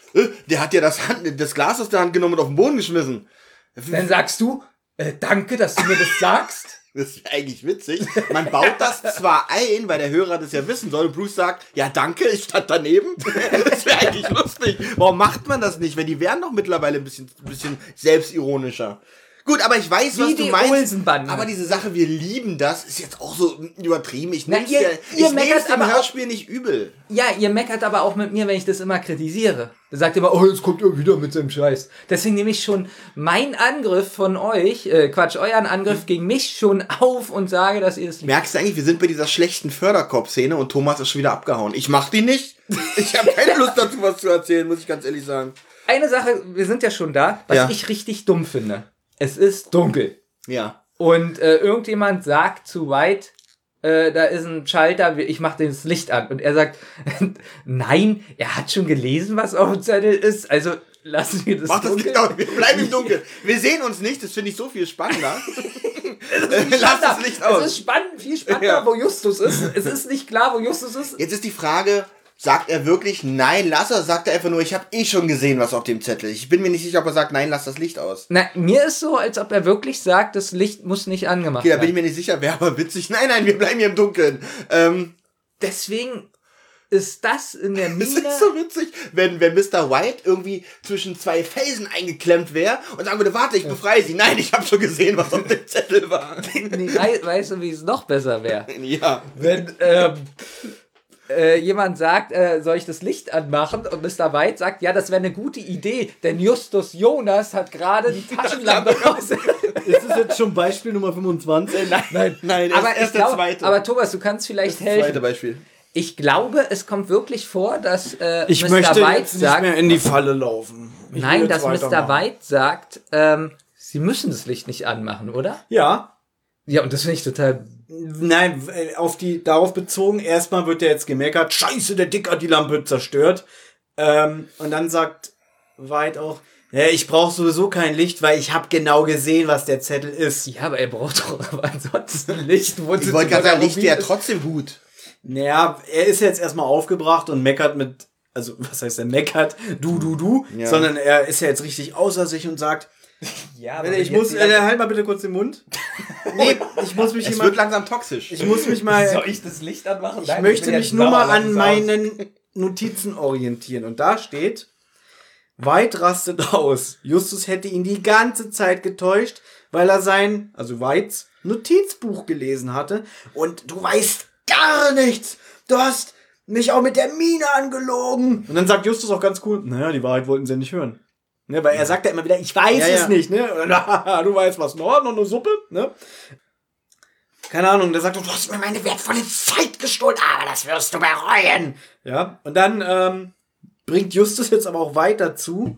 der hat ja das, Hand, das Glas aus der Hand genommen und auf den Boden geschmissen. Dann sagst du, äh, danke, dass du mir das sagst. [laughs] Das ist eigentlich witzig. Man baut das zwar ein, weil der Hörer das ja wissen soll. Und Bruce sagt, ja danke, ich stand daneben. [laughs] Das wäre eigentlich lustig. Warum macht man das nicht? Weil die wären doch mittlerweile ein bisschen, ein bisschen selbstironischer. Gut, aber ich weiß, Wie was du die meinst. Aber diese Sache, wir lieben das, ist jetzt auch so übertrieben. Ich nehme es ihr- ihr meckert dem aber auch- Hörspiel nicht übel. Ja, ihr meckert aber auch mit mir, wenn ich das immer kritisiere. Da sagt ihr immer, oh, jetzt kommt er wieder mit seinem Scheiß. Deswegen nehme ich schon meinen Angriff von euch, äh, Quatsch, euren Angriff gegen mich schon auf und sage, dass ihr es Merkst du eigentlich, wir sind bei dieser schlechten Förderkorb-Szene und Thomas ist schon wieder abgehauen. Ich mach die nicht. Ich habe keine Lust dazu, was zu erzählen, muss ich ganz ehrlich sagen. Eine Sache, wir sind ja schon da, was Ja. ich richtig dumm finde. Es ist dunkel. Ja. Und äh, irgendjemand sagt zu White, äh, da ist ein Schalter, ich mache das Licht an. Und er sagt, [laughs] nein, er hat schon gelesen, was auf dem Zettel ist. Also lassen wir das Mach das. Licht aus, wir bleiben im [laughs] Dunkeln. Wir sehen uns nicht, das finde ich so viel spannender. [laughs] Lass das Licht aus. Es ist spannend, viel spannender, Ja. wo Justus ist. Es ist nicht klar, wo Justus ist. Jetzt ist die Frage, sagt er wirklich nein, lass er, sagt er einfach nur, ich habe eh schon gesehen, was auf dem Zettel ist. Ich bin mir nicht sicher, ob er sagt, nein, lass das Licht aus. Na, mir ist so, als ob er wirklich sagt, das Licht muss nicht angemacht Okay, da bin ich werden. mir nicht sicher, wäre aber witzig. [laughs] Nein, nein, wir bleiben hier im Dunkeln. Ähm, Deswegen ist das in der [laughs] Mine. ist so witzig, wenn, wenn Mr. White irgendwie zwischen zwei Felsen eingeklemmt wäre und sagen würde, warte, ich befreie sie. Nein, ich habe schon gesehen, was auf dem Zettel war. [laughs] nee, wei- weißt du, wie es noch besser wäre? ja. Wenn ähm, äh, jemand sagt, äh, soll ich das Licht anmachen? Und Mr. White sagt, ja, das wäre eine gute Idee, denn Justus Jonas hat gerade die [laughs] Taschenlampe raus. [laughs] Ist das jetzt schon Beispiel Nummer 25? Nein, nein, nein, aber, ich erst der glaub, zweite. aber Thomas, du kannst vielleicht das zweite helfen. Beispiel. Ich glaube, es kommt wirklich vor, dass äh, Ich Mr. möchte White jetzt nicht sagt, mehr in die Falle laufen. Ich nein, dass Mr. White sagt, ähm, sie müssen das Licht nicht anmachen, oder? Ja. Ja, und das finde ich total. Nein, äh, auf die, darauf bezogen, erstmal wird er jetzt gemeckert, scheiße, der Dick hat die Lampe zerstört. Ähm, und dann sagt White auch, ja, ich brauche sowieso kein Licht, weil ich habe genau gesehen, was der Zettel ist. Ja, aber er braucht doch [laughs] aber ansonsten Licht. wo Ich sie wollte gerade sagen, Licht wäre ist. trotzdem gut. Naja, er ist jetzt erstmal aufgebracht und meckert mit, also was heißt er meckert, du, du, du, Ja. sondern er ist ja jetzt richtig außer sich und sagt, [laughs] Ja, aber ich muss, äh, halt mal bitte kurz den Mund. [laughs] nee, ich muss mich Es immer, wird langsam toxisch. ich muss mich mal, Soll ich das Licht anmachen? Ich Nein, möchte bin mich nur mal an aus. meinen Notizen orientieren. Und da steht, White rastet aus. Justus hätte ihn die ganze Zeit getäuscht, weil er sein, also Whites, Notizbuch gelesen hatte. Und du weißt gar nichts. Du hast mich auch mit der Mine angelogen. Und dann sagt Justus auch ganz cool, naja, die Wahrheit wollten sie nicht hören. Ne, weil er sagt ja immer wieder, ich weiß Ja, es ja. nicht, ne? [laughs] Du weißt was, Norden und eine Suppe, ne? keine Ahnung, der sagt, du hast mir meine wertvolle Zeit gestohlen, aber das wirst du bereuen. Ja, und dann ähm, bringt Justus jetzt aber auch weiter zu,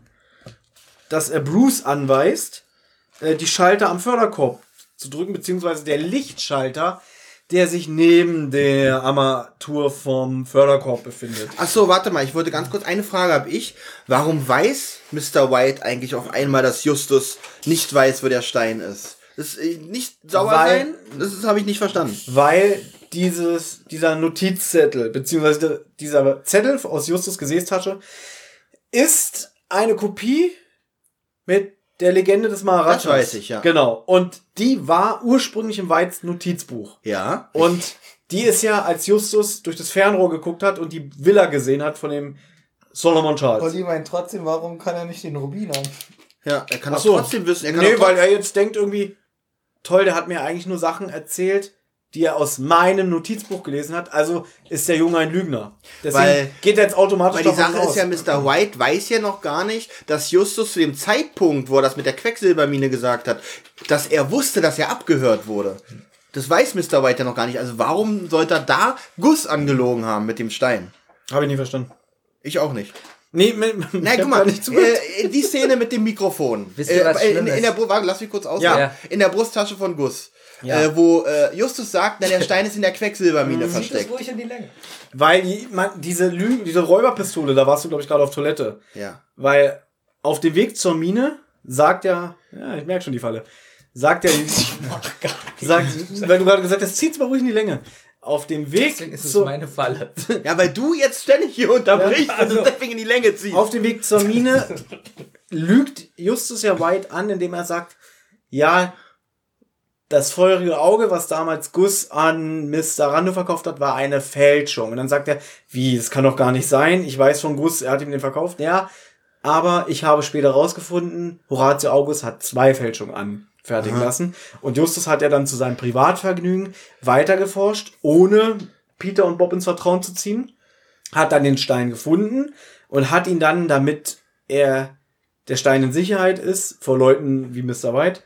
dass er Bruce anweist, äh, die Schalter am Förderkorb zu drücken, beziehungsweise der Lichtschalter, der sich neben der Armatur vom Förderkorb befindet. Ach so, warte mal, ich wollte ganz kurz eine Frage habe ich. Warum weiß Mr. White eigentlich auf einmal, dass Justus nicht weiß, wo der Stein ist? Das ist äh, nicht sauer Weil- sein? Das habe ich nicht verstanden. Weil dieses, dieser Notizzettel, beziehungsweise dieser Zettel aus Justus Gesäßtasche, ist eine Kopie mit der Legende des Maharajas. Das weiß ich, ja. Genau. Und die war ursprünglich im Weits Notizbuch. Ja. Und die ist ja, als Justus durch das Fernrohr geguckt hat und die Villa gesehen hat von dem Solomon Charles. Olli meint trotzdem, warum kann er nicht den Rubin haben? Ja, er kann Ach doch so. trotzdem wissen. Er kann Nee, weil er jetzt denkt irgendwie, toll, der hat mir eigentlich nur Sachen erzählt, die er aus meinem Notizbuch gelesen hat. Also ist der Junge ein Lügner. Deswegen Weil- geht er jetzt automatisch Weil die Sache aus. ist ja, Mr. White weiß ja noch gar nicht, dass Justus zu dem Zeitpunkt, wo er das mit der Quecksilbermine gesagt hat, dass er wusste, dass er abgehört wurde. Das weiß Mr. White ja noch gar nicht. Also warum sollte er da Guss angelogen haben mit dem Stein? Habe ich nie verstanden. Ich auch nicht. Nee, mit, Na, guck mal, äh, die Szene mit dem Mikrofon. Wisst ihr, was äh, in, in der Brust, warte, lass mich kurz aus. Ja. In der Brusttasche von Gus. Ja. Äh, wo äh, Justus sagt, na, der [laughs] Stein ist in der Quecksilbermine Sieht das versteckt. ruhig in die Länge. Weil die, man, diese Lügen, diese Räuberpistole, da warst du, glaube ich, gerade auf Toilette. Ja. Weil auf dem Weg zur Mine sagt er, ja, ich merke schon die Falle, sagt er, [laughs] sagt, weil du gerade gesagt hast, zieht's mal ruhig in die Länge. Auf dem Weg Deswegen ist es zur, meine Falle. ja, weil du jetzt ständig hier unterbrichst Ja, also- und deswegen in die Länge ziehst. auf dem Weg zur Mine lügt Justus ja White an, indem er sagt, ja, das feurige Auge, was damals Gus an Mr. Rando verkauft hat, war eine Fälschung. Und dann sagt er, wie, das kann doch gar nicht sein. Ich weiß von Gus, er hat ihm den verkauft. Ja, aber ich habe später rausgefunden, Horatio August hat zwei Fälschungen anfertigen lassen. Und Justus hat ja dann zu seinem Privatvergnügen weitergeforscht, ohne Peter und Bob ins Vertrauen zu ziehen. Hat dann den Stein gefunden und hat ihn dann, damit er der Stein in Sicherheit ist, vor Leuten wie Mr. White,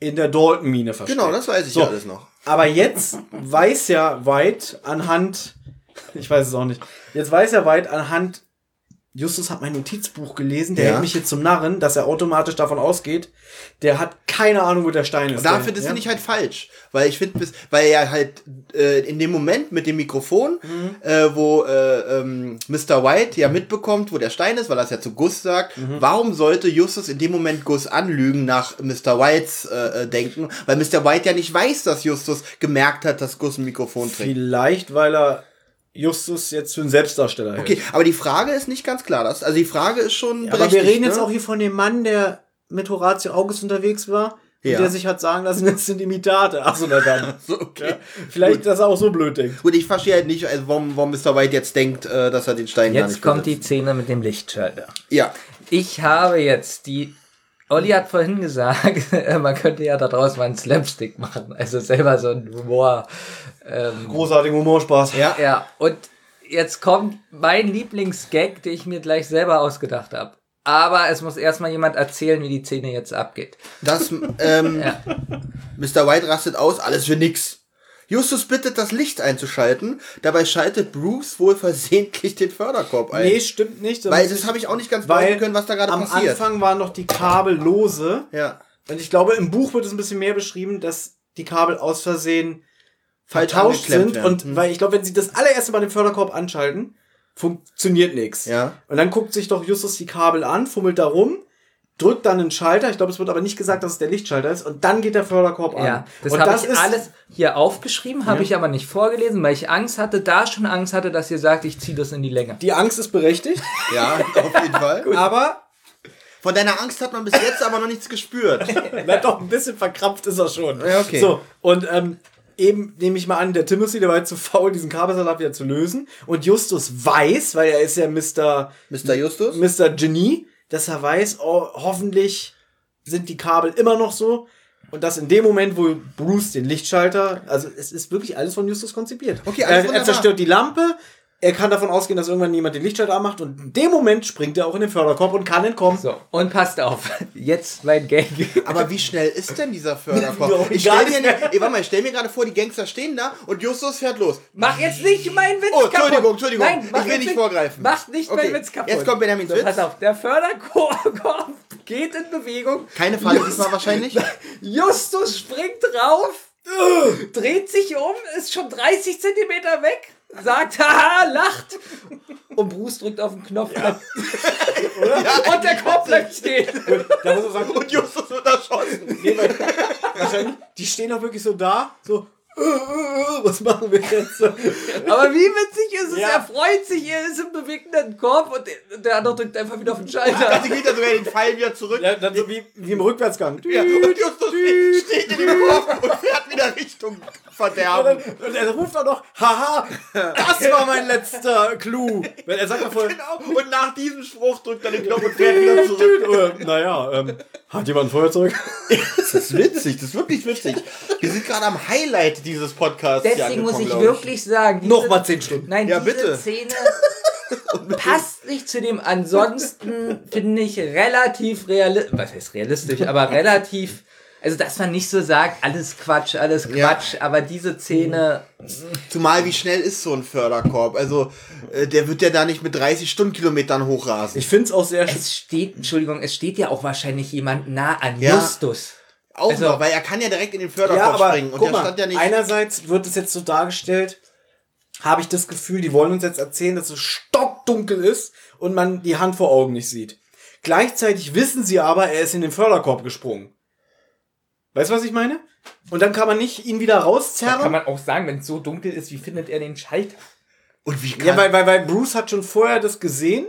in der Dalton-Mine versteckt. Genau, das weiß ich So. ja alles noch. Aber jetzt weiß ja White anhand, ich weiß es auch nicht, jetzt weiß ja White anhand, Justus hat mein Notizbuch gelesen, der Ja. hält mich jetzt zum Narren, dass er automatisch davon ausgeht, der hat keine Ahnung, wo der Stein ist. Dafür, das ja? finde ich halt falsch. Weil ich finde, weil er halt äh, in dem Moment mit dem Mikrofon, Mhm. äh, wo äh, ähm, Mr. White ja mitbekommt, wo der Stein ist, weil er es ja zu Gus sagt, Mhm. warum sollte Justus in dem Moment Gus anlügen nach Mr. Whites äh, äh, Denken? Weil Mr. White ja nicht weiß, dass Justus gemerkt hat, dass Gus ein Mikrofon trägt. Vielleicht, weil er Justus jetzt für einen Selbstdarsteller hält. Okay, aber die Frage ist nicht ganz klar. Das, also die Frage ist schon. Aber wir reden jetzt ne? auch hier von dem Mann, der mit Horatio August unterwegs war. Ja. Der sich hat sagen lassen, [laughs] das sind Imitate. Achso, na dann. [laughs] So, okay. Ja, vielleicht, dass er auch so blöd denkt. Gut, ich verstehe halt nicht, also warum, warum Mr. White jetzt denkt, äh, dass er den Stein gar Jetzt nicht kommt die besitzt. Szene mit dem Lichtschalter. Ja, Ich habe jetzt die. Olli hat vorhin gesagt, [laughs] man könnte ja da draus mal einen Slapstick machen. Also selber so ein Humor. Ähm, Großartiger Humorspaß. ja. ja, und jetzt kommt mein Lieblingsgag, den ich mir gleich selber ausgedacht habe. Aber es muss erstmal jemand erzählen, wie die Szene jetzt abgeht. Das, ähm, Ja. Mr. White rastet aus, alles für nix. Justus bittet, das Licht einzuschalten. Dabei schaltet Bruce wohl versehentlich den Förderkorb ein. Nee, stimmt nicht. Weil das habe ich auch nicht ganz weil können, was da gerade am passiert. Anfang waren noch die Kabel lose. ja. Und ich glaube, im Buch wird es ein bisschen mehr beschrieben, dass die Kabel aus Versehen vertauscht sind. werden. Und Hm. weil ich glaube, wenn sie das allererste Mal den Förderkorb anschalten, funktioniert nichts. Ja. Und dann guckt sich doch Justus die Kabel an, fummelt da rum, drückt dann einen Schalter. Ich glaube, es wird aber nicht gesagt, dass es der Lichtschalter ist. Und dann geht der Förderkorb an. Ja, das und habe ich alles hier aufgeschrieben, habe ich aber nicht vorgelesen, weil ich Angst hatte, da schon Angst hatte, dass ihr sagt, ich ziehe das in die Länge. Die Angst ist berechtigt, [laughs] Ja, auf jeden Fall. aber Von deiner Angst hat man bis jetzt aber noch nichts gespürt. [laughs] na doch, ein bisschen verkrampft ist er schon. Ja, okay. So, und ähm, eben nehme ich mal an, der Timothy, der war jetzt zu faul, diesen Kabelsalat wieder zu lösen. Und Justus weiß, weil er ist ja Mr. Mr. Justus? Mr. Genie, dass er weiß, oh, hoffentlich sind die Kabel immer noch so. Und dass in dem Moment, wo Bruce den Lichtschalter, also es ist wirklich alles von Justus konzipiert. Okay, alles er, er zerstört die Lampe, er kann davon ausgehen, dass irgendwann jemand den Lichtschalter anmacht und in dem Moment springt er auch in den Förderkorb und kann entkommen. So, und passt auf, [laughs] jetzt mein Gag. Aber wie schnell ist denn dieser [laughs] Förderkorb? Ich gar stell mir, nicht ey, warte mal, ich stell mir gerade vor, die Gangster stehen da und Justus fährt los. Mach jetzt nicht meinen Witz Oh, kaputt. Entschuldigung, Entschuldigung. Nein, mach Ich will nicht vorgreifen. Mach nicht Okay, meinen Witz kaputt. jetzt kommt Benjamins so, Witz. Pass auf, der Förderkorb [laughs] geht in Bewegung. Keine Falle diesmal wahrscheinlich. Justus springt drauf, dreht sich um, ist schon 30 Zentimeter weg, sagt, haha, lacht. Und Bruce drückt auf den Knopf. [laughs] und der Korb bleibt stehen. Da muss man sagen, Und Justus wird erschossen. nee, weil, die stehen doch wirklich so da, so, was machen wir jetzt? Aber wie witzig ist es? Ja. Er freut sich, er ist im bewegenden Korb und der- der andere drückt einfach wieder auf den Schalter. Also geht er sogar den Pfeil wieder zurück. ja, dann so wie, wie im Rückwärtsgang. Ja, und Justus steht, steht in dem Korb und fährt wieder Richtung Verderben. Und er ruft auch noch, haha, das war mein letzter Clou. Weil er sagt doch vorher, Genau. Und nach diesem Spruch drückt er den Knopf und fährt wieder zurück. äh, naja, ähm, hat jemand ein Feuerzeug? Das ist witzig, das ist wirklich witzig. Wir sind gerade am Highlight dieses Podcasts. hier Deswegen muss ich glaub wirklich sagen, diese, Nochmal zehn Stunden. Nein, Ja, diese bitte. Szene [laughs] passt nicht zu dem ansonsten, finde ich, relativ realistisch, was heißt realistisch, aber relativ, also dass man nicht so sagt, alles Quatsch, alles Ja. Quatsch, aber diese Szene, Zumal wie schnell ist so ein Förderkorb? Also, äh, der wird ja da nicht mit 30 Stundenkilometern hochrasen. Ich finde es auch sehr es steht, Entschuldigung, es steht ja auch wahrscheinlich jemand nah an Ja. Justus. Auch also- noch, weil er kann ja direkt in den Ja, Förderkorb aber springen. Und guck der mal, stand ja nicht. einerseits wird es jetzt so dargestellt, habe ich das Gefühl, die wollen uns jetzt erzählen, dass es stockdunkel ist und man die Hand vor Augen nicht sieht. Gleichzeitig wissen sie aber, er ist in den Förderkorb gesprungen. Weißt du, was ich meine? Und dann kann man nicht ihn wieder Da kann rauszerren. man auch sagen, wenn es so dunkel ist, wie findet er den Schalter? und wie kann Ja, weil, weil, weil Bruce hat schon vorher das gesehen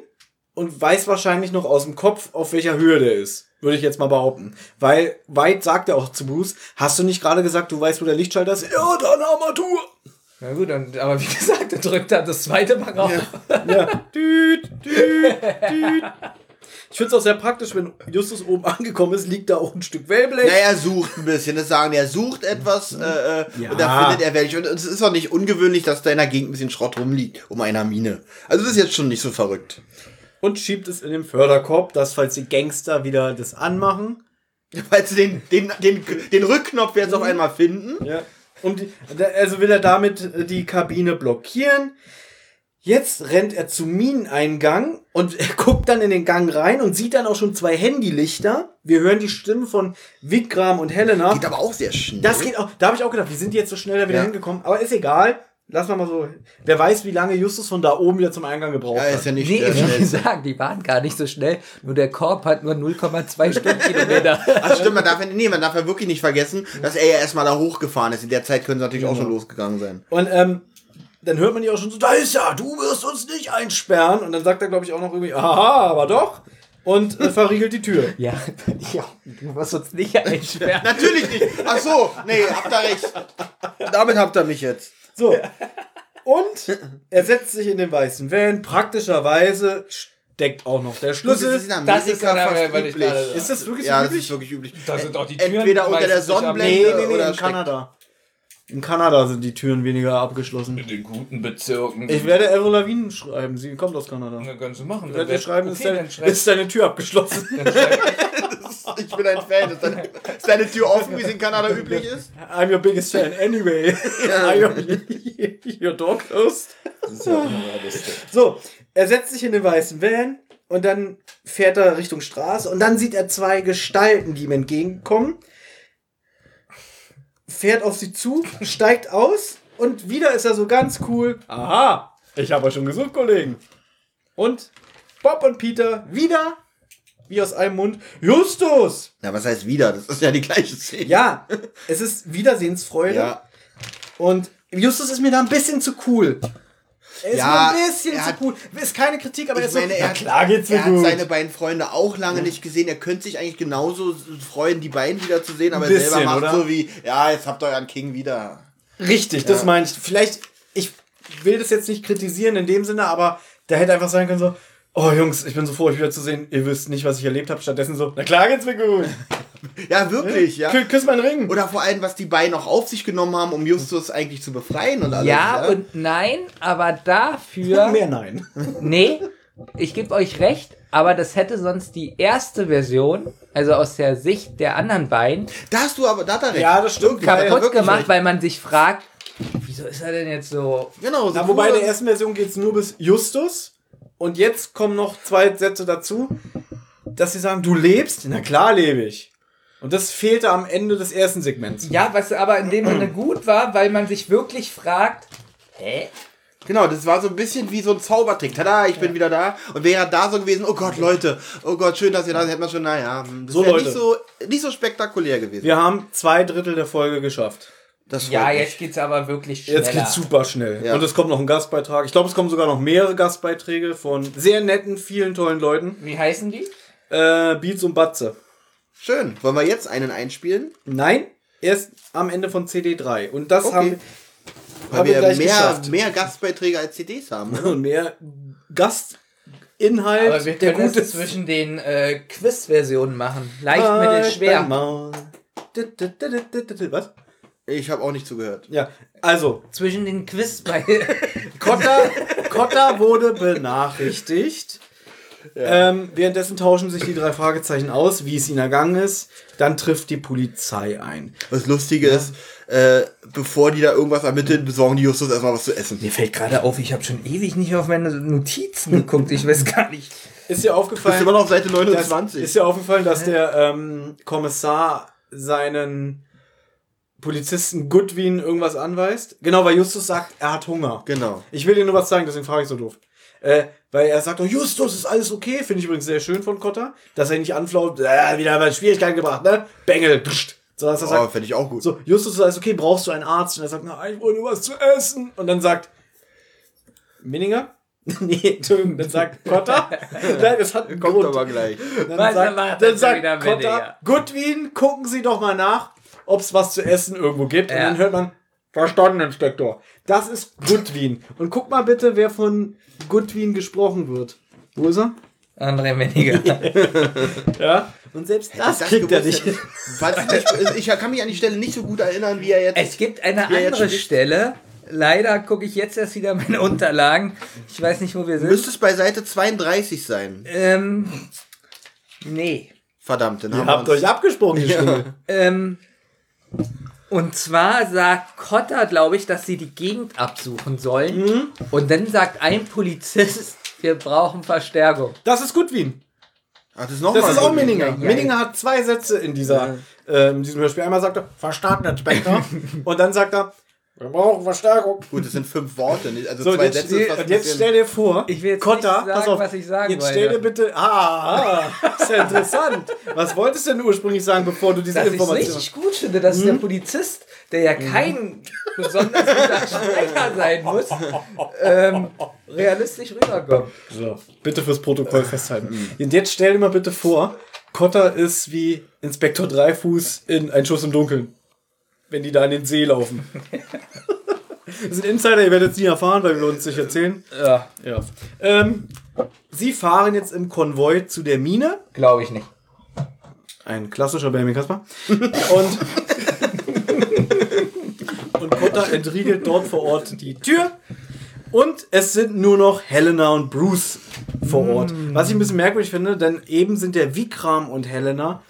und weiß wahrscheinlich noch aus dem Kopf, auf welcher Höhe der ist. Würde ich jetzt mal behaupten. Weil White sagt ja auch zu Bruce, hast du nicht gerade gesagt, du weißt, wo der Lichtschalter ist? Ja, da eine Armatur. Na gut, und, aber wie [laughs] gesagt, er drückt da das zweite Mal rauf. Ja. Düt, düt, düt. Ich finde es auch sehr praktisch, wenn Justus oben angekommen ist, liegt da auch ein Stück Wellblech. Naja, er sucht ein bisschen. Das sagen wir, er sucht etwas äh, äh, Ja. und da findet er welche. Und es ist auch nicht ungewöhnlich, dass da in der Gegend ein bisschen Schrott rumliegt, um einer Mine. Also das ist jetzt schon nicht so verrückt. Und schiebt es in den Förderkorb, dass, falls die Gangster wieder das anmachen. Weil sie den, den, den, den Rückknopf jetzt auf einmal finden. Ja. Und die, also will er damit äh, die Kabine blockieren. Jetzt rennt er zum Mineneingang und er [laughs] guckt dann in den Gang rein und sieht dann auch schon zwei Handylichter. Wir hören die Stimmen von Vikram und Helena. Geht aber auch sehr schnell. Das geht auch. Da habe ich auch gedacht, wie sind die jetzt so schnell da wieder Ja. hingekommen? Aber ist egal. Lass mal mal so. Wer weiß, wie lange Justus von da oben wieder zum Eingang gebraucht ja, hat. ist ja nicht Nee, der wie schnellste. gesagt, die waren gar nicht so schnell. Nur der Korb hat nur 0,2 Stundenkilometer. [laughs] Ach stimmt, man darf, ja- nee, man darf ja wirklich nicht vergessen, dass er ja erstmal da hochgefahren ist. In der Zeit können sie natürlich auch schon losgegangen sein. Und ähm, dann hört man die auch schon so, da ist ja, du wirst uns nicht einsperren. Und dann sagt er, glaube ich, auch noch irgendwie, aha, aber doch. Und äh, verriegelt die Tür. Ja, [laughs] ja, du wirst uns nicht einsperren. Natürlich nicht. Ach so, nee, habt ihr recht. Damit habt ihr mich jetzt. So. Und er setzt sich in den weißen Van. Praktischerweise steckt auch noch der Schlüssel. Das ist in Das ist Amerika fast weil ich üblich. Ist das wirklich Ja, so das üblich? ist wirklich üblich. Da sind auch die Türen Entweder unter der Sonnenblende Nee, nee, nee, oder in Kanada. In Kanada sind die Türen weniger abgeschlossen. In den guten Bezirken. Ich werde Avril Lavigne schreiben. Sie kommt aus Kanada. Ja, kannst du machen. Ich werde dir schreiben, ist, okay, deine, dann schreib, ist deine Tür abgeschlossen. dann Ich [laughs] bin ein Fan. Ist deine, ist deine Tür offen, wie es in Kanada üblich ist? I'm your biggest fan anyway. Are [laughs] you, your dog host? So, er setzt sich in den weißen Van und dann fährt er Richtung Straße und dann sieht er zwei Gestalten, die ihm entgegenkommen. Fährt auf sie zu, steigt aus und wieder ist er so ganz cool. Aha, ich habe euch schon gesucht, Kollegen. Und Bob und Peter wieder, wie aus einem Mund, Justus! Na, was heißt wieder? Das ist ja die gleiche Szene. Ja, [laughs] es ist Wiedersehensfreude. Ja. Und Justus ist mir da ein bisschen zu cool. Er ist Ja, ein bisschen zu hat- cool. Ist keine Kritik, aber er ist so, meine, na er, hat, klar geht's mir er hat gut. seine beiden Freunde auch lange nicht gesehen. Er könnte sich eigentlich genauso freuen, die beiden wieder zu sehen, aber Ein er selber bisschen, macht oder? so wie, ja, jetzt habt ihr euren King wieder. Richtig, das Ja. meine ich. Vielleicht, ich will das jetzt nicht kritisieren in dem Sinne, aber da hätte einfach sein können so, oh Jungs, ich bin so froh, euch wieder zu sehen. Ihr wisst nicht, was ich erlebt habe. Stattdessen so, na klar geht's mir gut. [laughs] Ja, wirklich, ja. Kü- Küss meinen Ring. Oder vor allem, was die beiden auch auf sich genommen haben, um Justus eigentlich zu befreien und alles. ja und nein, aber dafür. [laughs] Mehr nein. [laughs] Nee, ich gebe euch recht, aber das hätte sonst die erste Version, also aus der Sicht der anderen beiden, Da hast du aber, da hat er recht. Ja, das stimmt. Kaputt wirklich gemacht, recht. weil man sich fragt, wieso ist er denn jetzt so. Genau, so Na, wobei in der ersten Version geht's nur bis Justus. Und jetzt kommen noch zwei Sätze dazu, dass sie sagen, du lebst? Na klar lebe ich. Und das fehlte am Ende des ersten Segments. Ja, was aber in dem Sinne gut war, weil man sich wirklich fragt, hä? Genau, das war so ein bisschen wie so ein Zaubertrick. Tada, ich bin wieder da. Und wäre da so gewesen, oh Gott, Leute, oh Gott, schön, dass ihr da seid, hätte man schon, naja, das So, wäre Leute. nicht so, nicht so spektakulär gewesen. Wir haben zwei Drittel der Folge geschafft. Das Ja, jetzt geht's aber wirklich schneller. Jetzt geht's super schnell. Ja. Und es kommt noch ein Gastbeitrag. Ich glaube, es kommen sogar noch mehrere Gastbeiträge von sehr netten, vielen tollen Leuten. Wie heißen die? Äh, Beats und Batze. Schön. Wollen wir jetzt einen einspielen? Nein, erst am Ende von CD3. Und das Okay. haben, Weil haben wir wir gleich mehr, geschafft. mehr Gastbeiträge als CDs haben. Und mehr Gastinhalt, Aber wir der können ist. zwischen den äh, Quiz-Versionen machen. Leicht, mittel, schwer. Was? Ich habe auch nicht zugehört. Ja, also, Zwischen den Quiz bei [laughs] Kotta, Kotta wurde benachrichtigt. Ähm, währenddessen tauschen sich die drei Fragezeichen aus, wie es ihnen ergangen ist. Dann trifft die Polizei ein. Das Lustige ist, äh, bevor die da irgendwas ermitteln, besorgen die Justus erstmal was zu essen. Mir fällt gerade auf, ich habe schon ewig nicht auf meine Notizen geguckt. Ich weiß gar nicht. Ist dir Bist aufgefallen, immer noch auf Seite dass, 29. ist dir aufgefallen, dass der ähm, Kommissar seinen Polizisten Goodwin irgendwas anweist? Genau, weil Justus sagt, er hat Hunger. genau. Ich will dir nur was sagen, deswegen frage ich so doof. Äh, weil er sagt, oh, Justus, ist alles okay? Finde ich übrigens sehr schön von Kotter, dass er ihn nicht anflaut, äh, wieder mal Schwierigkeiten gebracht, ne? Bengel, pst. Sondern dass er Oh, finde ich auch gut. so, Justus ist alles okay, brauchst du einen Arzt? Und er sagt, na, ich wollte nur was zu essen. Und dann sagt, Minninger? [laughs] nee, Entschuldigung, dann sagt Kotter, [laughs] nein, das hat einen Kommt Grund. aber gleich. Dann Was sagt, dann sagt Kotter? Goodwin, gucken Sie doch mal nach, ob es was zu essen irgendwo gibt. Und Ja. dann hört man, verstanden, Inspektor. Das ist Goodwin. Und guck mal bitte, wer von Goodwin gesprochen wird. Wo ist er? André Weniger. [laughs] Ja. Und selbst das, Das kriegt er nicht. [laughs] Falls ich, kann mich an die Stelle nicht so gut erinnern, wie er jetzt. Es gibt eine andere Stelle. Leider gucke ich jetzt erst wieder meine Unterlagen. Ich weiß nicht, wo wir sind. Müsste es bei Seite 32 sein. Ähm, nee. Verdammt, dann Ihr haben wir habt uns- euch abgesprochen, die Stimme. Ähm, und zwar sagt Cotta, glaube ich, dass sie die Gegend absuchen sollen. Mhm. Und dann sagt ein Polizist, wir brauchen Verstärkung. Das ist Goodwin. Ach, das ist noch Das mal ist so auch Minninger. ja, ja. Minninger hat zwei Sätze in dieser, äh, in diesem Hörspiel. Einmal sagt er, verstanden, Inspektor. [laughs] und dann sagt er, wir brauchen Verstärkung. Gut, das sind fünf Worte. nicht? Also So, zwei jetzt, Sätze ist fast und jetzt stell dir vor, Ich will jetzt Kotta, nicht sagen, auf, was ich sagen jetzt wollte. stell dir bitte, ah, ah, ist ja interessant. Was wolltest du denn ursprünglich sagen, bevor du diese Dass ich Information... richtig gut finde, dass Mhm. der Polizist, der ja kein besonders guter Sprecher sein muss, ähm, realistisch rüberkommt. So, bitte fürs Protokoll festhalten. Und jetzt stell dir mal bitte vor, Kotter ist wie Inspektor Dreifuß in Ein Schuss im Dunkeln. Wenn die da in den See laufen. Das sind Insider, ihr werdet es nie erfahren, weil wir uns nicht erzählen. Ja, Ja. Ähm, sie fahren jetzt im Konvoi zu der Mine. glaube ich nicht. Ein klassischer Benjamin Kasper. Und, [laughs] und Kotter entriegelt dort vor Ort die Tür. Und es sind nur noch Helena und Bruce vor Ort. Was ich ein bisschen merkwürdig finde, denn eben sind der Vikram und Helena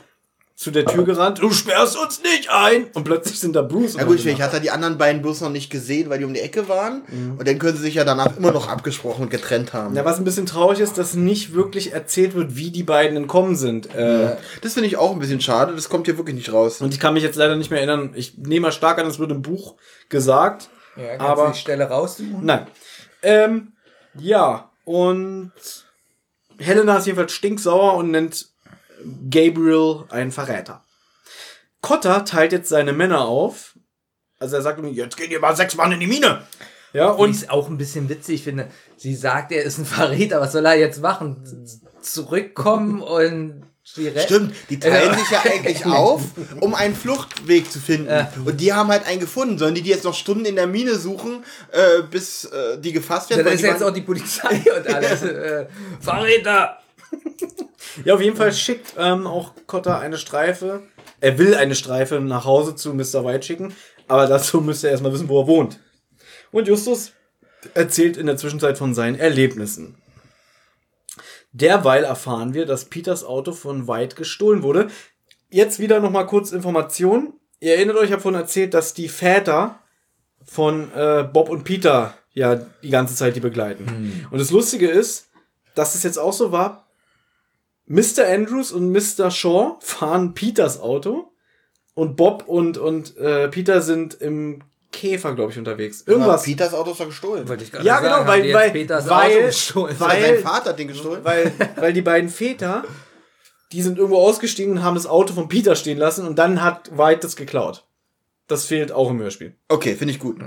zu der Tür gerannt. Du sperrst uns nicht ein! Und plötzlich sind da Bruce Ja und gut, ich hatte die anderen beiden bloß noch nicht gesehen, weil die um die Ecke waren. Und dann können sie sich ja danach immer noch abgesprochen und getrennt haben. Ja, was ein bisschen traurig ist, dass nicht wirklich erzählt wird, wie die beiden entkommen sind. Äh, Das finde ich auch ein bisschen schade. Das kommt hier wirklich nicht raus. Und ich kann mich jetzt leider nicht mehr erinnern. Ich nehme mal stark an, es wird im Buch gesagt. Ja, Aber- du die Stelle raussuchen? Nein. Ähm, ja, und Helena ist jedenfalls stinksauer und nennt Gabriel einen Verräter. Cotter teilt jetzt seine Männer auf. Also er sagt, ihm, jetzt gehen ihr mal sechs Mann in die Mine. Ja, Und ich auch ein bisschen witzig finde. Sie sagt, er ist ein Verräter. Was soll er jetzt machen? Zurückkommen und die Stimmt, die teilen Ja. sich ja eigentlich [laughs] auf, um einen Fluchtweg zu finden. Ja. Und die haben halt einen gefunden. Sollen die die jetzt noch Stunden in der Mine suchen, äh, bis äh, die gefasst werden? Dann Weil ist jetzt auch die Polizei und alles. [laughs] äh, Verräter! Ja, auf jeden Fall schickt ähm, auch Cotter eine Streife. Er will eine Streife nach Hause zu Mr. White schicken, aber dazu müsste er erstmal wissen, wo er wohnt. Und Justus erzählt in der Zwischenzeit von seinen Erlebnissen. Derweil erfahren wir, dass Peters Auto von White gestohlen wurde. Jetzt wieder noch mal kurz Information. Ihr erinnert euch, ich habe vorhin erzählt, dass die Väter von äh, Bob und Peter ja die ganze Zeit die begleiten. Und das Lustige ist, dass es jetzt auch so war, Mr. Andrews und Mr. Shaw fahren Peters Auto und Bob und, und äh, Peter sind im Käfer, glaube ich, unterwegs. Irgendwas. Aber Peters Auto ist doch gestohlen. Wollte ich gerade Ja, sagen, genau, weil- weil- Peters weil- Auto gestohlen. weil- Sein Vater hat den gestohlen. weil, weil die beiden Väter, die sind irgendwo ausgestiegen und haben das Auto von Peter stehen lassen und dann hat White das geklaut. Das fehlt auch im Hörspiel. Okay, finde ich gut.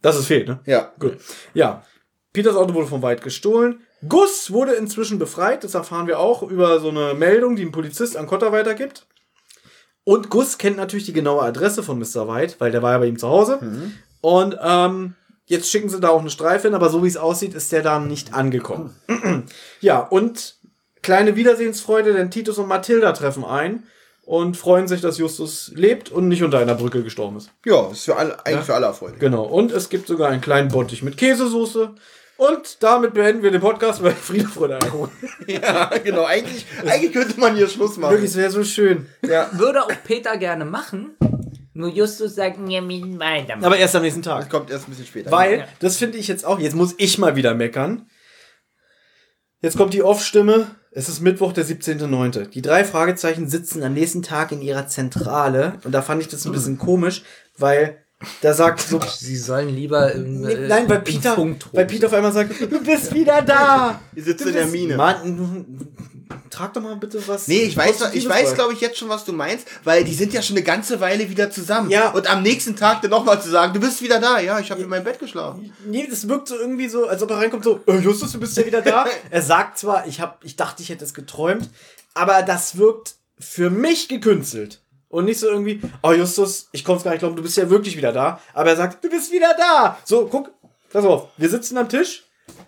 Das ist fehlt, ne? Ja. Gut. Ja. Peters Auto wurde von White gestohlen. Gus wurde inzwischen befreit. Das erfahren wir auch über so eine Meldung, die ein Polizist an Cotter weitergibt. Und Gus kennt natürlich die genaue Adresse von Mr. White, weil der war ja bei ihm zu Hause. Und ähm, jetzt schicken sie da auch eine Streife hin, aber so wie es aussieht, ist der da nicht angekommen. [clears throat] ja, und kleine Wiedersehensfreude, denn Titus und Mathilda treffen ein und freuen sich, dass Justus lebt und nicht unter einer Brücke gestorben ist. Ja, ist für alle, eigentlich für alle erfreulich. Genau. Und es gibt sogar einen kleinen Bottich mit Käsesoße. Und damit beenden wir den Podcast bei Friede, Freude, Eierkuchen. [laughs] Ja, genau. Eigentlich, eigentlich könnte man hier Schluss machen. Wirklich, es wäre so schön. Ja. Würde auch Peter gerne machen. Nur Justus sagt, ja, mit weiter. Aber erst am nächsten Das Tag. kommt erst ein bisschen später. Weil, das finde ich jetzt auch, jetzt muss ich mal wieder meckern. Jetzt kommt die Off-Stimme. Es ist Mittwoch, der 17.09. Die drei Fragezeichen sitzen am nächsten Tag in ihrer Zentrale. Und da fand ich das ein bisschen komisch, weil da sagt so, Sie sollen lieber im, Nee, äh, Nein, weil im Peter, weil Peter auf einmal sagt, du bist wieder da. Die sitzt Du in der Mine. Mann, trag doch mal bitte was. Nee, ich weiß, ich weiß, glaube ich, jetzt schon, was du meinst, weil die sind ja schon eine ganze Weile wieder zusammen. Ja. Und am nächsten Tag dann nochmal zu sagen, du bist wieder da. Ja, ich habe in meinem Bett geschlafen. Nee, das wirkt so irgendwie so, als ob er reinkommt so, äh, Justus, du bist ja wieder da. [laughs] er sagt zwar, ich hab, ich dachte, ich hätte es geträumt, aber das wirkt für mich gekünstelt. Und nicht so irgendwie, oh Justus, ich konnte es gar nicht glauben, du bist ja wirklich wieder da. Aber er sagt, du bist wieder da. So, guck, pass auf, wir sitzen am Tisch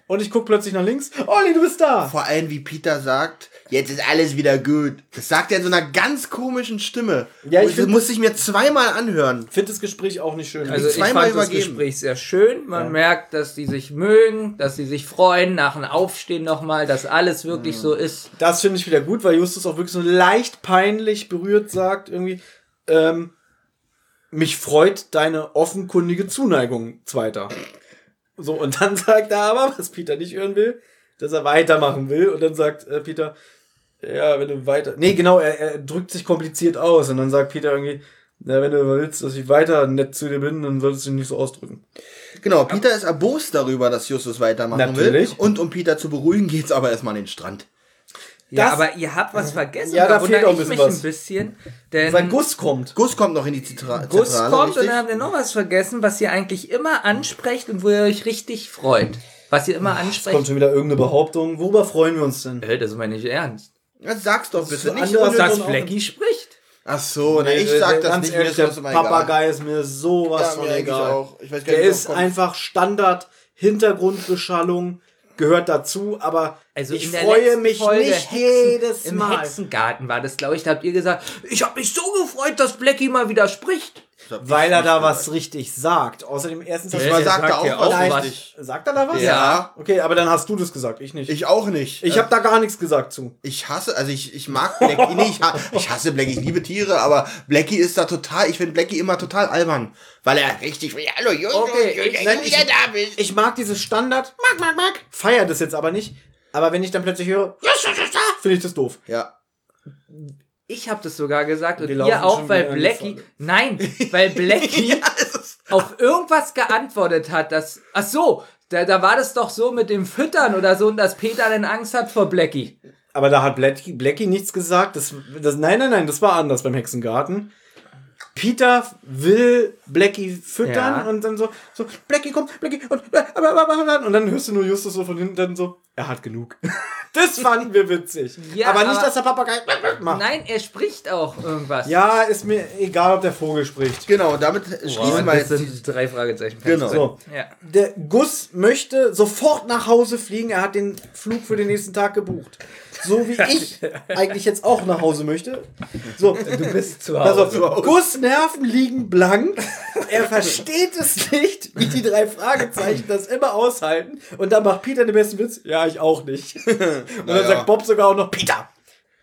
und ich guck plötzlich nach links. Olli, du bist da. Vor allem, wie Peter sagt, jetzt ist alles wieder gut. Das sagt er in so einer ganz komischen Stimme. Ja, ich das find- muss ich mir zweimal anhören. Ich finde das Gespräch auch nicht schön. Also ich zweimal fand das übergeben. Gespräch sehr schön. Man merkt, dass die sich mögen, dass sie sich freuen, nach dem Aufstehen nochmal, dass alles wirklich so ist. Das finde ich wieder gut, weil Justus auch wirklich so leicht peinlich berührt sagt, irgendwie, ähm, mich freut deine offenkundige Zuneigung, Zweiter. So, und dann [laughs] sagt er aber, was Peter nicht hören will, dass er weitermachen will. Und dann sagt äh, Peter, ja, wenn du weiter. Nee, genau, er, er drückt sich kompliziert aus. Und dann sagt Peter irgendwie, na, wenn du willst, dass ich weiter nett zu dir bin, dann solltest du dich nicht so ausdrücken. Genau, Peter ist erbost darüber, dass Justus weitermachen Natürlich. will. Und um Peter zu beruhigen, geht's aber erstmal an den Strand. Ja, Das- aber ihr habt was vergessen. Ja, da fehlt auch ein ich bisschen mich was. ein bisschen. Denn Weil Gus kommt. Gus kommt noch in die Zitra Gus Zentrale, kommt richtig? und dann habt ihr noch was vergessen, was ihr eigentlich immer ansprecht und wo ihr euch richtig freut. Was ihr immer Kommt ansprecht. schon wieder irgendeine Behauptung. Worüber freuen wir uns denn? Äh, das ist mal nicht ernst. Das sag's doch bitte so nicht. anders, Dass Blackie spricht. Ach so, na, ich sag das Ganz nicht, mir ehrlich, ist der. Papagei ist mir sowas Ja, von mir eigentlich egal. auch. Ich weiß gar Der nicht, ist kommt. einfach Standard Hintergrundbeschallung gehört dazu, aber Also ich freue mich Folge nicht Hexen, jedes Im Mal. Hexengarten war das, glaube ich. Da habt ihr gesagt, ich habe mich so gefreut, dass Blackie mal wieder spricht. Ich hab Weil er nicht da gesagt. was richtig sagt. Außerdem erstens hast Aber der sagt er sagt ja auch was auch was. richtig. Sagt er da was? Ja. Okay, aber dann hast du das gesagt, ich nicht. Ich, Ich auch nicht. ich habe da gar nichts gesagt zu. Ich hasse, also ich, ich mag Blackie, nee, ich, ha- ich hasse Blackie, ich liebe Tiere, aber Blackie ist da total, ich finde Blackie immer total albern. Weil er richtig, hallo Junge, Okay, nein, du ich- wieder da bist. Ich mag dieses Standard, mag, mag, mag, feier das jetzt aber nicht. Aber wenn ich dann plötzlich höre, finde ich das doof. Ja. Ich habe das sogar gesagt und Wir ihr auch, weil Blackie, nein, weil [laughs] Blackie [laughs] auf irgendwas geantwortet hat, dass, ach so, da, da war das doch so mit dem Füttern oder so, und dass Peter dann Angst hat vor Blackie. Aber da hat Blackie, Blackie nichts gesagt. Das, das, nein, nein, nein, das war anders beim Hexengarten. Peter will Blackie füttern Ja. und dann so, so, Blackie kommt, Blackie und, und dann hörst du nur Justus so von hinten dann so, er hat genug. [laughs] Das fanden wir witzig. Ja, aber nicht, aber- dass der Papagei macht. Nein, er spricht auch irgendwas. Ja, ist mir egal, ob der Vogel spricht. Genau, damit Wow, schließen wir das jetzt. sind drei Fragezeichen. Genau. So. Ja. Der Gus möchte sofort nach Hause fliegen. Er hat den Flug für den nächsten Tag gebucht. So wie [laughs] ich eigentlich jetzt auch nach Hause möchte. So, Du bist zu Hause. auf, Gus Nerven liegen blank. Er versteht es nicht, wie die drei Fragezeichen das immer aushalten. Und dann macht Peter den besten Witz. Ja, ich auch nicht. [laughs] Und dann Naja. sagt Bob sogar auch noch Peter.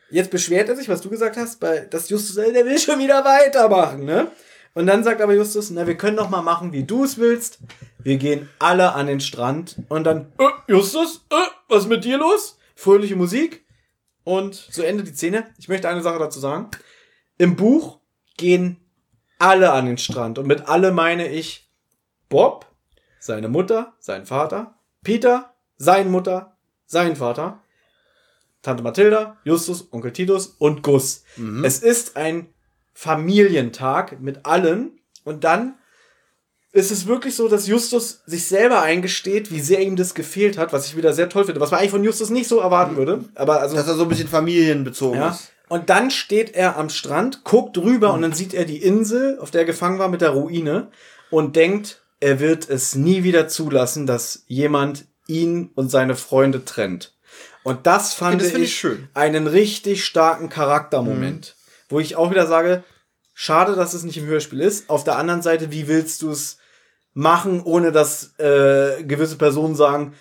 Jetzt beschwert er sich, was du gesagt hast, bei, dass Justus, der will schon wieder weitermachen, ne? Und dann sagt aber Justus, na, wir können doch mal machen, wie du es willst. Wir gehen alle an den Strand. Und dann, äh, Justus, äh, was ist mit dir los? Fröhliche Musik. Und zu Ende die Szene. Ich möchte eine Sache dazu sagen. Im Buch gehen alle an den Strand. Und mit alle meine ich Bob, seine Mutter, sein Vater, Peter, seine Mutter, sein Vater, Tante Mathilda, Justus, Onkel Titus und Gus. Es ist ein Familientag mit allen Und dann ist es wirklich so, dass Justus sich selber eingesteht, wie sehr ihm das gefehlt hat, was ich wieder sehr toll finde, was man eigentlich von Justus nicht so erwarten würde. Aber also Dass er so ein bisschen familienbezogen ja. ist. Und dann steht er am Strand, guckt rüber und dann sieht er die Insel, auf der er gefangen war mit der Ruine und denkt, er wird es nie wieder zulassen, dass jemand ihn und seine Freunde trennt. Und das fand das ich, ich schön. einen richtig starken Charaktermoment, wo ich auch wieder sage, schade, dass es nicht im Hörspiel ist. Auf der anderen Seite, wie willst du es machen, ohne dass äh, gewisse Personen sagen,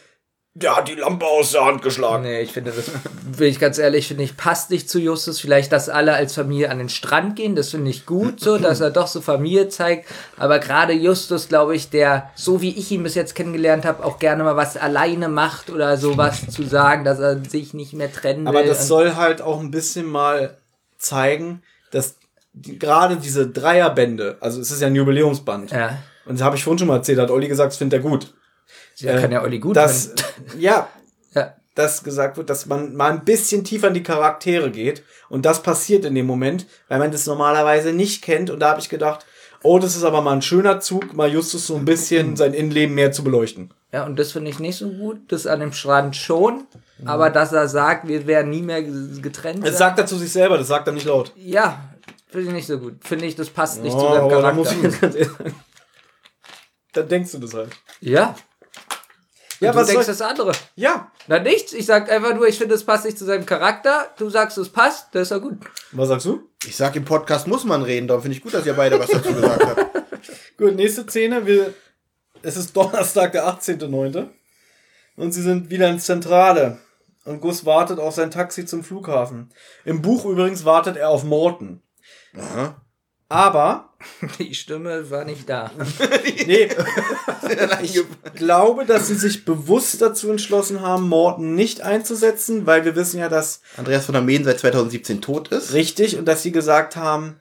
der hat die Lampe aus der Hand geschlagen. Nee, ich finde das, will ich ganz ehrlich, finde ich, passt nicht zu Justus. Vielleicht, dass alle als Familie an den Strand gehen, das finde ich gut so, [laughs] dass er doch so Familie zeigt. Aber gerade Justus, glaube ich, der, so wie ich ihn bis jetzt kennengelernt habe, auch gerne mal was alleine macht oder sowas zu sagen, dass er sich nicht mehr trennen Aber will. das Und- soll halt auch ein bisschen mal zeigen, dass die, gerade diese Dreierbände, also es ist ja ein Jubiläumsband. Ja. Und das habe ich vorhin schon mal erzählt, hat Olli gesagt, das findet er gut. Ja, kann ja Olli gut dass, ja, [laughs] Ja. dass gesagt wird, dass man mal ein bisschen tiefer in die Charaktere geht. Und das passiert in dem Moment, weil man das normalerweise nicht kennt. Und da habe ich gedacht, oh, das ist aber mal ein schöner Zug, mal Justus so ein bisschen sein Innenleben mehr zu beleuchten. Ja, und das finde ich nicht so gut. Das an dem Strand schon. Aber dass er sagt, wir werden nie mehr getrennt. Das sagt er zu sich selber, das sagt er nicht laut. Ja, finde ich nicht so gut. Finde ich, das passt nicht zu Oh, seinem aber da Charakter. [laughs] sagen. Dann denkst du das halt. Ja. Ja, du was denkst das andere. ja, Na nichts. Ich sag einfach nur, ich finde, es passt nicht zu seinem Charakter. Du sagst, es passt. Das ist ja gut. was sagst du? Ich sag, im Podcast muss man reden, darum finde ich gut, dass ihr beide was dazu gesagt habt. [laughs] Gut, nächste Szene. Wir, es ist Donnerstag, der 18.09. Und sie sind wieder in Zentrale. Und Gus wartet auf sein Taxi zum Flughafen. Im Buch übrigens wartet er auf Morten. Aha. Aber, [laughs] Die Stimme war nicht da. [laughs] nee, ich glaube, dass sie sich bewusst dazu entschlossen haben, Morten nicht einzusetzen, weil wir wissen ja, dass Andreas von der Meen seit 2017 tot ist. richtig und dass sie gesagt haben,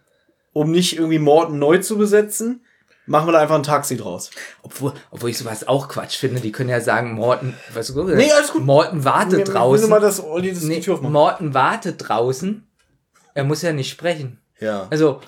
um nicht irgendwie Morten neu zu besetzen, machen wir da einfach ein Taxi draus. Obwohl, obwohl ich sowas auch Quatsch finde. Die können ja sagen, Morten, weißt du, Nee, alles gut. Morten wartet Ich will draußen. mal, Olli das nee. Morten wartet draußen. Er muss ja nicht sprechen. Ja. Also,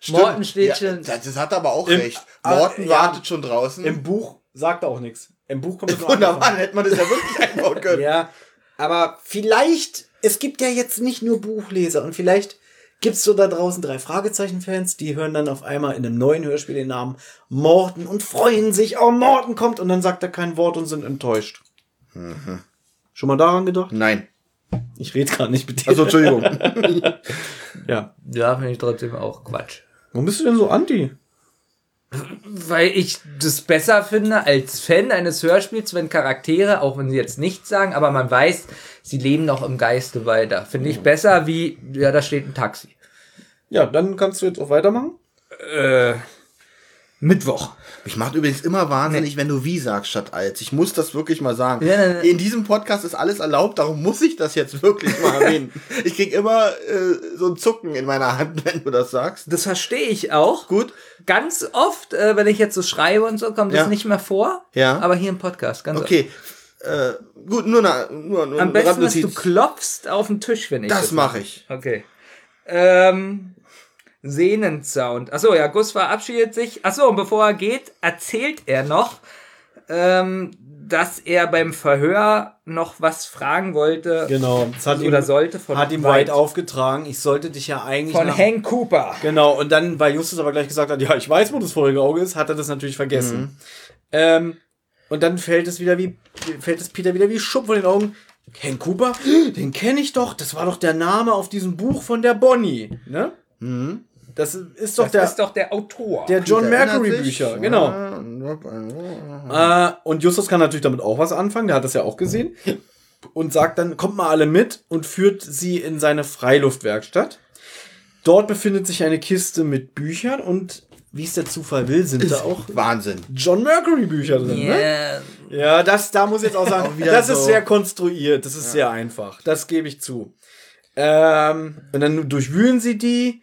Stimmt. Morten steht ja, schon. Das, das hat aber auch Im- recht. Morten ja. wartet schon draußen. Im Buch sagt er auch nichts. Im Buch kommt [laughs] es nur Wunderbar, dann hätte man das ja wirklich einbauen können. [laughs] Ja, aber vielleicht, es gibt ja jetzt nicht nur Buchleser und vielleicht gibt's so da draußen drei Fragezeichen-Fans, die hören dann auf einmal in einem neuen Hörspiel den Namen Morten und freuen sich, oh, Morten kommt und dann sagt er kein Wort und sind enttäuscht. Schon mal daran gedacht? Nein. Ich rede gerade nicht mit dir. Also, Entschuldigung. [laughs] ja. Ja, finde ich trotzdem auch Quatsch. Warum bist du denn so anti? Weil ich das besser finde als Fan eines Hörspiels, wenn Charaktere, auch wenn sie jetzt nichts sagen, aber man weiß, sie leben noch im Geiste weiter. Finde ich besser wie, ja, da steht ein Taxi. Ja, dann kannst du jetzt auch weitermachen. Äh, Mittwoch. Mich macht übrigens immer wahnsinnig, wenn du wie sagst statt als. Ich muss das wirklich mal sagen. Ja, ne, ne. In diesem Podcast ist alles erlaubt, darum muss ich das jetzt wirklich mal erwähnen. [laughs] ich krieg immer äh, so ein Zucken in meiner Hand, [laughs] wenn du das sagst. Das verstehe ich auch. Gut. Ganz oft, äh, wenn ich jetzt so schreibe und so, kommt Ja. das nicht mehr vor. Ja. Aber hier im Podcast, ganz Okay. Äh, gut, nur, na, nur, nur oft. Am besten, dass du klopfst auf den Tisch, wenn ich Das mache ich. Okay. Ähm, Sehnensound. Achso, ja, Gus verabschiedet sich. Achso, und bevor er geht, erzählt er noch, ähm, dass er beim Verhör noch was fragen wollte. Genau. Das hat Oder ihm, sollte von hat ihm White aufgetragen. Ich sollte dich ja eigentlich Von nach- Hank Cooper. Genau, und dann, weil Justus aber gleich gesagt hat, ja, ich weiß, wo das vorige Auge ist, hat er das natürlich vergessen. Ähm, und dann fällt es wieder wie, fällt es Peter wieder wie Schupp von den Augen. Hank Cooper, [gasps] den kenne ich doch, das war doch der Name auf diesem Buch von der Bonnie, ne? Das ist doch Das der, ist doch der Autor. der John Erinnert Mercury sich? Bücher, genau. Äh, und Justus kann natürlich damit auch was anfangen, der hat das ja auch gesehen. Und sagt dann, kommt mal alle mit und führt sie in seine Freiluftwerkstatt. Dort befindet sich eine Kiste mit Büchern und wie es der Zufall will, sind da auch Wahnsinn. John Mercury Bücher drin. Ne? Yeah. Ja, das, da muss ich jetzt auch [laughs] sagen, Auch das ist so. sehr konstruiert, das ist sehr einfach. Das gebe ich zu. Ähm, und dann durchwühlen sie die,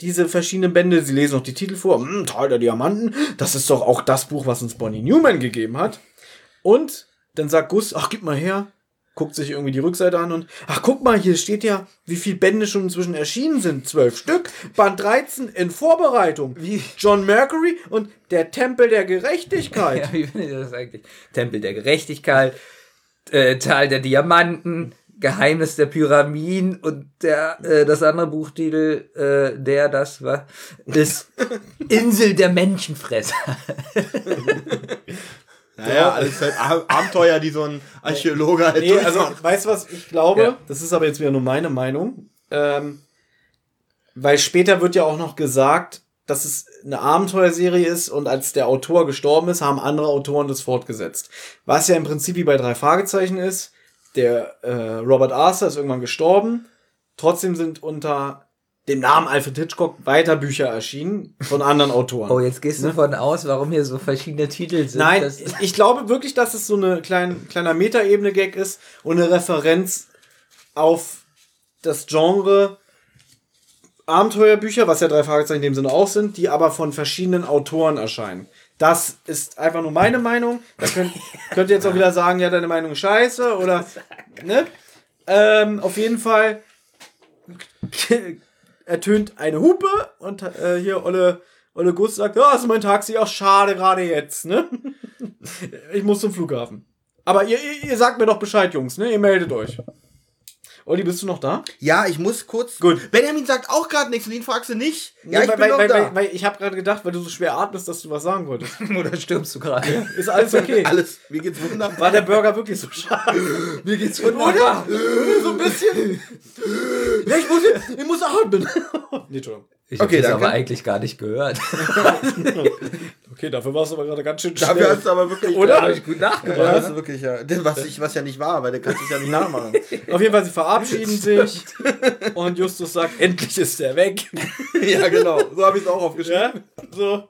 diese verschiedenen Bände, sie lesen noch die Titel vor, hm, Tal der Diamanten, das ist doch auch das Buch, was uns Bonnie Newman gegeben hat. Und dann sagt Gus, ach, gib mal her. guckt sich irgendwie die Rückseite an und, ach, guck mal, hier steht ja, wie viele Bände schon inzwischen erschienen sind. Zwölf Stück. Band 13 in Vorbereitung. Wie John Mercury und der Tempel der Gerechtigkeit. [laughs] Ja, wie findet ihr das eigentlich? Tempel der Gerechtigkeit, äh, Tal der Diamanten, Geheimnis der Pyramiden und der äh, das andere Buchtitel, äh, der das war, ist [laughs] Insel der Menschenfresser. [laughs] Naja, alles halt Ab- Abenteuer, die so ein Archäologe halt Nee, also, weißt du was, ich glaube, Ja. das ist aber jetzt wieder nur meine Meinung, ähm, weil später wird ja auch noch gesagt, dass es eine Abenteuerserie ist und als der Autor gestorben ist, haben andere Autoren das fortgesetzt. Was ja im Prinzip wie bei drei Fragezeichen ist, der äh, Robert Arthur ist irgendwann gestorben, trotzdem sind unter dem Namen Alfred Hitchcock weiter Bücher erschienen von anderen Autoren. Oh, jetzt gehst du davon aus, warum hier so verschiedene Titel sind. Nein, Das- ich glaube wirklich, dass es so eine klein, kleiner Metaebene-Gag ist und eine Referenz auf das Genre Abenteuerbücher, was ja drei Fragezeichen in dem Sinne auch sind, die aber von verschiedenen Autoren erscheinen. Das ist einfach nur meine Meinung. Da könnt, [laughs] könnt ihr jetzt auch wieder sagen, ja, deine Meinung ist scheiße oder, [laughs] ne? Ähm, auf jeden Fall [laughs] ertönt eine Hupe und äh, hier Olle, Olle Gus sagt, ja, ist mein Taxi auch schade gerade jetzt, ne? Ich muss zum Flughafen. Aber ihr, ihr, ihr sagt mir doch Bescheid, Jungs, ne? Ihr meldet euch. Olli, bist du noch da? Ja, ich muss kurz. Gut. Benjamin sagt auch gerade nichts und ihn fragst du nicht. Ja, Nee, ich weil, bin weil, noch weil, da. weil, weil ich habe gerade gedacht, weil du so schwer atmest, dass du was sagen wolltest. [laughs] Oder stirbst du gerade? Ist alles okay. [laughs] Alles, mir geht's wunderbar. War der Burger wirklich so scharf? [laughs] Mir geht's Oder? so ein bisschen. Ja, ich muss, ich muss atmen. nee, Entschuldigung. Ich hab Okay, das danke. aber eigentlich gar nicht gehört. Okay, dafür warst du aber gerade ganz schön Dafür schnell. hast du aber wirklich. Oder? Hab ich gut nachgemacht. Ja, hast du wirklich, ja. Was, ich, was ja nicht war, weil du kannst es ja nicht nachmachen. [laughs] Auf jeden Fall, sie verabschieden [laughs] sich und Justus sagt, endlich ist er weg. [laughs] ja, genau. So habe ich es auch aufgeschrieben. Ja, so.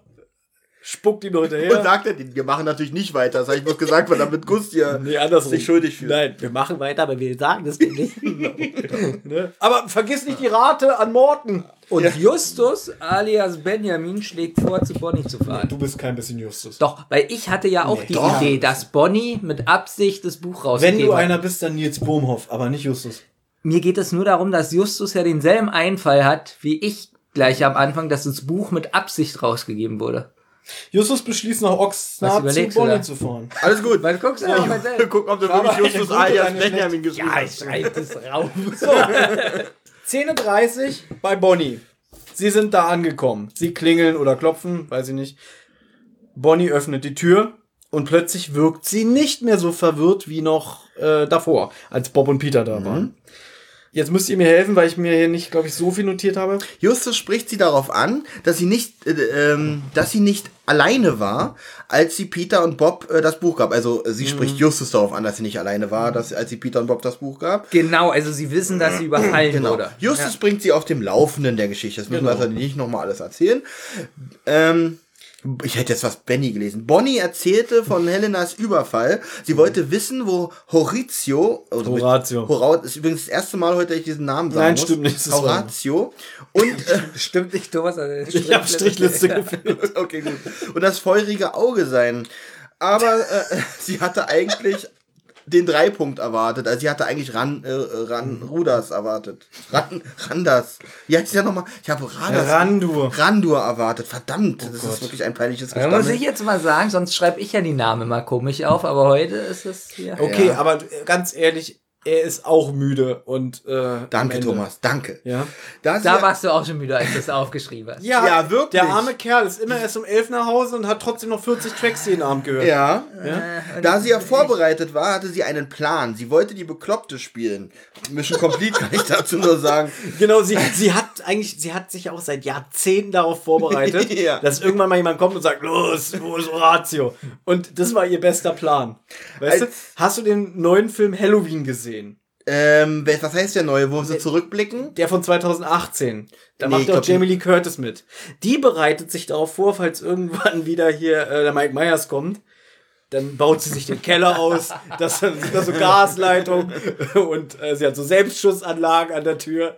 Spuckt ihm noch Und hinterher. sagt er, wir machen natürlich nicht weiter. Das habe ich bloß gesagt, weil damit Gust hier [laughs] Nee, andersrum. sich schuldig fühlt. Nein, wir machen weiter, aber wir sagen das nicht. [laughs] ne? Aber vergiss nicht die Rate an Morten. Und Justus alias Benjamin schlägt vor, zu Bonnie zu fahren. Du bist kein bisschen Justus. Doch, weil ich hatte ja auch die doch. Idee, dass Bonnie mit Absicht das Buch Wenn rausgegeben du hat. einer bist, dann Nils Bohmhoff, aber nicht Justus. Mir geht es nur darum, dass Justus ja denselben Einfall hat, wie ich gleich am Anfang, dass das Buch mit Absicht rausgegeben wurde. Justus beschließt nach Was Oxnard zu Bonnie zu fahren. Alles gut. Weil guckst du ja, mal [laughs] selbst. Guck, ob du wirklich Justus alias Benjamin geschrieben Ja, ich hast. schreib das raus. [laughs] 10.30 Uhr bei Bonnie. Sie sind da angekommen. Sie klingeln oder klopfen, weiß ich nicht. Bonnie öffnet die Tür und plötzlich wirkt sie nicht mehr so verwirrt wie noch äh, davor, als Bob und Peter da waren. Jetzt müsst ihr mir helfen, weil ich mir hier nicht, glaube ich, so viel notiert habe. Justus spricht sie darauf an, dass sie nicht, äh, ähm, dass sie nicht alleine war, als sie Peter und Bob äh, das Buch gab. Also äh, sie spricht Justus darauf an, dass sie nicht alleine war, dass, als sie Peter und Bob das Buch gab. Genau, also sie wissen, dass sie überfallen Genau. wurde. Justus bringt sie auf dem Laufenden der Geschichte. Das müssen wir also nicht nochmal alles erzählen. Ähm, ich hätte jetzt was Benny gelesen. Bonnie erzählte von [laughs] Helenas Überfall. Sie wollte wissen, wo Horatio, also Horatio. Horat ist übrigens das erste Mal heute, dass ich diesen Namen sagen Nein, muss. stimmt nicht, Horatio. Und äh, [laughs] Stimmt nicht, Thomas. Also [laughs] Ich habe Strichliste geführt. okay, gut. Und das feurige Auge sein. Aber äh, sie hatte eigentlich den Dreipunkt erwartet. Also sie hatte eigentlich Ran, äh, Ran Ruders erwartet. Ran, Randers. Wie heißt der nochmal? Ich habe Raders. Randur. Randur erwartet. Verdammt, das ist wirklich ein peinliches Da muss ich jetzt mal sagen, sonst schreibe ich ja die Namen mal komisch auf, aber heute ist es hier. Okay, Ja. aber ganz ehrlich, er ist auch müde und äh, Danke. Thomas, danke. Ja. Da, sie Da ja, warst du auch schon müde, als du es aufgeschrieben hast. Ja, Ja, wirklich. Der arme Kerl ist immer erst um 11 nach Hause und hat trotzdem noch 40 Tracks jeden Abend gehört. ja, Äh, da sie ja vorbereitet war, hatte sie einen Plan. Sie wollte die Bekloppte spielen. Mission Complete kann ich dazu nur sagen. [laughs] Genau, sie, sie hat eigentlich, sie hat sich auch seit Jahrzehnten darauf vorbereitet, [laughs] Ja. dass irgendwann mal jemand kommt und sagt, los, wo ist Horatio? Und das war ihr bester Plan. Weißt du, Als- hast du den neuen Film Halloween gesehen? Ähm, was heißt der neue? Wo sie zurückblicken? Der von 2018. Da Nee, macht auch Jamie Lee Curtis mit. Die bereitet sich darauf vor, falls irgendwann [laughs] wieder hier äh, der Mike Myers kommt. Dann baut sie sich den Keller aus, [laughs] das sind da so Gasleitung und äh, sie hat so Selbstschussanlagen an der Tür.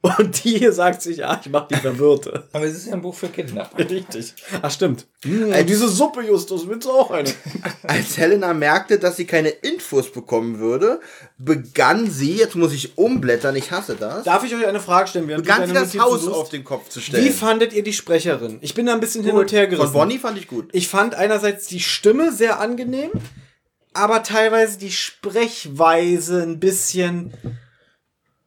Und die hier sagt sich, ah, ich mach die Verwirrte. Aber es ist ja ein Buch für Kinder. [laughs] Richtig. Ach, stimmt. Hm, diese Suppe, Justus, willst du auch eine? [laughs] Als Helena merkte, dass sie keine Infos bekommen würde, begann sie, jetzt muss ich umblättern, ich hasse das, Darf ich euch eine Frage stellen? während begann sie das Notizen Haus auf den Kopf zu stellen. Wie fandet ihr die Sprecherin? Ich bin da ein bisschen hin und her gerissen. Von Bonnie fand ich gut. Ich fand einerseits die Stimme sehr angenehm, aber teilweise die Sprechweise ein bisschen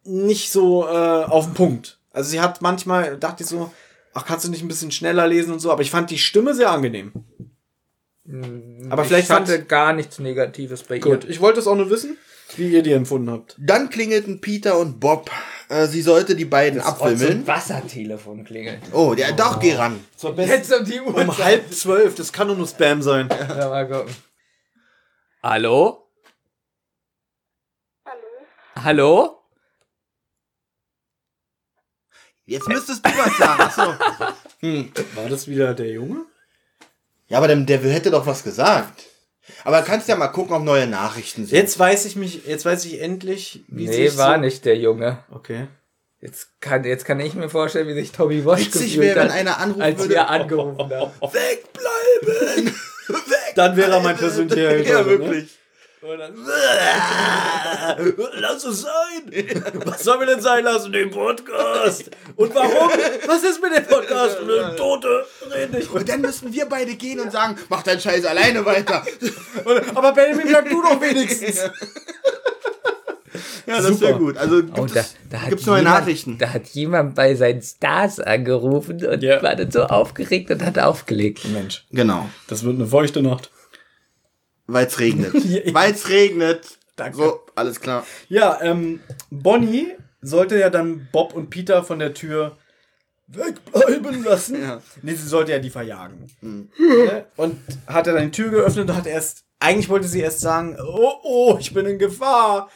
nicht so äh, auf den Punkt. Also sie hat manchmal, dachte ich so, ach, kannst du nicht ein bisschen schneller lesen und so, aber ich fand die Stimme sehr angenehm. Aber vielleicht ich hatte fand- gar nichts Negatives bei Gut, ich wollte es auch nur wissen, wie ihr die empfunden habt. Dann klingelten Peter und Bob. Äh, sie sollte die beiden ihr. So ein abwimmeln. Wassertelefon klingelt. Oh, der doch, geh ran. Jetzt um die Uhr. Um halb zwölf, das kann doch nur Spam sein. Ja, mal gucken. Hallo? Hallo? Hallo? Jetzt müsstest du was sagen. Achso. [laughs] Hm. War das wieder der Junge? Ja, aber der, der hätte doch was gesagt. Aber kannst ja mal gucken, ob neue Nachrichten sind. Jetzt weiß ich mich, jetzt weiß ich endlich, wie Nee, sich war so nicht der Junge. Okay. Jetzt kann, jetzt kann ich mir vorstellen, wie sich Tommy Walsh Witzig gefühlt wäre, wenn hat, einer anrufen als würde. wir angerufen haben. [laughs] Wegbleiben! Weg! Dann wäre er mein persönlicher Held. [laughs] Ja, heute, ne? wirklich. [laughs] Lass es sein! Was sollen wir denn sein lassen? Den Podcast! Und warum? Was ist mit dem Podcast? Tote reden nicht. Und dann müssten wir beide gehen und sagen, mach deinen Scheiß alleine weiter. Aber Benjamin, bleib du doch wenigstens! [laughs] Ja, das Super. wäre gut. Also gibt Oh, da, es da hat gibt's neue jemand- Nachrichten. Da hat jemand bei seinen Stars angerufen und Ja. war dann so aufgeregt und hat aufgelegt. Mensch, Genau. das wird eine feuchte Nacht. Weil es regnet. [laughs] Weil es regnet. Danke. So, alles klar. Ja, ähm, Bonnie sollte ja dann Bob und Peter von der Tür wegbleiben lassen. Ja. Nee, sie sollte ja die verjagen. Ne? Und hat er dann die Tür geöffnet und hat erst, eigentlich wollte sie erst sagen, oh, oh, ich bin in Gefahr.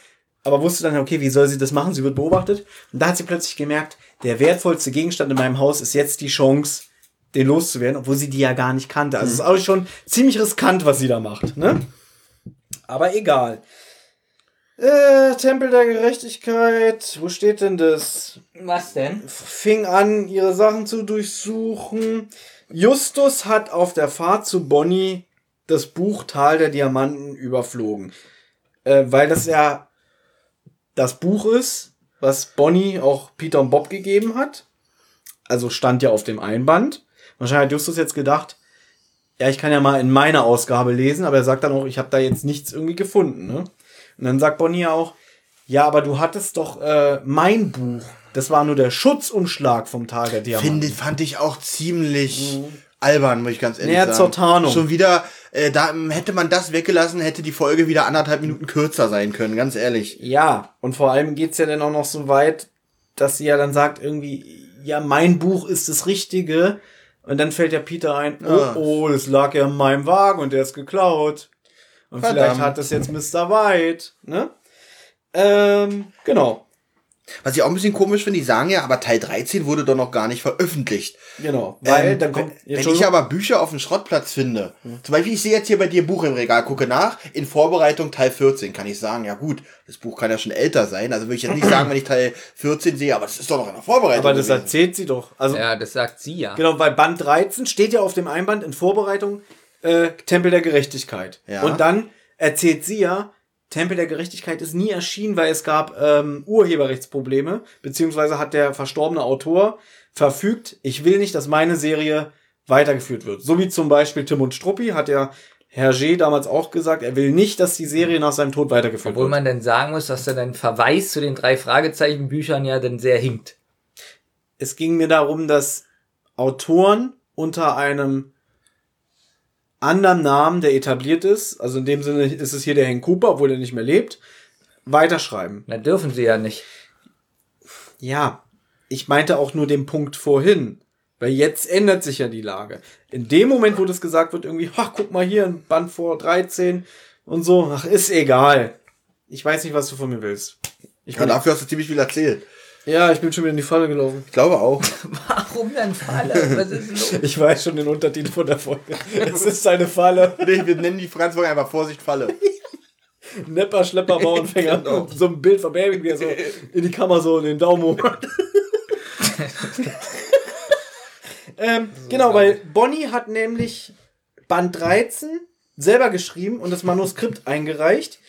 Aber wusste dann, okay, wie soll sie das machen? Sie wird beobachtet. Und da hat sie plötzlich gemerkt, der wertvollste Gegenstand in meinem Haus ist jetzt die Chance, den loszuwerden, obwohl sie die ja gar nicht kannte. Also es ist auch schon ziemlich riskant, was sie da macht, ne? Aber egal. Äh, Tempel der Gerechtigkeit, wo steht denn das? Was denn? Fing an, ihre Sachen zu durchsuchen. Justus hat auf der Fahrt zu Bonnie das Buch Tal der Diamanten überflogen. Äh, weil das ja das Buch ist, was Bonnie auch Peter und Bob gegeben hat. Also stand ja auf dem Einband. Wahrscheinlich hat Justus jetzt gedacht, ja, ich kann ja mal in meiner Ausgabe lesen, aber er sagt dann auch, ich habe da jetzt nichts irgendwie gefunden. Ne? Und dann sagt Bonnie auch, ja, aber du hattest doch äh, mein Buch. Das war nur der Schutzumschlag vom Tal der Diamanten. Finde, fand ich auch ziemlich albern, muss ich ganz ehrlich Näher sagen. zur Tarnung. Schon wieder, äh, da hätte man das weggelassen, hätte die Folge wieder anderthalb Minuten kürzer sein können, ganz ehrlich. Ja, und vor allem geht's ja dann auch noch so weit, dass sie ja dann sagt irgendwie, ja, mein Buch ist das Richtige. Und dann fällt ja Peter ein, oh, Ah. oh, das lag ja in meinem Wagen und der ist geklaut. Und Verdammt. vielleicht hat das jetzt Mr. White, ne? Ähm, genau, Was ich auch ein bisschen komisch finde, die sagen ja, aber Teil 13 wurde doch noch gar nicht veröffentlicht. genau. Weil Ähm, dann kommt, wenn, wenn ich aber Bücher auf dem Schrottplatz finde, zum Beispiel, ich sehe jetzt hier bei dir Buch im Regal, gucke nach, in Vorbereitung Teil 14, kann ich sagen, ja gut, das Buch kann ja schon älter sein, also würde ich jetzt nicht sagen, wenn ich Teil 14 sehe, aber das ist doch noch in der Vorbereitung. aber das gewesen. erzählt sie doch. Also, Ja, das sagt sie ja. Genau, weil Band 13 steht ja auf dem Einband in Vorbereitung äh, Tempel der Gerechtigkeit. Ja. Und dann erzählt sie ja, Tempel der Gerechtigkeit ist nie erschienen, weil es gab ähm, Urheberrechtsprobleme, beziehungsweise hat der verstorbene Autor verfügt, ich will nicht, dass meine Serie weitergeführt wird. So wie zum Beispiel Tim und Struppi hat ja Hergé damals auch gesagt, er will nicht, dass die Serie nach seinem Tod weitergeführt Obwohl wird. man dann sagen muss, dass dann ein Verweis zu den drei Fragezeichen-Büchern ja dann sehr hinkt. es ging mir darum, dass Autoren unter einem anderen Namen, der etabliert ist, also in dem Sinne ist es hier der Hank Cooper, obwohl er nicht mehr lebt, weiterschreiben. Na, dürfen sie ja nicht. Ja, ich meinte auch nur den Punkt vorhin, weil jetzt ändert sich ja die Lage. In dem Moment, wo das gesagt wird, irgendwie, ach, guck mal hier, ein Band vor 13 und so, ach, ist egal. Ich weiß nicht, was du von mir willst. Ich ja, dafür hast du ziemlich viel erzählt. Ja, ich bin schon wieder in die Falle gelaufen. Ich glaube auch. [laughs] Warum denn Falle? Was ist los? Ich weiß schon den Untertitel von der Folge. Es ist eine Falle. nee, wir nennen die Franz-Folge einfach Vorsicht, Falle. [laughs] Nepper, Schlepper, Bauernfänger. Genau. So ein Bild von Baby, wie er so in die Kamera so den Daumen hoch [laughs] ähm, genau, weil Bonnie hat nämlich Band 13 selber geschrieben und das Manuskript eingereicht,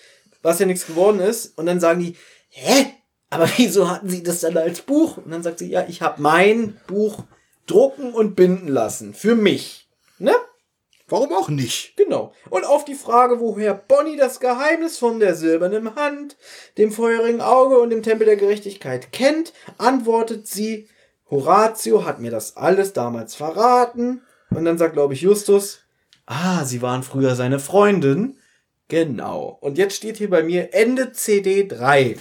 was ja nichts geworden ist. Und dann sagen die, hä? Aber [laughs] wieso hatten sie das dann als Buch? Und dann sagt sie, ja, ich habe mein Buch drucken und binden lassen. Für mich. Ne? Warum auch nicht? Genau. Und auf die Frage, woher Bonnie das Geheimnis von der silbernen Hand, dem feurigen Auge und dem Tempel der Gerechtigkeit kennt, antwortet sie, Horatio hat mir das alles damals verraten. Und dann sagt, glaube ich, Justus, ah, sie waren früher seine Freundin. Genau. Und jetzt steht hier bei mir Ende CD 3.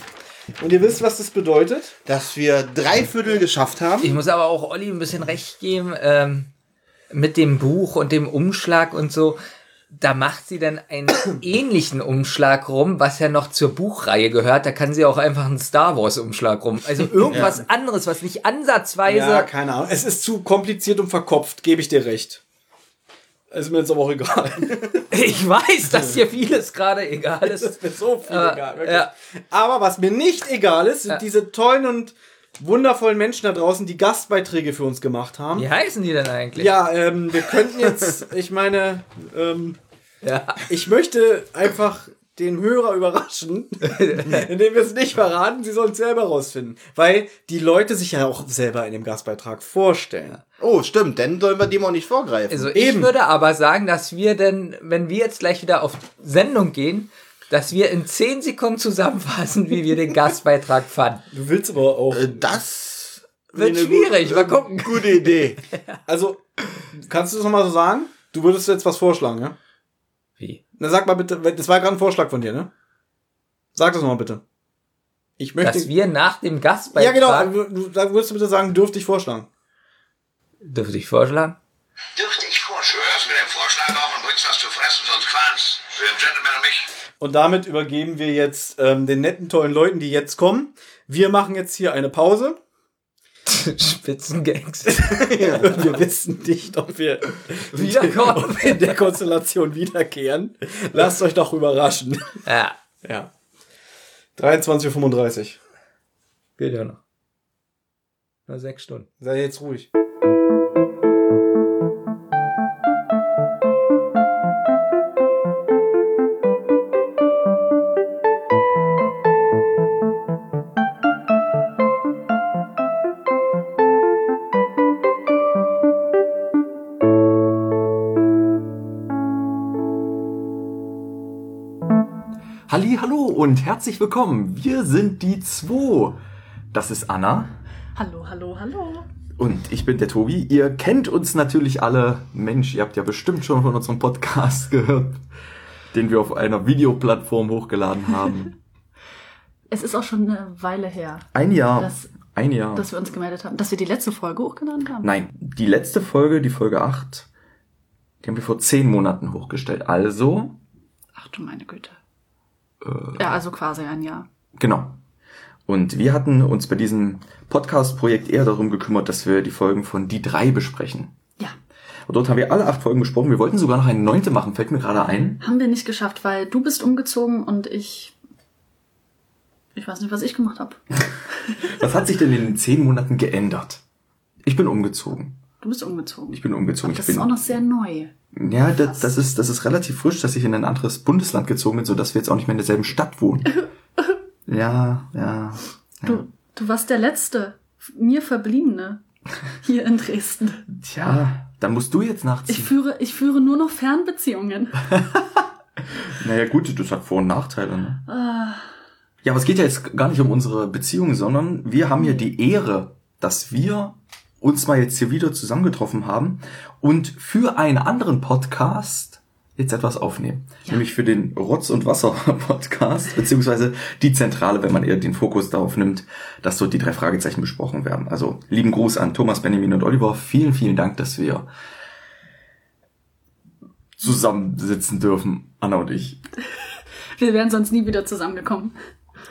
Und ihr wisst, was das bedeutet? Dass wir drei Viertel geschafft haben. Ich muss aber auch Olli ein bisschen recht geben, ähm, mit dem Buch und dem Umschlag und so. Da macht sie dann einen [coughs] ähnlichen Umschlag rum, was ja noch zur Buchreihe gehört. Da kann sie auch einfach einen Star Wars Umschlag rum. Also [laughs] irgendwas anderes, was nicht ansatzweise. Ja, keine Ahnung. Es ist zu kompliziert und verkopft, gebe ich dir recht. Ist mir jetzt aber auch egal. [laughs] Ich weiß, dass dir vieles gerade egal Das ist. [laughs] ist mir so viel Äh, egal. Wirklich. ja. Aber was mir nicht egal ist, sind Ja. diese tollen und wundervollen Menschen da draußen, die Gastbeiträge für uns gemacht haben. Wie heißen die denn eigentlich? Ja, ähm, wir könnten jetzt, ich meine, ähm, ja. ich möchte einfach den Hörer überraschen, [laughs] indem wir es nicht verraten, sie sollen es selber rausfinden. Weil die Leute sich ja auch selber in dem Gastbeitrag vorstellen. Oh, stimmt, dann sollen wir dem auch nicht vorgreifen. Also ich Eben. würde aber sagen, dass wir denn, wenn wir jetzt gleich wieder auf Sendung gehen, dass wir in 10 Sekunden zusammenfassen, wie wir den Gastbeitrag [laughs] fanden. Du willst aber auch. Äh, das Wird schwierig, mal gucken. Gute Idee. [laughs] Also, kannst du das nochmal so sagen? Du würdest jetzt was vorschlagen, ja? Na sag mal bitte, das war gerade ein Vorschlag von dir, ne? Sag das nochmal bitte. Ich möchte. Dass wir nach dem ja, Gastbeitrag, genau. Du, da würdest du bitte sagen, dürfte ich vorschlagen. dürfte ich vorschlagen? Dürfte ich vorschlagen? Du hörst mir den Vorschlag auf und bringst was zu fressen, sonst qualm's. Für den Gentleman und mich. Und damit übergeben wir jetzt ähm, den netten, tollen Leuten, die jetzt kommen. Wir machen jetzt hier eine Pause. [laughs] Spitzengangs. Und [laughs] [laughs] wir wissen nicht, ob wir, Wiederkommen. ob wir in der Konstellation wiederkehren. Lasst euch doch überraschen. ja, Ja. 23.35 Uhr. geht ja noch. Nur sechs Stunden. Sei jetzt ruhig. Und herzlich willkommen. Wir sind die zwei. Das ist Anna Hallo, hallo, hallo. und ich bin der Tobi. Ihr kennt uns natürlich alle. Mensch, ihr habt ja bestimmt schon von unserem Podcast [laughs] gehört, den wir auf einer Videoplattform hochgeladen haben. [laughs] Es ist auch schon eine Weile her, Ein Jahr. Das- ein Jahr. dass wir uns gemeldet haben, dass wir die letzte Folge hochgeladen haben. Nein, die letzte Folge, die Folge 8, die haben wir vor zehn Monaten hochgestellt. Also, Ach du meine Güte. Äh. ja, also quasi ein Jahr. Genau. Und wir hatten uns bei diesem Podcast-Projekt eher darum gekümmert, dass wir die Folgen von Die drei besprechen. Ja, Und dort haben wir alle acht Folgen besprochen. Wir wollten sogar noch eine neunte machen, fällt mir gerade ein. haben wir nicht geschafft, weil du bist umgezogen und ich. Ich weiß nicht, was ich gemacht habe. [laughs] Was hat sich denn in den zehn Monaten geändert? Ich bin umgezogen. Du bist umgezogen. Ich bin umgezogen. das ich bin, ist auch noch sehr neu. Ja, das, das, ist, das ist relativ frisch, dass ich in ein anderes Bundesland gezogen bin, sodass wir jetzt auch nicht mehr in derselben Stadt wohnen. [laughs] ja, ja. Du, du warst der letzte, mir verbliebene hier in Dresden. Tja, dann musst du jetzt Ich nachziehen. führe, ich führe nur noch Fernbeziehungen. [laughs] Naja, gut, das hat Vor- und Nachteile. Ne? Ah, Ja, aber es geht ja jetzt gar nicht um unsere Beziehung, sondern wir haben ja die Ehre, dass wir uns mal jetzt hier wieder zusammengetroffen haben und für einen anderen Podcast jetzt etwas aufnehmen. Ja. Nämlich für den Rotz- und Wasser-Podcast, [laughs] beziehungsweise die Zentrale, wenn man eher den Fokus darauf nimmt, dass dort die drei Fragezeichen besprochen werden. Also lieben Gruß an Thomas, Benjamin und Oliver. Vielen, vielen Dank, dass wir zusammensitzen dürfen, Anna und ich. [laughs] wir wären sonst nie wieder zusammengekommen.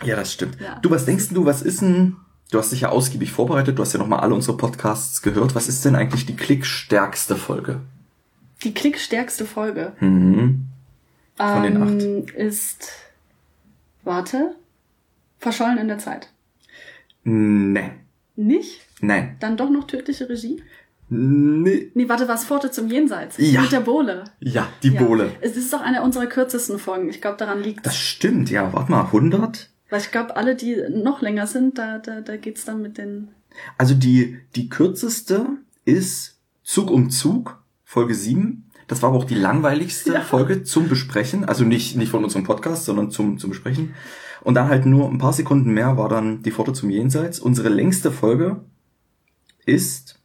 Ja, das stimmt. Ja. Du, was denkst du, was ist denn, du hast dich ja ausgiebig vorbereitet, du hast ja nochmal alle unsere Podcasts gehört. Was ist denn eigentlich die klickstärkste Folge? Die klickstärkste Folge Mhm. Von den acht. ähm, ist, warte, verschollen in der Zeit. Nee. Nicht? nicht? Nein. Dann doch noch tödliche Regie? Nee. Nee, warte, was Pforte zum Jenseits? Ja. Mit der Bohle. Ja, die Ja. Bohle. Es ist auch eine unserer kürzesten Folgen. Ich glaube, daran liegt Das stimmt, ja. Warte mal, 100? Weil ich glaube, alle, die noch länger sind, da, da, da geht's dann mit den. Also die, die kürzeste ist Zug um Zug, Folge 7. Das war aber auch die langweiligste Folge zum Besprechen. Also nicht, nicht von unserem Podcast, sondern zum, zum Besprechen. Und dann halt nur ein paar Sekunden mehr war dann die Pforte zum Jenseits. Unsere längste Folge ist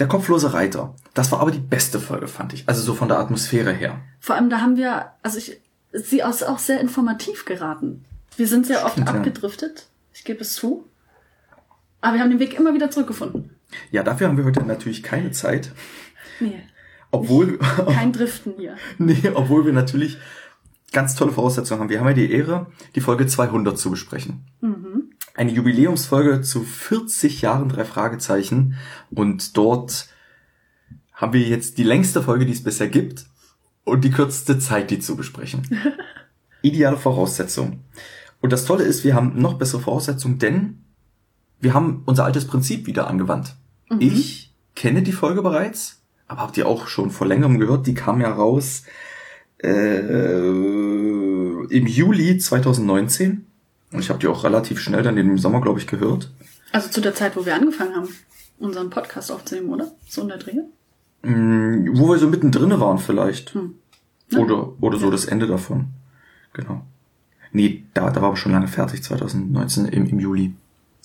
der kopflose Reiter. Das war aber die beste Folge, fand ich. Also so von der Atmosphäre her. Vor allem, da haben wir, also ich, sie ist auch sehr informativ geraten. Wir sind sehr oft Stimmt, ja. abgedriftet. Ich gebe es zu. Aber wir haben den Weg immer wieder zurückgefunden. Ja, dafür haben wir heute natürlich keine Zeit. Nee, Obwohl, kein Driften hier. [laughs] Nee, obwohl wir natürlich ganz tolle Voraussetzungen haben. Wir haben ja die Ehre, die Folge 200 zu besprechen. Eine Jubiläumsfolge zu 40 Jahren drei Fragezeichen. Und dort haben wir jetzt die längste Folge, die es bisher gibt und die kürzeste Zeit, die zu besprechen. [laughs] Ideale Voraussetzung. Und das Tolle ist, wir haben noch bessere Voraussetzungen, denn wir haben unser altes Prinzip wieder angewandt. Ich kenne die Folge bereits, aber habt ihr auch schon vor längerem gehört? Die kam ja raus äh, im Juli 2019. Und ich habe die auch relativ schnell dann im Sommer, glaube ich, gehört. Also zu der Zeit, wo wir angefangen haben, unseren Podcast aufzunehmen, oder? So in der Dreh? Mm, Wo wir so mittendrin waren vielleicht. Hm. Oder, oder so das Ende davon. Genau. Nee, da, da war aber schon lange fertig, 2019 im, im Juli.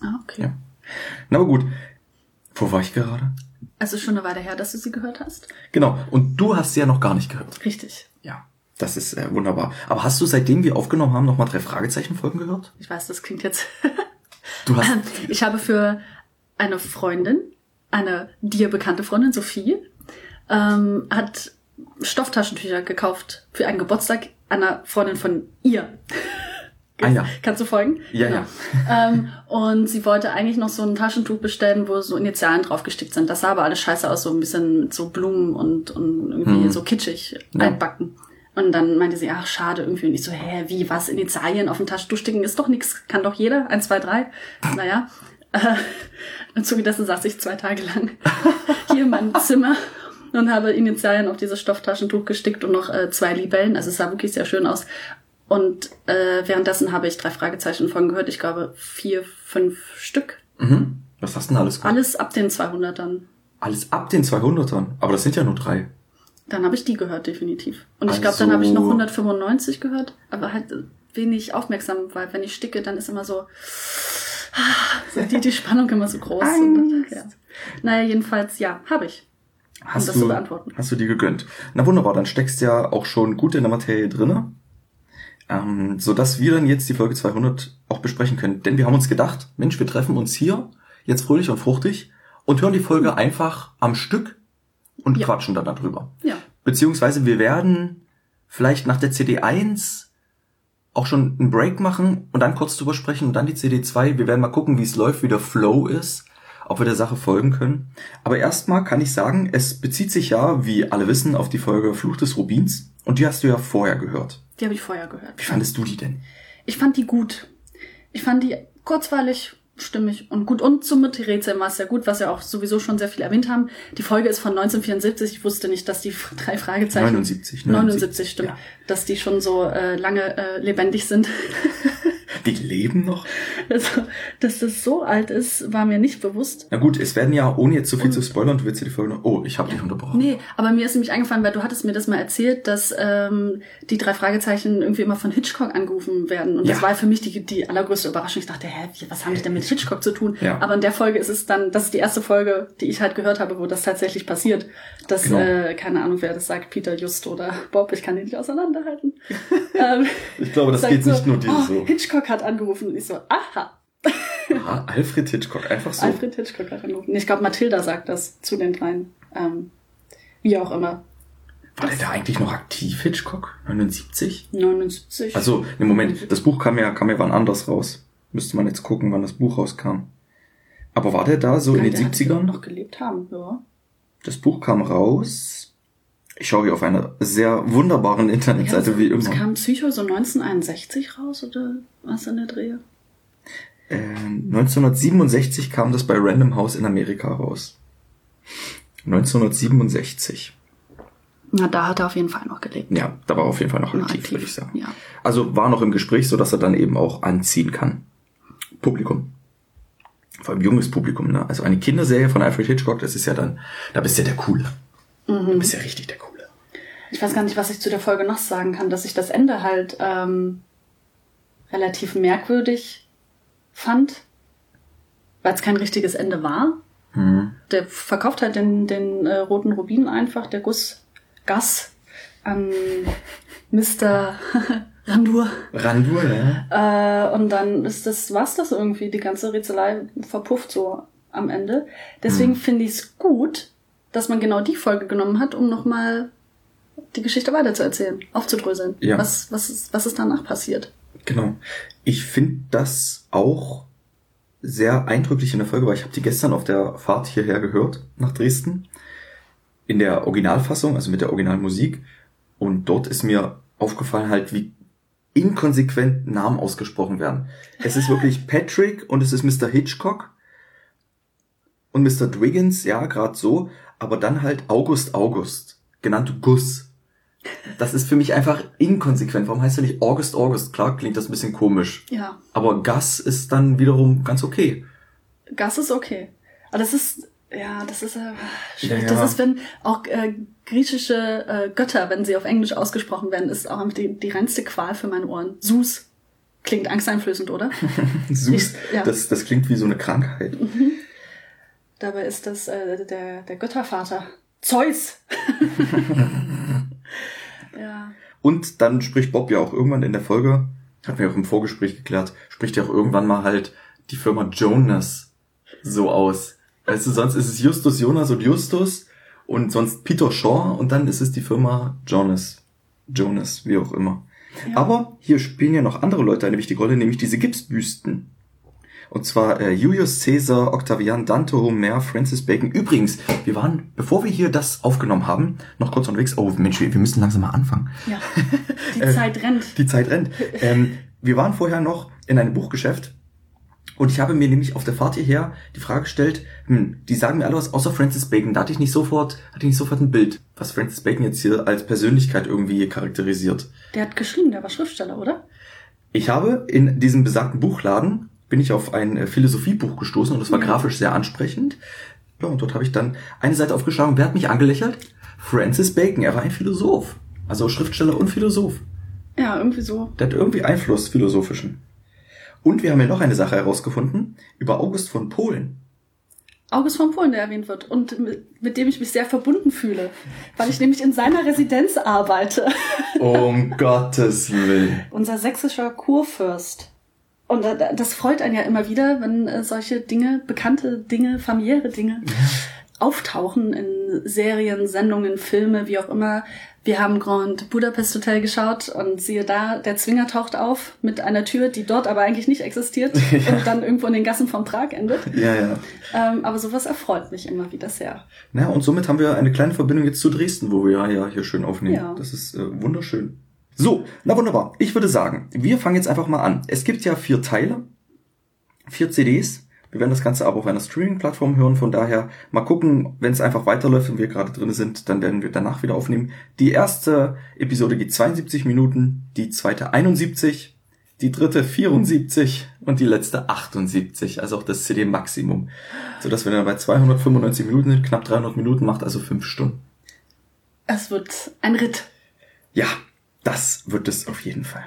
Ah, okay. Ja. Na aber gut. Wo war ich gerade? Also schon eine Weile her, dass du sie gehört hast? Genau. Und du hast sie ja noch gar nicht gehört. Richtig. Ja. Das ist äh, wunderbar. Aber hast du, seitdem wir aufgenommen haben, nochmal drei Fragezeichen-Folgen gehört? Ich weiß, das klingt jetzt. [laughs] Du hast. [clears throat] Ich habe für eine Freundin, eine dir bekannte Freundin, Sophie, ähm, hat Stofftaschentücher gekauft für einen Geburtstag einer Freundin von ihr. ah ja. [laughs] Kannst du folgen? Ja, Genau. ähm, und sie wollte eigentlich noch so ein Taschentuch bestellen, wo so Initialen draufgestickt sind. Das sah aber alles scheiße aus, so ein bisschen mit so Blumen und, und irgendwie Mhm. so kitschig Ja. einbacken. Und dann meinte sie, ach, schade irgendwie. Und ich so, hä, wie, was, Initialien auf dem Taschentuch sticken ist doch nix, kann doch jeder, eins, zwei, drei. Naja. [laughs] Äh, und zugedessen saß ich zwei Tage lang [laughs] hier in meinem Zimmer und habe Initialien auf dieses Stofftaschentuch gestickt und noch äh, zwei Libellen. Also es sah wirklich sehr schön aus. Und äh, währenddessen habe ich drei Fragezeichen von gehört. Ich glaube vier, fünf Stück. Mhm. Was hast du denn alles gehört? Alles ab den 200ern. Alles ab den 200ern. Aber das sind ja nur drei. Dann habe ich die gehört, definitiv. Und ich glaube, Also- dann habe ich noch 195 gehört, aber halt wenig aufmerksam, weil wenn ich sticke, dann ist immer so die, die Spannung immer so groß. Und, ja. Naja, jedenfalls, ja, habe ich. Hast das du, zu beantworten. Hast du die gegönnt? Na wunderbar, dann steckst du ja auch schon gut in der Materie drinne. Ähm, sodass wir dann jetzt die Folge 200 auch besprechen können. Denn wir haben uns gedacht, Mensch, wir treffen uns hier, jetzt fröhlich und fruchtig, und hören die Folge einfach am Stück und Ja. quatschen dann darüber. Ja. Beziehungsweise wir werden vielleicht nach der CD 1 auch schon einen Break machen und dann kurz drüber sprechen und dann die CD 2. Wir werden mal gucken, wie es läuft, wie der Flow ist, ob wir der Sache folgen können. Aber erstmal kann ich sagen, es bezieht sich ja, wie alle wissen, auf die Folge Fluch des Rubins und die hast du ja vorher gehört. Die habe ich vorher gehört. Wie fandest du die denn? Ich fand die gut. Ich fand die kurzweilig, stimmig und gut. Und zum Rätseln war es sehr gut, was wir auch sowieso schon sehr viel erwähnt haben. Die Folge ist von 1974. Ich wusste nicht, dass die [laughs] drei Fragezeichen... 79, 79, stimmt. ja. Dass die schon so äh, lange äh, lebendig sind. [laughs] Die leben noch? also, dass das so alt ist, war mir nicht bewusst. Na gut, es werden ja, ohne jetzt zu viel zu spoilern, du willst ja die Folge noch... Oh, ich habe dich unterbrochen. Nee, aber mir ist nämlich eingefallen, weil du hattest mir das mal erzählt, dass ähm, die drei Fragezeichen irgendwie immer von Hitchcock angerufen werden. Und das Ja. war für mich die, die allergrößte Überraschung. Ich dachte, hä, was haben die denn mit Hitchcock zu tun? Ja. Aber in der Folge ist es dann, das ist die erste Folge, die ich halt gehört habe, wo das tatsächlich passiert. Dass, Genau. äh, keine Ahnung, wer das sagt, Peter Just oder Bob, ich kann die nicht auseinanderhalten. [laughs] ähm, Ich glaube, das geht nicht nur dir oh, so. Hitchcock hat angerufen. Und ich so, aha, Ah, Alfred Hitchcock, einfach so. Alfred Hitchcock hat angerufen. Ich glaube, Mathilda sagt das zu den dreien. Ähm, wie auch immer. War der da eigentlich noch aktiv, Hitchcock? 79? 79. Also, im Moment, das Buch kam ja, kam ja wann anders raus. Müsste man jetzt gucken, wann das Buch rauskam. Aber war der da so in Kann den der 70ern? noch gelebt haben, ja. Das Buch kam raus. Ich schaue hier auf einer sehr wunderbaren Internetseite, wie Es immer. kam Psycho so 1961 raus oder was in der Drehe? Äh, 1967 kam das bei Random House in Amerika raus. 1967. Na, da hat er auf jeden Fall noch gelebt. Ja, da war er auf jeden Fall noch Noch aktiv, aktiv, würde ich sagen. ja. Also war noch im Gespräch, so dass er dann eben auch anziehen kann. Publikum. Vor allem junges Publikum, ne? Also eine Kinderserie von Alfred Hitchcock, das ist ja dann, da bist du ja der Coole. Mhm. Du bist ja richtig der Coole. Ich weiß gar nicht, was ich zu der Folge noch sagen kann, dass ich das Ende halt ähm, relativ merkwürdig fand, weil es kein richtiges Ende war. Mhm. Der verkauft halt den, den äh, roten Rubin einfach, der Guss, Gas [laughs] an Mr. [laughs] Randur. Randur, ja. Äh, und dann ist das, war's das irgendwie, die ganze Rätselei verpufft so am Ende. Deswegen finde ich es gut, dass man genau die Folge genommen hat, um nochmal die Geschichte weiterzuerzählen, aufzudröseln. Ja. Was, was, ist, was ist danach passiert? Genau. Ich finde das auch sehr eindrücklich in der Folge, weil ich habe die gestern auf der Fahrt hierher gehört, nach Dresden. In der Originalfassung, also mit der Originalmusik. Und dort ist mir aufgefallen halt, wie inkonsequent Namen ausgesprochen werden. Es ist wirklich [laughs] Patrick und es ist Mr. Hitchcock und Mr. Dwiggins, ja, gerade so, aber dann halt August August, genannt Gus. Das ist für mich einfach inkonsequent. Warum heißt er nicht August August? Klar, klingt das ein bisschen komisch. Ja, Aber Gus ist dann wiederum ganz okay. Gas ist okay. Aber das ist, ja, das ist äh, schwierig. Ja, ja. Das ist, wenn auch äh, griechische äh, Götter, wenn sie auf Englisch ausgesprochen werden, ist auch einfach die, die reinste Qual für meine Ohren. Zeus klingt angsteinflößend, oder? [laughs] Sus, Ja. das, das klingt wie so eine Krankheit. Dabei ist das äh, der, der Göttervater. Zeus! [laughs] ja. Und dann spricht Bob ja auch irgendwann in der Folge, hat mir auch im Vorgespräch geklärt, spricht ja auch irgendwann mal halt die Firma Jonas so aus. Weißt du, sonst ist es Justus, Jonas und Justus und sonst Peter Shaw und dann ist es die Firma Jonas. Jonas, wie auch immer. Aber hier spielen ja noch andere Leute eine wichtige Rolle, nämlich diese Gipsbüsten. Und zwar äh, Julius Caesar, Octavian, Dante, Homer, Francis Bacon. Übrigens, wir waren, bevor wir hier das aufgenommen haben, noch kurz unterwegs. Oh Mensch, wir wir müssen langsam mal anfangen. ja. [laughs] Die Äh, Zeit rennt. Die Zeit rennt. ähm, wir waren vorher noch in einem Buchgeschäft und ich habe mir nämlich auf der Fahrt hierher die Frage gestellt, hm, die sagen mir alle was außer Francis Bacon. Da hatte ich nicht sofort, hatte ich nicht sofort ein Bild, was Francis Bacon jetzt hier als Persönlichkeit irgendwie charakterisiert. Der hat geschrieben, der war Schriftsteller, oder? Ich habe in diesem besagten Buchladen bin ich auf ein äh, Philosophiebuch gestoßen und das war Ja. grafisch sehr ansprechend. Ja, und dort habe ich dann eine Seite aufgeschlagen. Wer hat mich angelächelt? Francis Bacon. Er war ein Philosoph. Also Schriftsteller und Philosoph. Ja, irgendwie so. Der hat irgendwie Einfluss, philosophischen. Und wir haben ja noch eine Sache herausgefunden über August von Polen. August von Polen, der erwähnt wird und mit, mit dem ich mich sehr verbunden fühle, weil ich nämlich in seiner Residenz arbeite. Um [laughs] Gottes Willen. Unser sächsischer Kurfürst. Und das freut einen ja immer wieder, wenn äh, solche Dinge, bekannte Dinge, familiäre Dinge auftauchen in Serien, Sendungen, Filme, wie auch immer. Wir haben Grand Budapest Hotel geschaut und siehe da, der Zwinger taucht auf mit einer Tür, die dort aber eigentlich nicht existiert [laughs] und dann irgendwo in den Gassen vom Prag endet. Ja, ja. Ähm, aber sowas erfreut mich immer wieder sehr. Na, und somit haben wir eine kleine Verbindung jetzt zu Dresden, wo wir ja hier schön aufnehmen. Ja. Das ist äh, wunderschön. So, na wunderbar. Ich würde sagen, wir fangen jetzt einfach mal an. Es gibt ja vier Teile, vier CDs. Wir werden das Ganze aber auf einer Streaming-Plattform hören. Von daher mal gucken, wenn es einfach weiterläuft und wir gerade drin sind, dann werden wir danach wieder aufnehmen. Die erste Episode geht 72 Minuten, die zweite 71, die dritte 74 und die letzte 78. Also auch das CD-Maximum. Sodass wir dann bei 295 Minuten sind, knapp 300 Minuten, macht also fünf Stunden. Es wird ein Ritt. Ja, das wird es auf jeden Fall.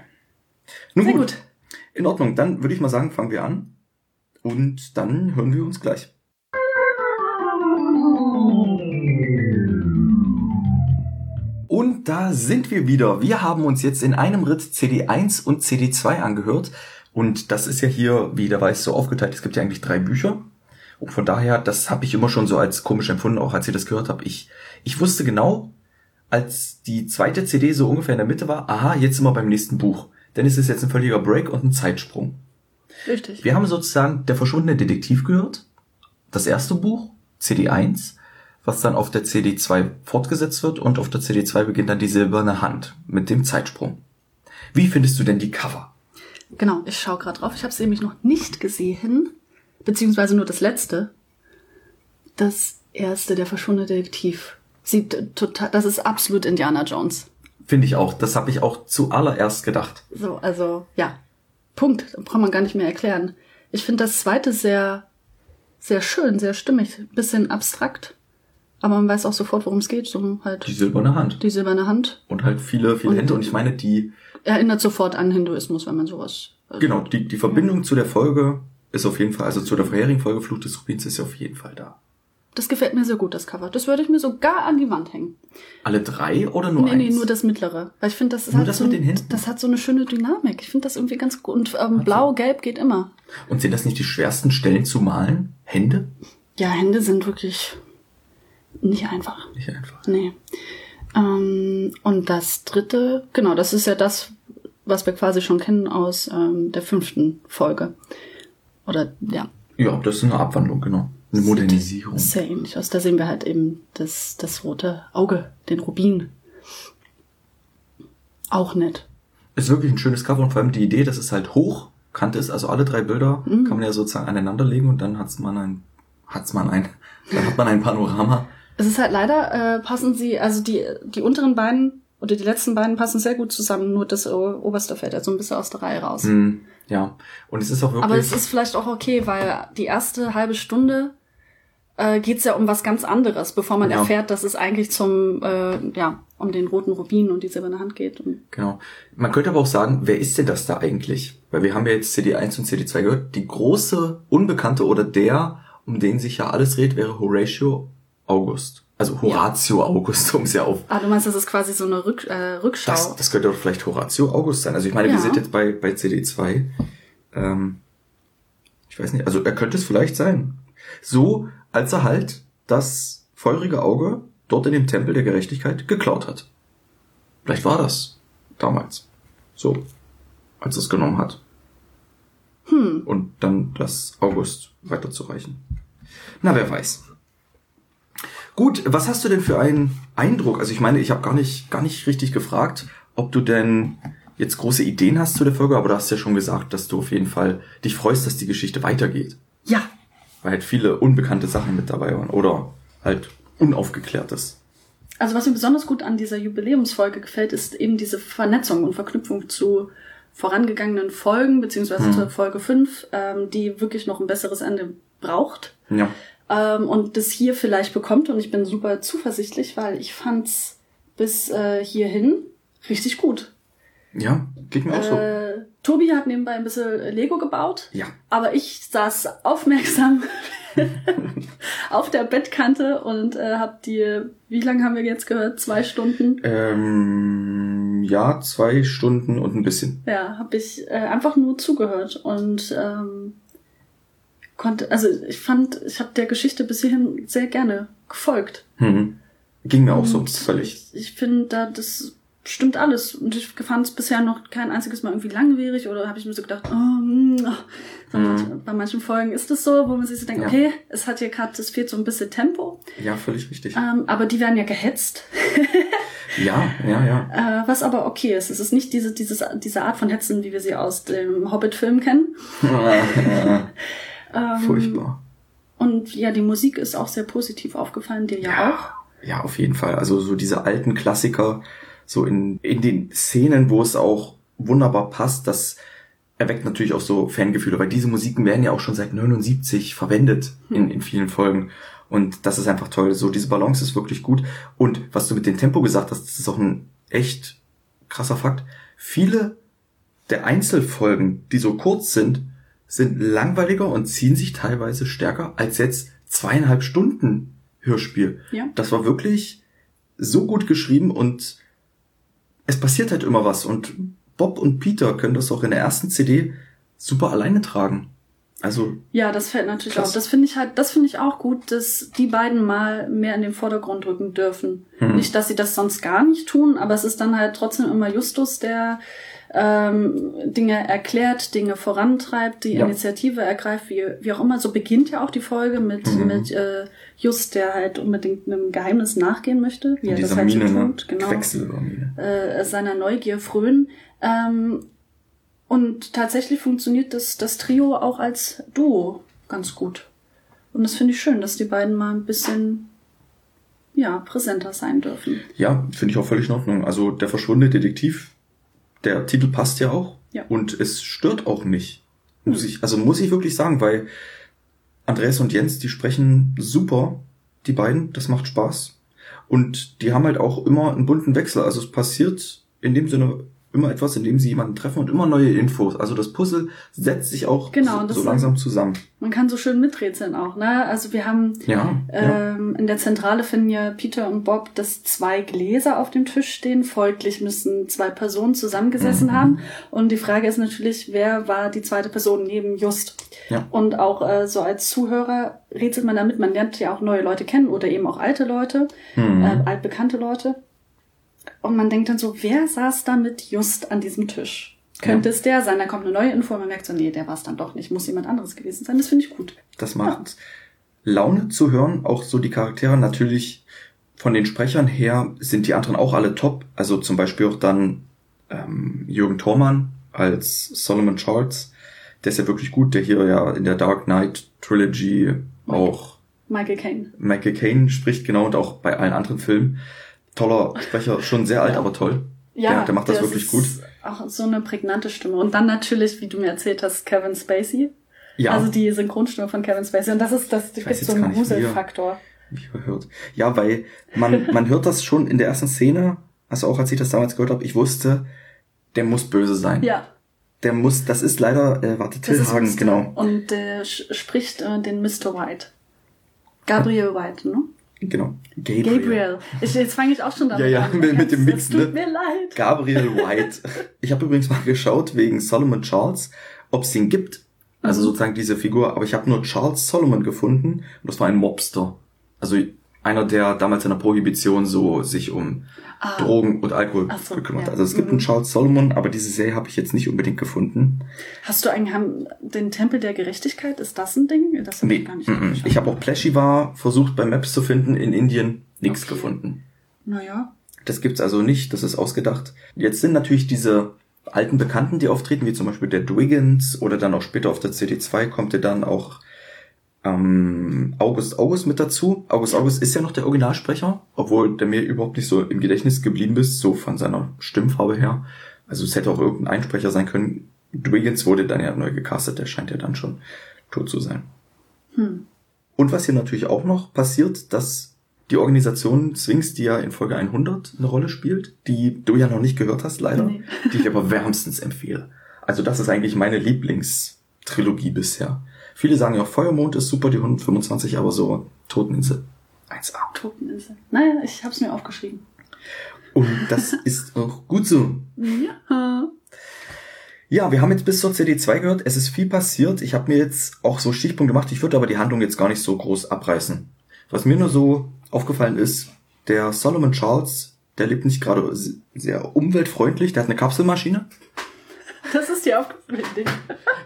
Nun Sehr gut. gut. In Ordnung, dann würde ich mal sagen, fangen wir an. Und dann hören wir uns gleich. Und da sind wir wieder. Wir haben uns jetzt in einem Ritt CD1 und CD2 angehört. Und das ist ja hier, wie der Weiß, so aufgeteilt. Es gibt ja eigentlich drei Bücher. Und von daher, das habe ich immer schon so als komisch empfunden, auch als ich das gehört habe. Ich, ich wusste genau, als die zweite CD so ungefähr in der Mitte war, aha, jetzt sind wir beim nächsten Buch. Denn es ist jetzt ein völliger Break und ein Zeitsprung. Richtig. Wir haben sozusagen Der verschwundene Detektiv gehört, das erste Buch, CD1, was dann auf der CD2 fortgesetzt wird und auf der CD2 beginnt dann die silberne Hand mit dem Zeitsprung. Wie findest du denn die Cover? Genau, ich schaue gerade drauf. Ich habe es nämlich noch nicht gesehen, beziehungsweise nur das letzte. Das erste, der verschwundene Detektiv. Sieht total, das ist absolut Indiana Jones. Finde ich auch. Das habe ich auch zuallererst gedacht. So, also ja, Punkt. Da braucht man gar nicht mehr erklären. Ich finde das zweite sehr, sehr schön, sehr stimmig, bisschen abstrakt. Aber man weiß auch sofort, worum es geht. So halt Die silberne Hand. die silberne Hand. Und halt viele, viele Und- Hände. Und ich meine, die, Erinnert sofort an Hinduismus, wenn man sowas. also- genau, die, die Verbindung zu der Folge ist auf jeden Fall, also zu der vorherigen Folge Fluch des Rubins ist ja auf jeden Fall da. Das gefällt mir sehr gut, das Cover. Das würde ich mir sogar an die Wand hängen. Alle drei oder nur nee, eins? nee, nur das mittlere. Weil ich finde, das, Nur das so, mit den Händen? das hat so eine schöne Dynamik. Ich finde das irgendwie ganz gut. Und ähm, blau, gelb geht immer. Und sind das nicht die schwersten Stellen zu malen? Hände? Ja, Hände sind wirklich nicht einfach. Nicht einfach. Nee. Ähm, und das dritte, genau, das ist ja das, was wir quasi schon kennen aus ähm, der fünften Folge. Oder ja, Ja, das ist eine Abwandlung, genau. Eine Modernisierung. ist sehr ähnlich aus. Da sehen wir halt eben das, das rote Auge, den Rubin. Auch nett. Ist wirklich ein schönes Cover und vor allem die Idee, dass es halt hochkant ist, also alle drei Bilder Mhm. kann man ja sozusagen aneinander legen und dann hat's man ein, hat's man ein, [laughs] dann hat man ein Panorama. Es ist halt leider, äh, passen sie, also die, die unteren beiden oder die letzten beiden passen sehr gut zusammen, nur das oberste fällt halt so ein bisschen aus der Reihe raus. Hm, ja. Und es ist auch wirklich. Aber es ist vielleicht auch okay, weil die erste halbe Stunde äh, geht's ja um was ganz anderes, bevor man Ja. erfährt, dass es eigentlich zum, äh, ja, um den roten Rubin und die silberne Hand geht. Genau. Man könnte aber auch sagen, wer ist denn das da eigentlich? Weil wir haben ja jetzt CD1 und CD2 gehört. Die große Unbekannte oder der, um den sich ja alles dreht, wäre Horatio August. Also Horatio August, [laughs] um es ja auf. ah, du meinst, das ist quasi so eine Rück, äh, Rückschau. Das, das könnte doch vielleicht Horatio August sein. Also ich meine, wir Ja. sind jetzt bei, bei CD2. Ähm, ich weiß nicht, also er könnte es vielleicht sein. So, als er halt das feurige Auge dort in dem Tempel der Gerechtigkeit geklaut hat. Vielleicht war das damals. So, als er es genommen hat. Hm. Und dann das August weiterzureichen. Na, wer weiß. Gut, was hast du denn für einen Eindruck? Also ich meine, ich habe gar nicht, gar nicht richtig gefragt, ob du denn jetzt große Ideen hast zu der Folge, aber du hast ja schon gesagt, dass du auf jeden Fall dich freust, dass die Geschichte weitergeht. Ja, Weil halt viele unbekannte Sachen mit dabei waren oder halt unaufgeklärtes. Also was mir besonders gut an dieser Jubiläumsfolge gefällt, ist eben diese Vernetzung und Verknüpfung zu vorangegangenen Folgen, beziehungsweise Mhm. zur Folge 5, ähm, die wirklich noch ein besseres Ende braucht. Ja. Ähm, und das hier vielleicht bekommt. Und ich bin super zuversichtlich, weil ich fand's bis äh, hierhin richtig gut. Ja, geht mir auch so. Äh, Tobi hat nebenbei ein bisschen Lego gebaut. Ja. Aber ich saß aufmerksam [laughs] auf der Bettkante und äh, hab die, wie lange haben wir jetzt gehört? Zwei Stunden. Ähm, ja, zwei Stunden und ein bisschen. Ja, habe ich äh, einfach nur zugehört und ähm, konnte, also ich fand, ich habe der Geschichte bis hierhin sehr gerne gefolgt. Mhm. Ging mir auch so, Und völlig. Ich, ich finde, da das stimmt alles. Und ich fand es bisher noch kein einziges Mal irgendwie langwierig oder habe ich mir so gedacht, oh, hm, oh. Mhm. bei manchen Folgen ist es so, wo man sich so denkt, Ja. okay, es hat hier gerade, es fehlt so ein bisschen Tempo. Ja, völlig richtig. Ähm, aber die werden ja gehetzt. [laughs] Ja, ja, ja. Äh, was aber okay ist. Es ist nicht diese, dieses, diese Art von Hetzen, wie wir sie aus dem Hobbit-Film kennen. [laughs] Ähm, Furchtbar. Und ja, die Musik ist auch sehr positiv aufgefallen, dir ja, auch. Ja, auf jeden Fall. Also so diese alten Klassiker, so in, in den Szenen, wo es auch wunderbar passt, das erweckt natürlich auch so Fangefühle, weil diese Musiken werden ja auch schon seit 79 verwendet in, in vielen Folgen. Und das ist einfach toll. So, diese Balance ist wirklich gut. Und was du mit dem Tempo gesagt hast, das ist auch ein echt krasser Fakt. Viele der Einzelfolgen, die so kurz sind, sind langweiliger und ziehen sich teilweise stärker als jetzt zweieinhalb Stunden Hörspiel. Ja. Das war wirklich so gut geschrieben und es passiert halt immer was und Bob und Peter können das auch in der ersten CD super alleine tragen. Also, Ja, das fällt natürlich Krass. auf. Das finde ich halt, das finde ich auch gut, dass die beiden mal mehr in den Vordergrund rücken dürfen. Hm. Nicht, dass sie das sonst gar nicht tun, aber es ist dann halt trotzdem immer Justus, der ähm, Dinge erklärt, Dinge vorantreibt, die Ja. Initiative ergreift, wie, wie auch immer. So beginnt ja auch die Folge mit, Mhm. mit äh, Just, der halt unbedingt einem Geheimnis nachgehen möchte, wie er das halt Mine, so ne? tut. Genau äh, seiner Neugier frönen. Ähm, Und tatsächlich funktioniert das, das Trio auch als Duo ganz gut. Und das finde ich schön, dass die beiden mal ein bisschen, ja, präsenter sein dürfen. Ja, finde ich auch völlig in Ordnung. Also der verschwundene Detektiv, der Titel passt ja auch. Ja. Und es stört auch nicht. Muss ich, also muss ich wirklich sagen, weil Andreas und Jens, die sprechen super, die beiden, das macht Spaß. Und die haben halt auch immer einen bunten Wechsel. Also es passiert in dem Sinne immer etwas, in dem sie jemanden treffen und immer neue Infos. Also das Puzzle setzt sich auch Genau, so, so langsam zusammen. Man kann so schön miträtseln auch, ne? Also wir haben Ja, ja. ähm, in der Zentrale finden ja Peter und Bob, dass zwei Gläser auf dem Tisch stehen. Folglich müssen zwei Personen zusammengesessen Mhm. haben. Und die Frage ist natürlich, wer war die zweite Person neben Just? Ja. Und auch äh, so als Zuhörer rätselt man damit. Man lernt ja auch neue Leute kennen oder eben auch alte Leute, Mhm. äh, altbekannte Leute. Und man denkt dann so, wer saß da mit Just an diesem Tisch? Könnte Ja. es der sein? Da kommt eine neue Info und man merkt so, nee, der war es dann doch nicht. Muss jemand anderes gewesen sein. Das finde ich gut. Das macht Laune zu hören, auch so die Charaktere. Natürlich von den Sprechern her sind die anderen auch alle top. Also zum Beispiel auch dann ähm, Jürgen Thormann als Solomon Charles. Der ist ja wirklich gut, der hier ja in der Dark Knight Trilogy auch Michael Caine. Michael Caine spricht, genau, und auch bei allen anderen Filmen. Toller Sprecher, schon sehr alt, Ja. aber toll. Ja, der macht das wirklich ist gut. Auch so eine prägnante Stimme. Und dann natürlich, wie du mir erzählt hast, Kevin Spacey. Ja, Also die Synchronstimme von Kevin Spacey. Und das ist, das gibt so einen wie überhört. Ja, weil man, [laughs] man hört das schon in der ersten Szene, also auch als ich das damals gehört habe, ich wusste, der muss böse sein. Ja. Der muss, das ist leider, äh, warte, Till das Hagen, Mr. genau. Und der sch- spricht äh, den Mr. White. Gabriel White, ne? Genau. Gabriel. Gabriel. Ich, jetzt fange ich auch schon damit Ja, ja, an. mit- mit dem Mix, tut ne? mir leid. Gabriel White. [laughs] Ich habe übrigens mal geschaut wegen Solomon Charles, ob es den gibt. Also Mhm. sozusagen diese Figur. Aber ich habe nur Charles Solomon gefunden und das war ein Mobster. Also einer, der damals in der Prohibition so sich um Ah. Drogen und Alkohol so, gekümmert hat. ja. Also es gibt Mhm. einen Charles Solomon, aber diese Serie habe ich jetzt nicht unbedingt gefunden. Hast du eigentlich haben, den Tempel der Gerechtigkeit? Ist das ein Ding? Das Nee, ich angeschaut. ich habe auch Pleshivar versucht bei Maps zu finden, in Indien nichts Okay. gefunden. Naja. Das gibt's also nicht, das ist ausgedacht. Jetzt sind natürlich diese alten Bekannten, die auftreten, wie zum Beispiel der Dwiggins oder dann auch später auf der CD2 kommt ja dann auch ähm, August August mit dazu. August August ist ja noch der Originalsprecher, obwohl der mir überhaupt nicht so im Gedächtnis geblieben ist, so von seiner Stimmfarbe her. Also es hätte auch irgendein Einsprecher sein können. Dwiggins wurde dann ja neu gecastet, der scheint ja dann schon tot zu sein. Hm. Und was hier natürlich auch noch passiert, dass die Organisation Sphinx, die ja in Folge 100 eine Rolle spielt, die du ja noch nicht gehört hast, leider, Nee. die ich aber wärmstens empfehle. Also das ist eigentlich meine Lieblingstrilogie bisher. Viele sagen ja auch Feuermond ist super, die 125, aber so Toteninsel 1A. Toteninsel. Naja, ich hab's mir aufgeschrieben. Und das [laughs] ist auch gut so. Ja. Ja, wir haben jetzt bis zur CD2 gehört. Es ist viel passiert. Ich habe mir jetzt auch so Stichpunkte gemacht. Ich würde aber die Handlung jetzt gar nicht so groß abreißen. Was mir nur so aufgefallen ist, der Solomon Charles, der lebt nicht gerade sehr umweltfreundlich. Der hat eine Kapselmaschine. [laughs] Das ist dir aufgefallen.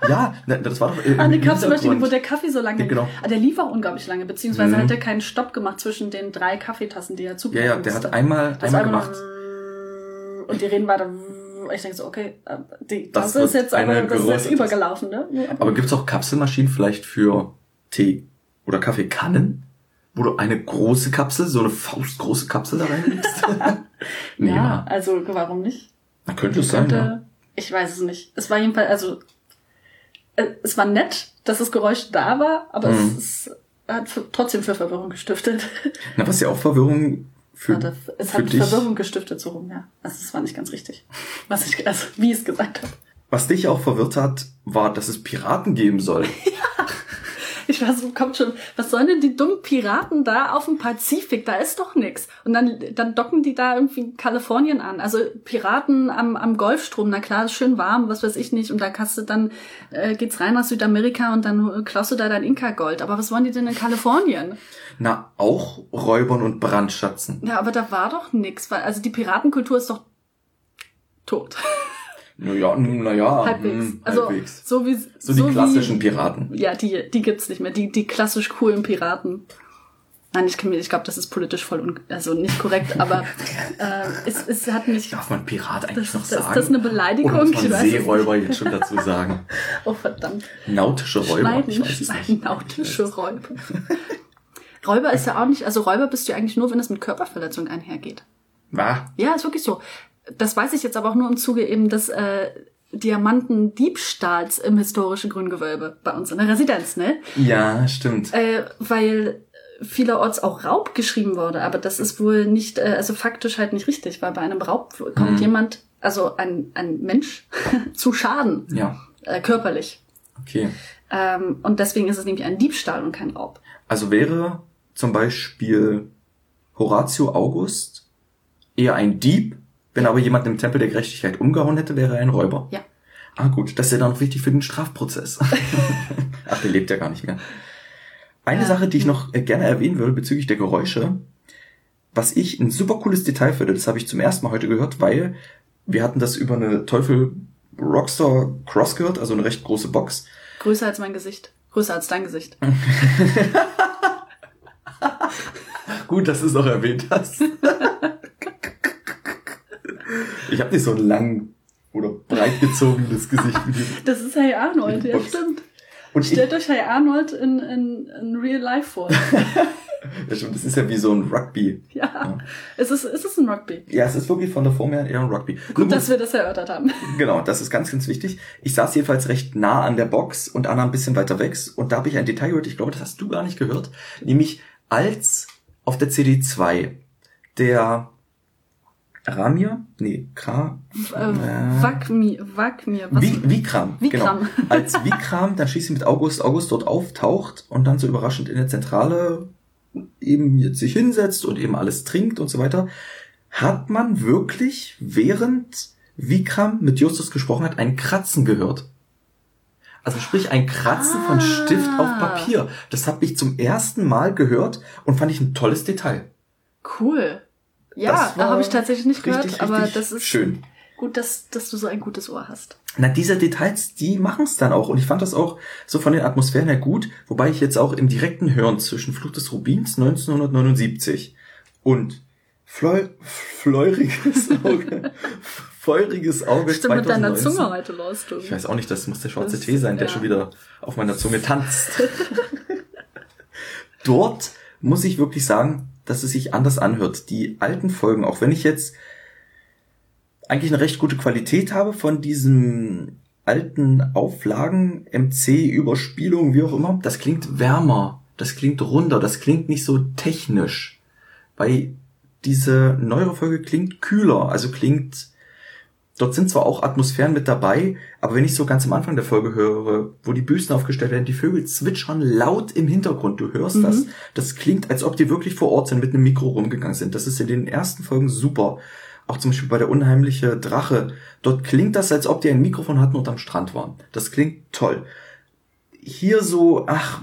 Ja, ne, das war doch. äh, Ah, eine im Kapselmaschine, wo der Kaffee so lange. Ja, genau. Ah, der lief auch unglaublich lange, beziehungsweise Mhm. hat er keinen Stopp gemacht zwischen den drei Kaffeetassen, die er Ja, zugeben ja, der hat einmal, Also einmal gemacht. Und die reden weiter. Ich denke so, okay, äh, die, Das das, ist jetzt aber das ist jetzt übergelaufen, ne? Aber gibt's auch Kapselmaschinen vielleicht für Tee oder Kaffeekannen? Wo du eine große Kapsel, so eine faustgroße Kapsel da reinlegst? [laughs] nee, ja, ja. also warum nicht? Na, könnte es sein, Könnte, ja. Ich weiß es nicht. Es war jedenfalls, also äh, es war nett, dass das Geräusch da war, aber Mhm. es, es hat für, trotzdem für Verwirrung gestiftet. [laughs] Na, was ja auch Verwirrung für, Warte, es für hat dich, Verwirrung gestiftet, so rum, ja. Also es war nicht ganz richtig. [laughs] Was ich, also wie ich es gesagt habe. was dich auch verwirrt hat, war, dass es Piraten geben soll. [laughs] Ich weiß, so kommt schon, was sollen denn die dummen Piraten da auf dem Pazifik? Da ist doch nix. Und dann, dann docken die da irgendwie in Kalifornien an. Also Piraten am, am Golfstrom, na klar, ist schön warm, was weiß ich nicht. Und da kannst du dann, äh, geht's rein nach Südamerika und dann klaust du da dein Inka-Gold. Aber was wollen die denn in Kalifornien? Na, auch Räubern und Brandschatzen. Ja, aber da war doch nix, weil, also die Piratenkultur ist doch tot. [laughs] Naja, naja, halbwegs. hm, Also, halbwegs. so wie, So die wie- klassischen Piraten. Ja, die, die gibt's nicht mehr. Die, die klassisch coolen Piraten. Nein, ich, ich glaube, das ist politisch voll un also nicht korrekt, aber [laughs] äh, es, es hat mich. Darf man Pirat eigentlich Das- noch sagen? ist das eine Beleidigung? Oder muss Ich man Seeräuber jetzt schon dazu sagen? [laughs] Oh verdammt. Nautische Räuber. Schneiden, ich weiß es nicht. nautische Räuber. [laughs] Räuber ist ja auch nicht, also Räuber bist du eigentlich nur, wenn es mit Körperverletzung einhergeht. Ah, Ja, ist wirklich so. Das weiß ich jetzt aber auch nur im Zuge eben des äh, Diamantendiebstahls im historischen Grüngewölbe bei uns in der Residenz, ne? ja, stimmt. Äh, weil vielerorts auch Raub geschrieben wurde, aber das ist wohl nicht, äh, also faktisch halt nicht richtig, weil bei einem Raub kommt Mhm. jemand, also ein, ein Mensch, [laughs] zu Schaden, Ja, äh, körperlich. okay. Ähm, und deswegen ist es nämlich ein Diebstahl und kein Raub. Also wäre zum Beispiel Horatio August eher ein Dieb, wenn aber jemand im Tempel der Gerechtigkeit umgehauen hätte, wäre er ein Räuber. Ja. Ah gut, das ist ja dann noch wichtig für den Strafprozess. [laughs] Ach, der lebt ja gar nicht mehr. Eine Ja. Sache, die ich noch äh, gerne erwähnen würde bezüglich der Geräusche, was ich ein super cooles Detail finde, das habe ich zum ersten Mal heute gehört, weil wir hatten das über eine Teufel Rockstar Cross gehört, also eine recht große Box. Größer als mein Gesicht. Größer als dein Gesicht. [laughs] Gut, dass du es noch erwähnt hast. [laughs] ich habe nicht so ein lang oder breit gezogenes Gesicht. Das ist Hey Arnold, ja stimmt. Und ich, Stellt euch Hey Arnold in, in, in Real Life vor. [laughs] ja, stimmt, das ist ja wie so ein Rugby. ja. Es ist, es ist ein Rugby. Ja, es ist wirklich von der Form her eher ein Rugby. Gut, dass wir das erörtert haben. [laughs] Genau, das ist ganz, ganz wichtig. Ich saß jedenfalls recht nah an der Box und Anna ein bisschen weiter weg. Und da habe ich ein Detail gehört, ich glaube, das hast du gar nicht gehört. Nämlich als auf der CD2 der Ramir, nee, Äh, Wagmi, Wagmir, was? Wie, Vikram, Vikram. genau. [laughs] Als Vikram dann schließlich mit August, August dort auftaucht und dann so überraschend in der Zentrale eben jetzt sich hinsetzt und eben alles trinkt und so weiter, hat man wirklich, während Vikram mit Justus gesprochen hat, ein Kratzen gehört. Also sprich ein Kratzen von Stift auf Papier. Das habe ich zum ersten Mal gehört und fand ich ein tolles Detail. Cool. Ja, war habe ich tatsächlich nicht gehört, richtig, aber richtig das ist schön. gut, dass, dass du so ein gutes Ohr hast. Na, diese Details, die machen es dann auch. Und ich fand das auch so von den Atmosphären her gut, wobei ich jetzt auch im direkten Hören zwischen Flucht des Rubins 1979 und Fleu fleuriges Auge, [laughs] feuriges Auge Stimmt mit deiner 2019. Zunge heute los, du. Ich weiß auch nicht, das muss der schwarze Das- Tee sein, der ja. schon wieder auf meiner Zunge tanzt. [laughs] Dort muss ich wirklich sagen, dass es sich anders anhört. Die alten Folgen, auch wenn ich jetzt eigentlich eine recht gute Qualität habe von diesen alten Auflagen, MC, Überspielung, wie auch immer, das klingt wärmer, das klingt runder, das klingt nicht so technisch. Weil diese neuere Folge klingt kühler, also klingt Dort sind zwar auch Atmosphären mit dabei, aber wenn ich so ganz am Anfang der Folge höre, wo die Büsten aufgestellt werden, die Vögel zwitschern laut im Hintergrund, du hörst Mhm. das. Das klingt, als ob die wirklich vor Ort sind, mit einem Mikro rumgegangen sind. Das ist in den ersten Folgen super. Auch zum Beispiel bei der unheimliche Drache. Dort klingt das, als ob die ein Mikrofon hatten und am Strand waren. Das klingt toll. Hier so, ach,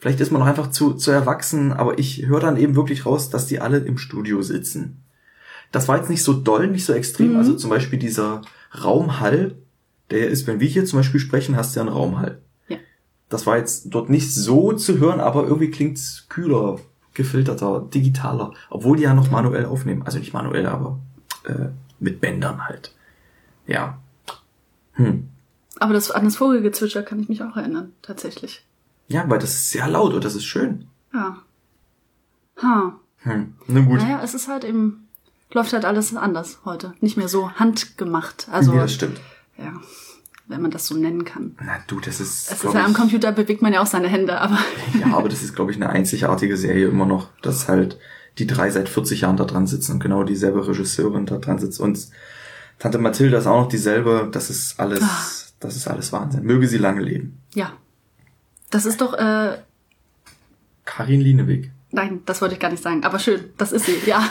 vielleicht ist man noch einfach zu, zu erwachsen, aber ich höre dann eben wirklich raus, dass die alle im Studio sitzen. Das war jetzt nicht so doll, nicht so extrem. Mhm. Also zum Beispiel dieser Raumhall, der ist, wenn wir hier zum Beispiel sprechen, hast du ja einen Raumhall. Ja. Das war jetzt dort nicht so zu hören, aber irgendwie klingt's kühler, gefilterter, digitaler. Obwohl die ja noch manuell aufnehmen. Also nicht manuell, aber äh, mit Bändern halt. Ja. Hm. Aber das, an das Vogelgezwitscher kann ich mich auch erinnern, tatsächlich. Ja, weil das ist sehr laut und das ist schön. Ja. Ha. Hm. Na gut. Naja, es ist halt eben, läuft halt alles anders heute. Nicht mehr so handgemacht. Also, nee, das stimmt. ja, wenn man das so nennen kann. Na du, das ist. Es ist ja am Computer bewegt man ja auch seine Hände, aber [laughs] Ja, aber das ist, glaube ich, eine einzigartige Serie immer noch, dass halt die drei seit 40 Jahren da dran sitzen und genau dieselbe Regisseurin da dran sitzt. Und Tante Mathilda ist auch noch dieselbe. Das ist alles, Ah. das ist alles Wahnsinn. Möge sie lange leben. ja. Das ist doch, äh, Karin Lieneweg. Nein, das wollte ich gar nicht sagen, aber schön, das ist sie, ja.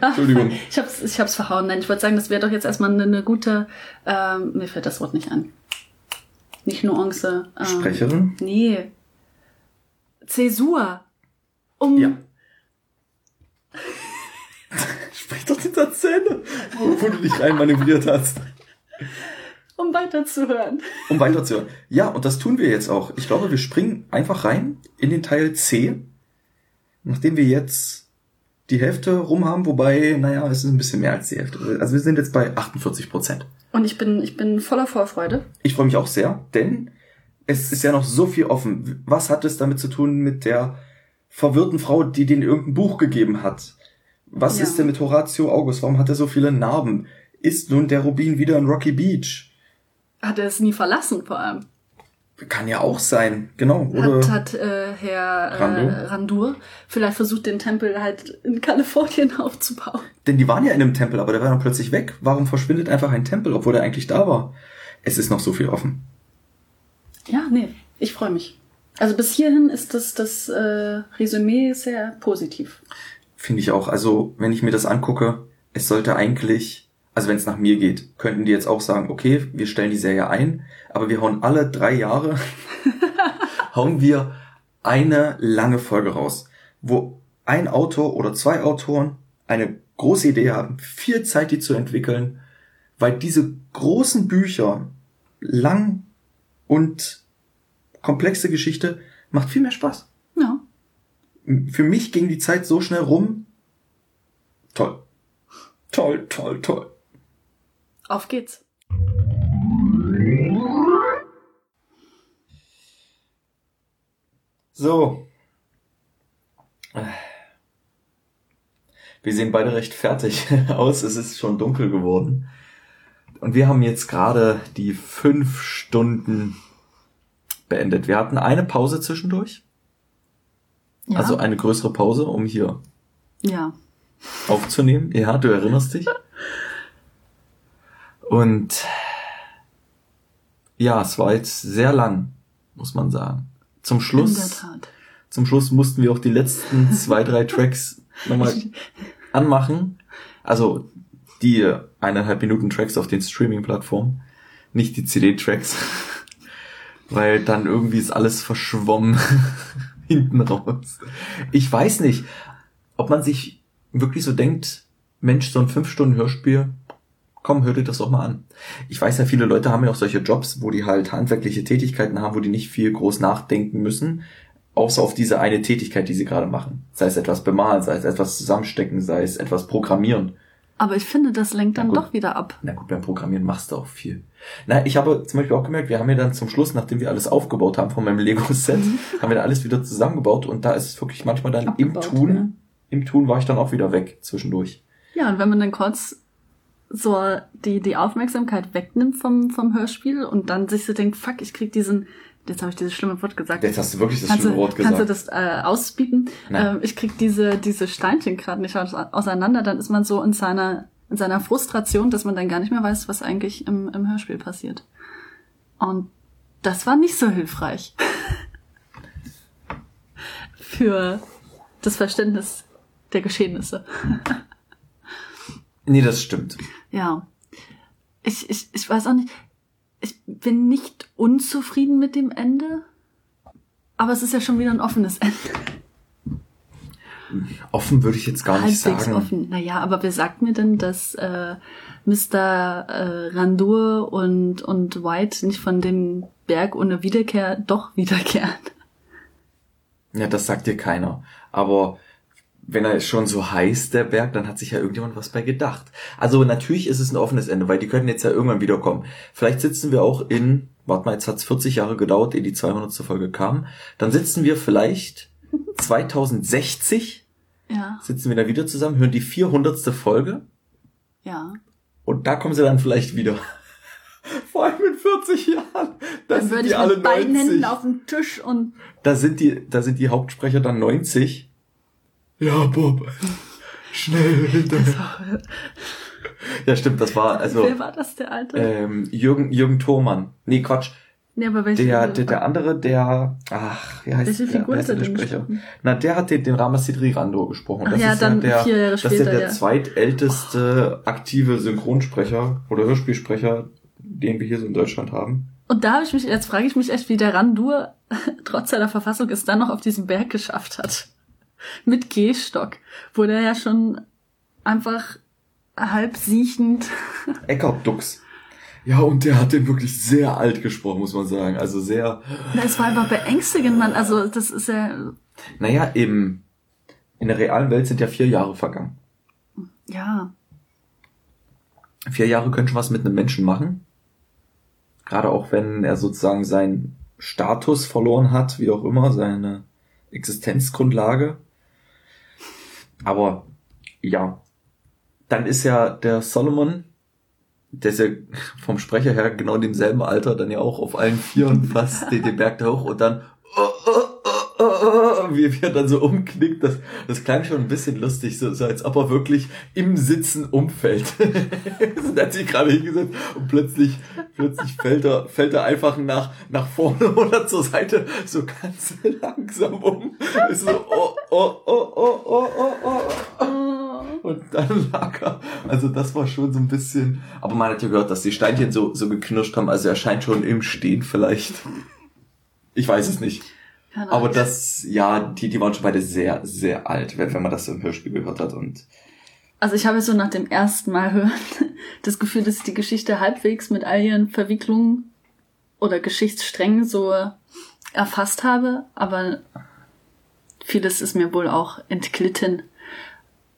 Entschuldigung. [laughs] Ich hab's, ich hab's verhauen. Nein, ich wollte sagen, das wäre doch jetzt erstmal eine, eine gute, ähm, mir fällt das Wort nicht an. Nicht Nuance. Ähm, Sprecherin? Nee. Zäsur. Um, Ja. [laughs] Sprech doch hinter Zähne, wo du dich reinmanövriert hast. um weiterzuhören. Um weiterzuhören. Ja, und das tun wir jetzt auch. Ich glaube, wir springen einfach rein in den Teil C. nachdem wir jetzt die Hälfte rum haben, wobei, naja, es ist ein bisschen mehr als die Hälfte. Also wir sind jetzt bei 48 Prozent. Und ich bin, ich bin voller Vorfreude. Ich freue mich auch sehr, denn es ist ja noch so viel offen. Was hat es damit zu tun mit der verwirrten Frau, die den irgendein Buch gegeben hat? Was Ja. ist denn mit Horatio August? Warum hat er so viele Narben? Ist nun der Rubin wieder in Rocky Beach? Hat er es nie verlassen, vor allem. Kann ja auch sein, genau. Oder Hat, hat äh, Herr äh, Randur? Randur vielleicht versucht, den Tempel halt in Kalifornien [laughs] aufzubauen. Denn die waren ja in einem Tempel, aber der war dann plötzlich weg. Warum verschwindet einfach ein Tempel, obwohl er eigentlich da war? Es ist noch so viel offen. Ja, nee, ich freue mich. Also bis hierhin ist das, das äh, Resümee sehr positiv. Finde ich auch. Also, wenn ich mir das angucke, es sollte eigentlich, also wenn es nach mir geht, könnten die jetzt auch sagen, okay, wir stellen die Serie ein, aber wir hauen alle drei Jahre, [laughs] hauen wir eine lange Folge raus, wo ein Autor oder zwei Autoren eine große Idee haben, viel Zeit, die zu entwickeln, weil diese großen Bücher lang und komplexe Geschichte macht viel mehr Spaß. Ja. Für mich ging die Zeit so schnell rum. Toll. Toll, toll, toll. Auf geht's. So. Wir sehen beide recht fertig [laughs] aus. Es ist schon dunkel geworden. Und wir haben jetzt gerade die fünf Stunden beendet. Wir hatten eine Pause zwischendurch. Ja. Also eine größere Pause, um hier ja. aufzunehmen. Ja, du erinnerst dich. [laughs] Und ja, es war jetzt sehr lang, muss man sagen. Zum Schluss, zum Schluss mussten wir auch die letzten [laughs] zwei, drei Tracks nochmal anmachen. Also die eineinhalb Minuten Tracks auf den Streaming-Plattformen, nicht die CD-Tracks. [laughs] Weil dann irgendwie ist alles verschwommen [laughs] hinten raus. Ich weiß nicht, ob man sich wirklich so denkt, Mensch, so ein fünf Stunden Hörspiel, komm, hör dir das doch mal an. Ich weiß ja, viele Leute haben ja auch solche Jobs, wo die halt handwerkliche Tätigkeiten haben, wo die nicht viel groß nachdenken müssen, außer auf diese eine Tätigkeit, die sie gerade machen. Sei es etwas bemalen, sei es etwas zusammenstecken, sei es etwas programmieren. Aber ich finde, das lenkt dann doch wieder ab. Na gut, beim Programmieren machst du auch viel. Na, ich habe zum Beispiel auch gemerkt, wir haben ja dann zum Schluss, nachdem wir alles aufgebaut haben von meinem Lego-Set, [laughs] haben wir da alles wieder zusammengebaut und da ist es wirklich manchmal dann Abgebaut, im Tun, ja. im Tun war ich dann auch wieder weg zwischendurch. Ja, und wenn man dann kurz so die, die Aufmerksamkeit wegnimmt vom, vom Hörspiel und dann sich so denkt, fuck, ich krieg diesen, jetzt habe ich dieses schlimme Wort gesagt. Jetzt hast du wirklich das kannst schlimme du, Wort kannst du gesagt. das äh, ausbieten? Ähm, ich krieg diese, diese Steinchen gerade nicht aus- auseinander, dann ist man so in seiner, in seiner Frustration, dass man dann gar nicht mehr weiß, was eigentlich im, im Hörspiel passiert. Und das war nicht so hilfreich. [laughs] Für das Verständnis der Geschehnisse. [laughs] Nee, das stimmt. Ja. Ich, ich, ich weiß auch nicht. Ich bin nicht unzufrieden mit dem Ende. Aber es ist ja schon wieder ein offenes Ende. Offen würde ich jetzt gar nicht Halbwegs sagen. offen. Naja, aber wer sagt mir denn, dass äh, Mr. Äh, Randur und, und White nicht von dem Berg ohne Wiederkehr doch wiederkehren? Ja, das sagt dir keiner. Aber wenn er schon so heißt, der Berg, dann hat sich ja irgendjemand was bei gedacht. Also natürlich ist es ein offenes Ende, weil die können jetzt ja irgendwann wiederkommen. Vielleicht sitzen wir auch in, warte mal, jetzt hat's 40 Jahre gedauert, ehe die 200. Folge kam. Dann sitzen wir vielleicht 2060, [laughs] Ja, sitzen wir da wieder zusammen, hören die 400. Folge ja. und da kommen sie dann vielleicht wieder. [laughs] Vor allem in 40 Jahren. Da Dann sind würde die ich alle mit beiden 90. Händen auf den Tisch und Da sind die, da sind die Hauptsprecher dann 90. Ja, Bob. Schnell hinterher. Ja, stimmt, das war, [laughs] also, wer war das, der Alte? ähm, Jürgen, Jürgen Thormann. Nee, Quatsch. nee, aber welche Der, der, der andere, der, ach, wie heißt Welche der, Figur wer ist er der denn Sprecher? Na, der hat den, den Ramasidri Rando gesprochen. Ach ja, dann der, vier Jahre Das ist später, ja der ja. zweitälteste aktive Synchronsprecher oder Hörspielsprecher, den wir hier so in Deutschland haben. Und da habe ich mich, jetzt frage ich mich echt, wie der Randur [laughs] trotz seiner Verfassung es dann noch auf diesen Berg geschafft hat. Mit Gehstock, wo der ja schon einfach halb siechend. Eckhard Dux. Ja, und der hat den wirklich sehr alt gesprochen, muss man sagen. Also sehr, Na, Es war einfach beängstigend, man. Also das ist ja. naja, im, In der realen Welt sind ja vier Jahre vergangen. Ja. Vier Jahre können schon was mit einem Menschen machen. Gerade auch wenn er sozusagen seinen Status verloren hat, wie auch immer, seine Existenzgrundlage. Aber ja, dann ist ja der Solomon, der ist ja [laughs] vom Sprecher her genau in demselben Alter, dann ja auch auf allen Vieren fast den, den Berg da hoch und dann oh, oh, oh, [laughs] wie, wie er dann so umknickt, das, das klang schon ein bisschen lustig, so, so als ob er wirklich im Sitzen umfällt. [laughs] der hat sich gerade hingesetzt und plötzlich, plötzlich fällt er, fällt er einfach nach, nach vorne [laughs] oder zur Seite so ganz langsam um. Ist so, oh, oh, oh, oh, oh, oh, oh. Und dann lag er. Also das war schon so ein bisschen. Aber man hat ja gehört, dass die Steinchen so, so geknirscht haben. Also er scheint schon im Stehen vielleicht. Ich weiß es nicht. Keine Aber das, ja, die, die waren schon beide sehr, sehr alt, wenn, wenn man das so im Hörspiel gehört hat. Und Also ich habe so nach dem ersten Mal hören [laughs] das Gefühl, dass ich die Geschichte halbwegs mit all ihren Verwicklungen oder Geschichtssträngen so erfasst habe, aber vieles ist mir wohl auch entglitten.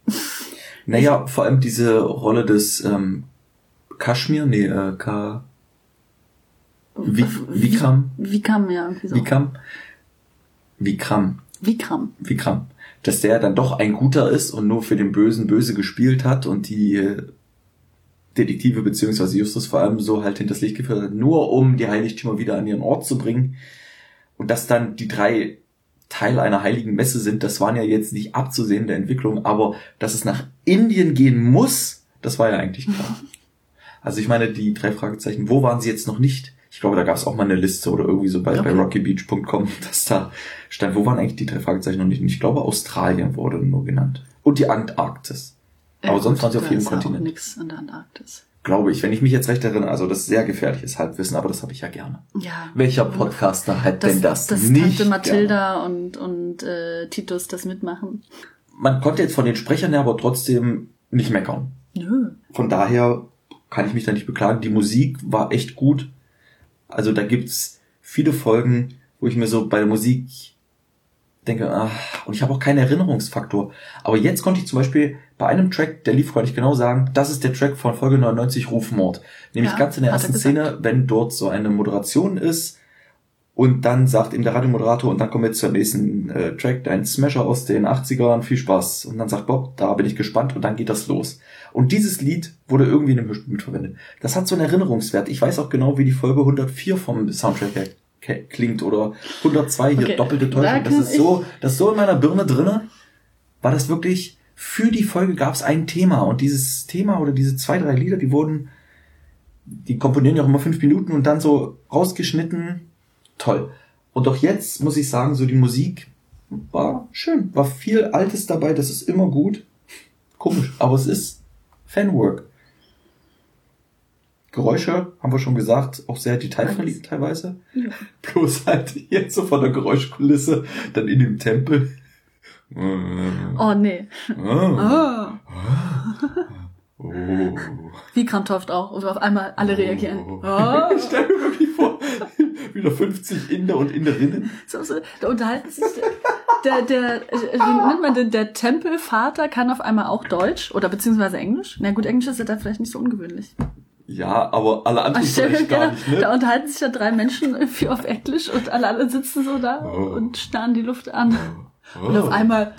[laughs] naja, vor allem diese Rolle des ähm, Kaschmir, nee, äh, Ka, Vi- Vikram, Vikram, ja, irgendwie so. Vikram, Vikram, Vikram. Vikram, dass der dann doch ein Guter ist und nur für den Bösen böse gespielt hat und die äh, Detektive beziehungsweise Justus vor allem so halt hinters Licht geführt hat, nur um die Heiligtümer wieder an ihren Ort zu bringen. Und dass dann die drei Teil einer heiligen Messe sind, das waren ja jetzt nicht abzusehen der Entwicklung, aber dass es nach Indien gehen muss, das war ja eigentlich klar. [laughs] Also ich meine, die drei Fragezeichen, wo waren sie jetzt noch nicht? Ich glaube, da gab es auch mal eine Liste oder irgendwie so bei, bei Okay. rockybeach.com, [laughs] dass da stand, wo waren eigentlich die drei Fragezeichen noch nicht? Und ich glaube, Australien wurde nur genannt. Und die Antarktis. Aber Ja, sonst gut, waren sie auf jedem Kontinent. Auch nix an der Antarktis. Glaube ich, wenn ich mich jetzt recht erinnere. Also das ist sehr gefährliches Halbwissen, aber das habe ich ja gerne. Ja. Welcher Podcaster hat dass, denn das, dass nicht Tante gerne? Mathilda und, und äh, Titus das mitmachen. Man konnte jetzt von den Sprechern her aber trotzdem nicht meckern. Nö. Von daher kann ich mich da nicht beklagen. Die Musik war echt gut. Also da gibt's viele Folgen, wo ich mir so bei der Musik denke, ah, und ich habe auch keinen Erinnerungsfaktor. Aber jetzt konnte ich zum Beispiel bei einem Track, der lief, konnte ich genau sagen, das ist der Track von Folge 99 Rufmord. Nämlich Ja, ganz in der er ersten. Szene, wenn dort so eine Moderation ist und dann sagt ihm der Radiomoderator und dann kommen wir jetzt zur nächsten äh, Track, dein Smasher aus den 80ern, viel Spaß. Und dann sagt Bob, da bin ich gespannt und dann geht das los. Und dieses Lied wurde irgendwie in dem Hörspiel mitverwendet. Das hat so einen Erinnerungswert. Ich weiß auch genau, wie die Folge 104 vom Soundtrack her klingt oder 102 hier Okay, doppelte da Täuschung. Das ist so, das ist so in meiner Birne drinne. War das wirklich für die Folge gab es ein Thema und dieses Thema oder diese zwei drei Lieder, die wurden, die komponieren ja auch immer fünf Minuten und dann so rausgeschnitten. Toll. Und auch jetzt muss ich sagen, so die Musik war schön, war viel Altes dabei. Das ist immer gut. Komisch, aber es ist Fanwork. Geräusche, haben wir schon gesagt, auch sehr detailverliebt teilweise. Ja. [laughs] Bloß halt jetzt so von der Geräuschkulisse, dann in dem Tempel. Oh nee. Ah. Oh. Oh. Vikram tauft auch und auf einmal alle reagieren. Oh. Oh. [laughs] Ich stelle mir wirklich vor, [laughs] wieder 50 Inder und Inderinnen. So, so, da unterhalten sich der, der, äh, wie nennt man den, der Tempelvater kann auf einmal auch Deutsch oder beziehungsweise Englisch. Na gut, Englisch ist ja da vielleicht nicht so ungewöhnlich. Ja, aber alle anderen vielleicht gar nicht, ne? Da unterhalten sich ja drei Menschen irgendwie auf Englisch und alle, alle sitzen so da Oh. und starren die Luft an. Oh. Und auf einmal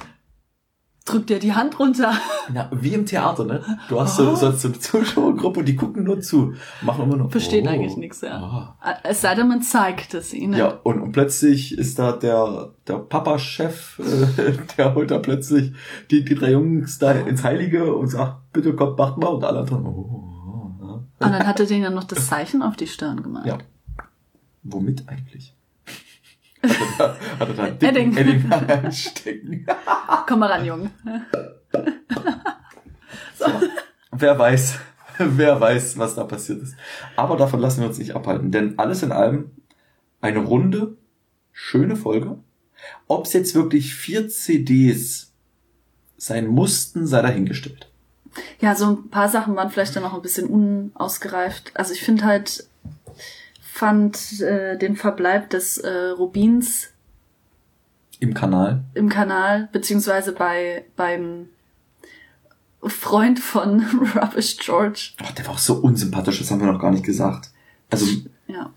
drückt er die Hand runter. Na, wie im Theater, ne? Du hast so, so, so eine Zuschauergruppe, die gucken nur zu, machen immer nur. Verstehen oh. eigentlich nichts, ja. Ah. Es sei denn, man zeigt es ihnen. Ja, und, und plötzlich ist da der, der Papa-Chef, äh, [laughs] der holt da plötzlich die, die drei Jungs da ins Heilige und sagt, bitte kommt, macht mal. Und alle anderen, oh, oh, oh. Und dann hat er denen ja noch das Zeichen auf die Stirn gemalt. Ja. Womit eigentlich? Hat er da, hat er da dicken Edding. Edding reinstecken? [laughs] Komm mal ran, Junge. [laughs] Wer weiß, wer weiß, was da passiert ist. Aber davon lassen wir uns nicht abhalten, denn alles in allem eine runde, schöne Folge. Ob es jetzt wirklich vier CDs sein mussten, sei dahingestellt. Ja, so ein paar Sachen waren vielleicht dann noch ein bisschen unausgereift. Also ich finde halt, fand äh, den Verbleib des äh, Rubins Im Kanal. im Kanal, beziehungsweise bei beim Freund von [laughs] Rubbish George. Ach, der war auch so unsympathisch, das haben wir noch gar nicht gesagt. Also, Ja.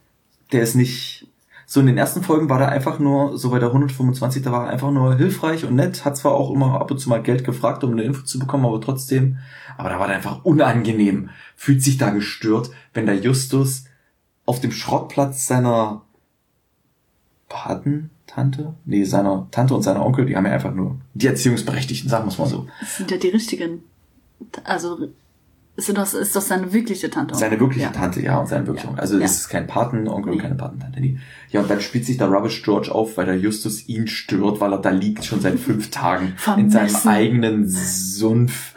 der ist nicht. So in den ersten Folgen war der einfach nur, so bei der 125, da war er einfach nur hilfreich und nett, hat zwar auch immer ab und zu mal Geld gefragt, um eine Info zu bekommen, aber trotzdem, aber da war der einfach unangenehm, fühlt sich da gestört, wenn der Justus auf dem Schrottplatz seiner Patentante, nee, seiner Tante und seiner Onkel, die haben ja einfach nur die Erziehungsberechtigten, sagen wir es mal so. Das sind ja die richtigen. Also ist das, ist das seine wirkliche Tante? Seine wirkliche ja. Tante, ja, und seine wirkliche Ja. Onkel. Also Ja. es ist kein Patenonkel und keine Patentante. Nee. Ja, und dann spielt sich der Rubbish George auf, weil der Justus ihn stört, weil er da liegt schon seit fünf Tagen in seinem eigenen Sumpf.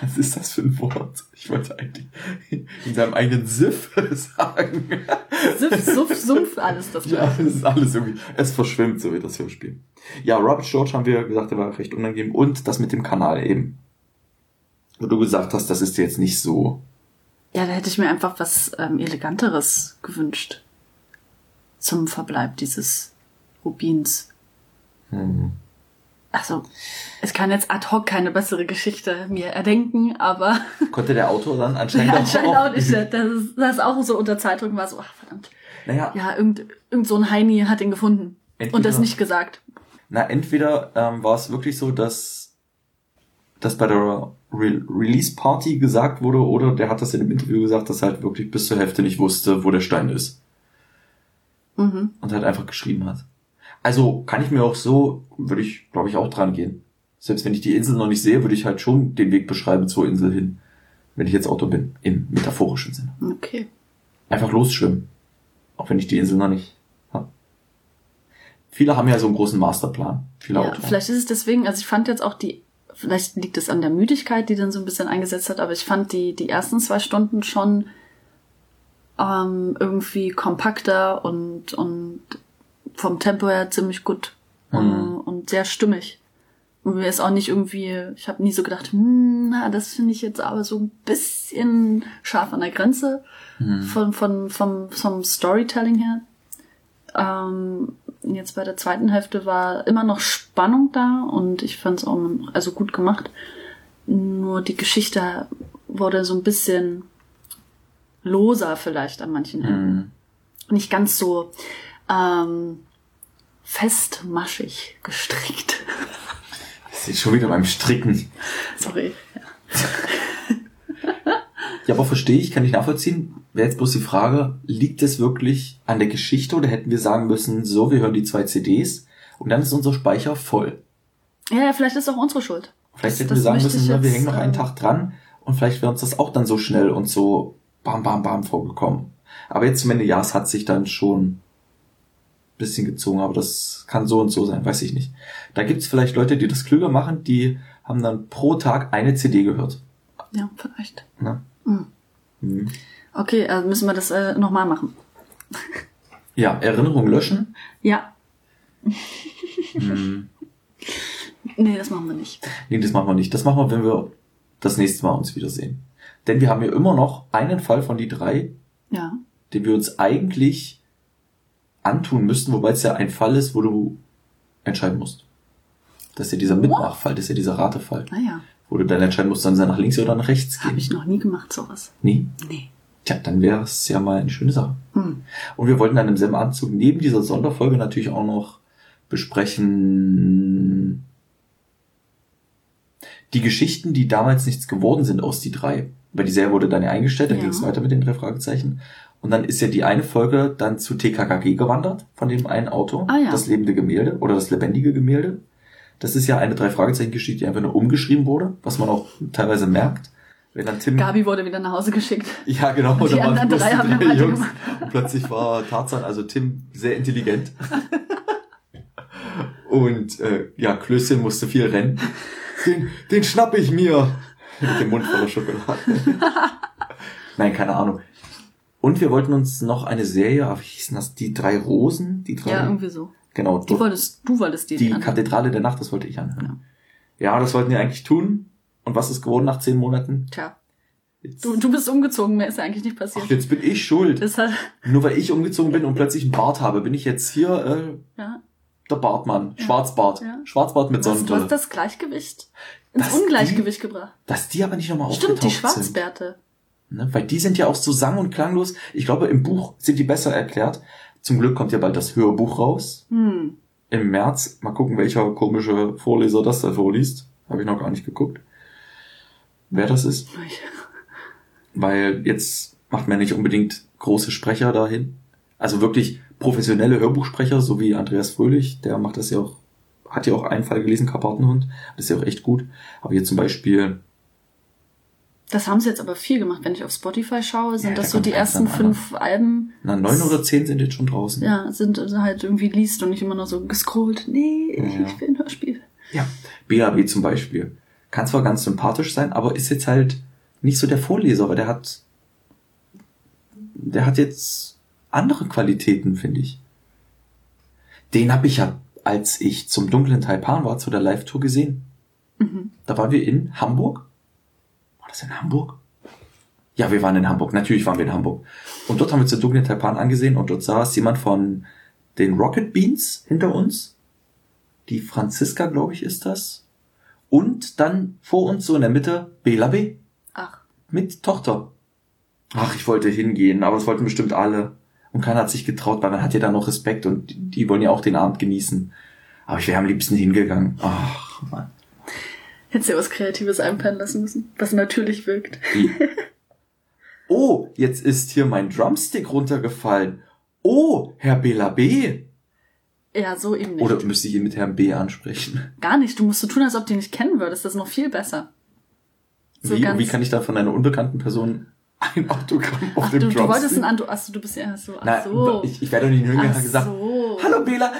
[laughs] Was ist das für ein Wort? Ich wollte eigentlich in seinem eigenen Siff [laughs] sagen. Sumpf, Sumpf, Sumpf, alles das Ja, das ist alles irgendwie, es verschwimmt so wie das Hörspiel. Ja, Robert George haben wir gesagt, der war recht unangenehm. Und das mit dem Kanal eben. Wo du gesagt hast, das ist dir jetzt nicht so. Ja, da hätte ich mir einfach was ähm, Eleganteres gewünscht. Zum Verbleib dieses Rubins. Hm. Also, es kann jetzt ad hoc keine bessere Geschichte mir erdenken, aber [laughs] Konnte der Autor dann anscheinend, ja, anscheinend auch nicht. Dass das auch so unter Zeitdruck war, so, ach verdammt. Naja, Ja, irgend, irgend so ein Heini hat ihn gefunden. Entweder- Und das nicht gesagt. na entweder ähm, war es wirklich so, dass das bei der Re Release Party gesagt wurde, oder der hat das in dem Interview gesagt, dass er halt wirklich bis zur Hälfte nicht wusste, wo der Stein ist. Mhm. Und halt einfach geschrieben hat. Also kann ich mir auch so, würde ich, glaube ich, auch dran gehen. Selbst wenn ich die Insel noch nicht sehe, würde ich halt schon den Weg beschreiben zur Insel hin. Wenn ich jetzt Auto bin, im metaphorischen Sinne. Okay. Einfach losschwimmen. Auch wenn ich die Insel noch nicht habe. Viele haben ja so einen großen Masterplan. Viele Ja, vielleicht ist es deswegen, also ich fand jetzt auch die, vielleicht liegt es an der Müdigkeit, die dann so ein bisschen eingesetzt hat, aber ich fand die, die ersten zwei Stunden schon ähm, irgendwie kompakter und, und vom Tempo her ziemlich gut und, und sehr stimmig. Und mir ist auch nicht irgendwie, ich habe nie so gedacht, hm, na, das finde ich jetzt aber so ein bisschen scharf an der Grenze von, von, vom, vom Storytelling her. Ähm, jetzt bei der zweiten Hälfte war immer noch Spannung da und ich fand es auch also gut gemacht. Nur die Geschichte wurde so ein bisschen loser vielleicht an manchen Enden. Mhm. Nicht ganz so ähm, festmaschig gestrickt. [laughs] Das ist schon wieder beim Stricken. Sorry. [laughs] Ja, aber verstehe ich, kann ich nachvollziehen. Wäre jetzt bloß die Frage, liegt es wirklich an der Geschichte oder hätten wir sagen müssen, so, wir hören die zwei CDs und dann ist unser Speicher voll. Ja, ja, vielleicht ist auch unsere Schuld. Vielleicht Das- hätten wir sagen müssen, ne, wir hängen noch einen ähm, Tag dran und vielleicht wäre uns das auch dann so schnell und so bam, bam, bam vorgekommen. Aber jetzt zum Ende, ja, es hat sich dann schon bisschen gezogen, aber das kann so und so sein, weiß ich nicht. Da gibt's vielleicht Leute, die das klüger machen, die haben dann pro Tag eine CD gehört. Ja, vielleicht. Ne? Mhm. Mhm. Okay, also müssen wir das äh, nochmal machen. Ja, Erinnerung löschen. Ja. Mhm. [laughs] Nee, das machen wir nicht. Nee, das machen wir nicht. Das machen wir, wenn wir das nächste Mal uns wiedersehen. Denn wir haben ja immer noch einen Fall von die drei, Ja. den wir uns eigentlich antun müssten, wobei es ja ein Fall ist, wo du entscheiden musst. Das ist ja dieser Mitmachfall, das ist ja dieser Ratefall, Naja, wo du dann entscheiden musst, dann nach links oder nach rechts habe gehen. ich noch nie gemacht, sowas. Nee? Nee. Tja, dann wäre es ja mal eine schöne Sache. Hm. Und wir wollten dann im selben Anzug neben dieser Sonderfolge natürlich auch noch besprechen die Geschichten, die damals nichts geworden sind aus die drei. Weil die Serie wurde dann ja eingestellt, dann Ja. ging es weiter mit den drei Fragezeichen. Und dann ist ja die eine Folge dann zu TKKG gewandert, von dem einen Autor. Ah, ja. Das lebende Gemälde oder das lebendige Gemälde. Das ist ja eine drei Fragezeichen-Geschichte, die einfach nur umgeschrieben wurde, was man auch teilweise merkt. Wenn dann Tim Gabi wurde wieder nach Hause geschickt. [laughs] ja, genau. Und die anderen drei die haben dann Jungs. Und [laughs] plötzlich war Tarzan, also Tim, sehr intelligent. [laughs] Und äh, ja, Klößchen musste viel rennen. Den, den schnapp ich mir. Mit dem Mund voller Schokolade. Nein, keine Ahnung. Und wir wollten uns noch eine Serie, ah, wie hießen das? Die drei Rosen? Die drei? Ja, irgendwie so. Genau, Die wolltest, du wolltest die, die anhören. Kathedrale der Nacht, das wollte ich anhören. Ja. das wollten wir eigentlich tun. Und was ist geworden nach zehn Monaten? Tja, Jetzt, du, du bist umgezogen, mehr ist ja eigentlich nicht passiert. ach, jetzt bin ich schuld. Das hat, Nur weil ich umgezogen bin und plötzlich einen Bart habe, bin ich jetzt hier. Äh, ja. Der Bartmann. Schwarzbart. Ja. Schwarzbart mit Was, du Sonnenbrille. hast das Gleichgewicht ins Ungleichgewicht gebracht. Dass die aber nicht nochmal Stimmt, die aufgetaucht sind. Ne? Weil die sind ja auch so sang- und klanglos. Ich glaube, im Buch sind die besser erklärt. Zum Glück kommt ja bald das Hörbuch raus. Hm. Im März. Mal gucken, welcher komische Vorleser das da vorliest. Habe ich noch gar nicht geguckt. Wer das ist. Weil jetzt macht man nicht unbedingt große Sprecher dahin. Also wirklich professionelle Hörbuchsprecher, so wie Andreas Fröhlich. Der macht das ja auch, hat ja auch einen Fall gelesen, Karpatenhund. Das ist ja auch echt gut. Aber hier zum Beispiel Das haben sie jetzt aber viel gemacht. Wenn ich auf Spotify schaue, sind Ja, da das so kommt die ersten fünf Alben. Na, neun oder zehn sind jetzt schon draußen. Ja, sind halt irgendwie liest und nicht immer nur so gescrollt. Nee, Ja. ich will ein Hörspiel. Ja. BAB zum Beispiel. Kann zwar ganz sympathisch sein, aber ist jetzt halt nicht so der Vorleser, weil der hat, der hat jetzt andere Qualitäten, finde ich. Den habe ich ja, als ich zum dunklen Taipan war, zu der Live-Tour gesehen. Mhm. Da waren wir in Hamburg. Das in Hamburg? Ja, wir waren in Hamburg. Natürlich waren wir in Hamburg. Und dort haben wir zu dunklen Taipan angesehen und dort saß jemand von den Rocket Beans hinter uns. Die Franziska, glaube ich, ist das. Und dann vor uns so in der Mitte Bela B. Ach, mit Tochter. Ach, ich wollte hingehen, aber es wollten bestimmt alle. Und keiner hat sich getraut, weil man hat ja dann noch Respekt und die, die wollen ja auch den Abend genießen. Aber ich wäre am liebsten hingegangen. Ach, Mann. Hättest du was Kreatives einpennen lassen müssen, was natürlich wirkt. [laughs] Oh, jetzt ist hier mein Drumstick runtergefallen. Oh, Herr Bela B. Ja, so eben nicht. Oder müsste ich ihn mit Herrn B ansprechen? Gar nicht. Du musst so tun, als ob du ihn nicht kennen würdest. Das ist noch viel besser. So wie, wie kann ich da von einer unbekannten Person ein Autogramm auf Ach, dem du, Drumstick? du wolltest ein Ando. Achso, du bist ja so. Ach Na, so. ich, ich werde doch nicht und gesagt, so. Hallo Bela,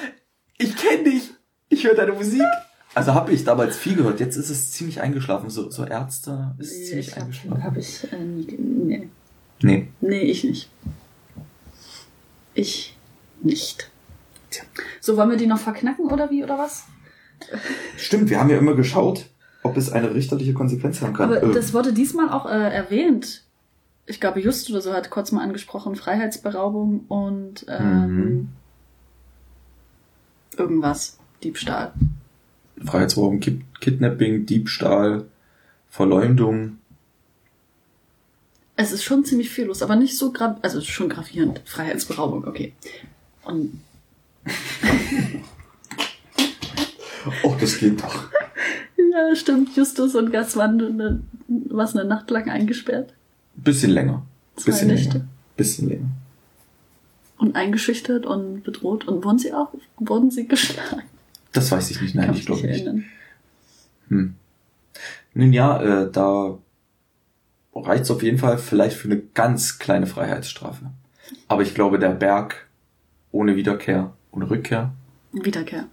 ich kenne dich. Ich höre deine Musik. Also habe ich damals viel gehört. Jetzt ist es ziemlich eingeschlafen. So, so Ärzte ist ziemlich ich hab, eingeschlafen. hab ich äh, nie. Nee. Nee. nee, ich nicht. Ich nicht. Tja. So, wollen wir die noch verknacken oder wie, oder was? Stimmt, wir haben ja immer geschaut, ob es eine richterliche Konsequenz haben kann. Aber Äh, das wurde diesmal auch äh, erwähnt. Ich glaube, Just oder so hat kurz mal angesprochen, Freiheitsberaubung und ähm, Mhm. irgendwas. Diebstahl. Freiheitsraum, Kid Kidnapping, Diebstahl, Verleumdung. Es ist schon ziemlich viel los, aber nicht so grav also schon gravierend. Freiheitsberaubung, okay. Und [laughs] Oh, das geht doch. [laughs] ja, stimmt, Justus und Gas waren eine, was eine Nacht lang eingesperrt Bisschen länger. Zwei Bisschen Nächte. länger. Bisschen länger. und eingeschüchtert und bedroht. Und wurden sie auch, wurden sie [laughs] geschlagen? Das weiß ich nicht. Nein, Kann ich glaube nicht erinnern. Hm. Nun ja, äh, da reicht's auf jeden Fall vielleicht für eine ganz kleine Freiheitsstrafe. Aber ich glaube, der Berg ohne Wiederkehr, ohne Rückkehr, Wiederkehr.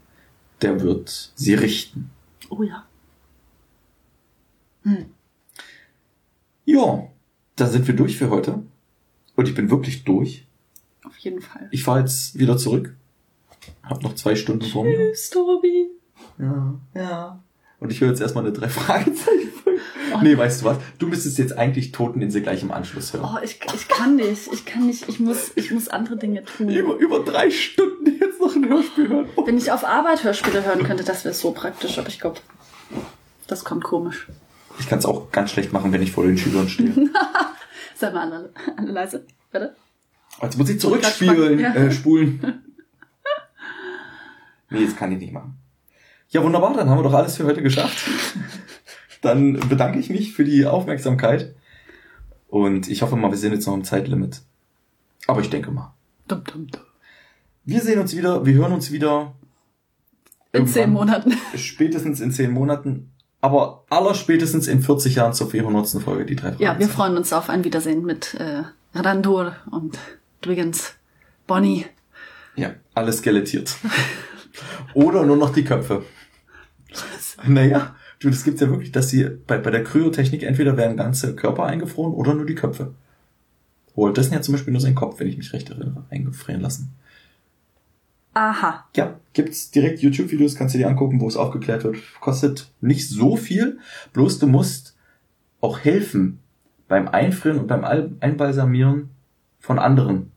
der wird sie richten. Oh ja. Ja, da sind wir durch für heute. Und ich bin wirklich durch. Auf jeden Fall. Ich fahre jetzt wieder zurück. Hab noch zwei Stunden vor mir. Tschüss, Tobi. Ja, ja. Und ich höre jetzt erstmal eine drei Fragezeichen. Nee, weißt du was? Du müsstest jetzt eigentlich Toteninsel gleich im Anschluss hören. Oh, ich, ich kann nicht. Ich kann nicht. Ich muss, ich muss andere Dinge tun. Über, über drei Stunden jetzt noch ein Hörspiel hören. Oh. Wenn ich auf Arbeit Hörspiele hören könnte, das wäre so praktisch. Aber ich glaube, das kommt komisch. Ich kann es auch ganz schlecht machen, wenn ich vor den Schülern stehe. [laughs] Sei mal alle, alle leise. Warte. Jetzt muss ich zurückspielen, Ja. äh, spulen. [laughs] Nee, das kann ich nicht machen. Ja, wunderbar, dann haben wir doch alles für heute geschafft. [laughs] Dann bedanke ich mich für die Aufmerksamkeit. Und ich hoffe mal, wir sind jetzt noch im Zeitlimit. Aber ich denke mal. Dum, dum, dum. Wir sehen uns wieder, wir hören uns wieder. In zehn Monaten. [laughs] Spätestens in zehn Monaten. Aber aller spätestens in 40 Jahren zur 400. Folge, die drei Ja, wir freuen uns auf ein Wiedersehen mit äh, Randur und Dwiggins, Bonnie. Ja, alles skelettiert. [laughs] Oder nur noch die Köpfe. Naja, du, das gibt's ja wirklich, dass sie bei, bei der Kryotechnik entweder werden ganze Körper eingefroren oder nur die Köpfe. Walt Disney hat zum Beispiel nur seinen Kopf, wenn ich mich recht erinnere, eingefrieren lassen. Aha. Ja, gibt's direkt YouTube-Videos, kannst du dir angucken, wo es aufgeklärt wird. Kostet nicht so viel, bloß du musst auch helfen beim Einfrieren und beim Al- Einbalsamieren von anderen.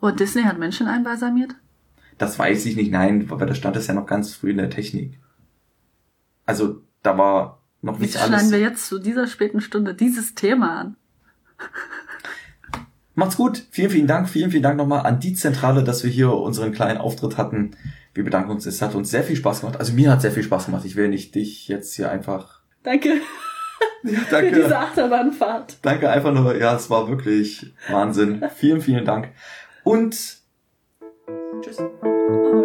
Und Disney hat Menschen einbalsamiert? Das weiß ich nicht, nein, weil da stand es ja noch ganz früh in der Technik. Also da war noch Wie nicht schneiden alles. wir jetzt zu dieser späten Stunde dieses Thema an? [laughs] Macht's gut. Vielen, vielen Dank. Vielen, vielen Dank nochmal an die Zentrale, dass wir hier unseren kleinen Auftritt hatten. Wir bedanken uns. Es hat uns sehr viel Spaß gemacht. Also mir hat sehr viel Spaß gemacht. Ich will nicht dich jetzt hier einfach. Danke [laughs] Ja, für diese Achterbahnfahrt. Danke einfach nur. Ja, es war wirklich Wahnsinn. vielen, vielen Dank. Und tschüss. Oh.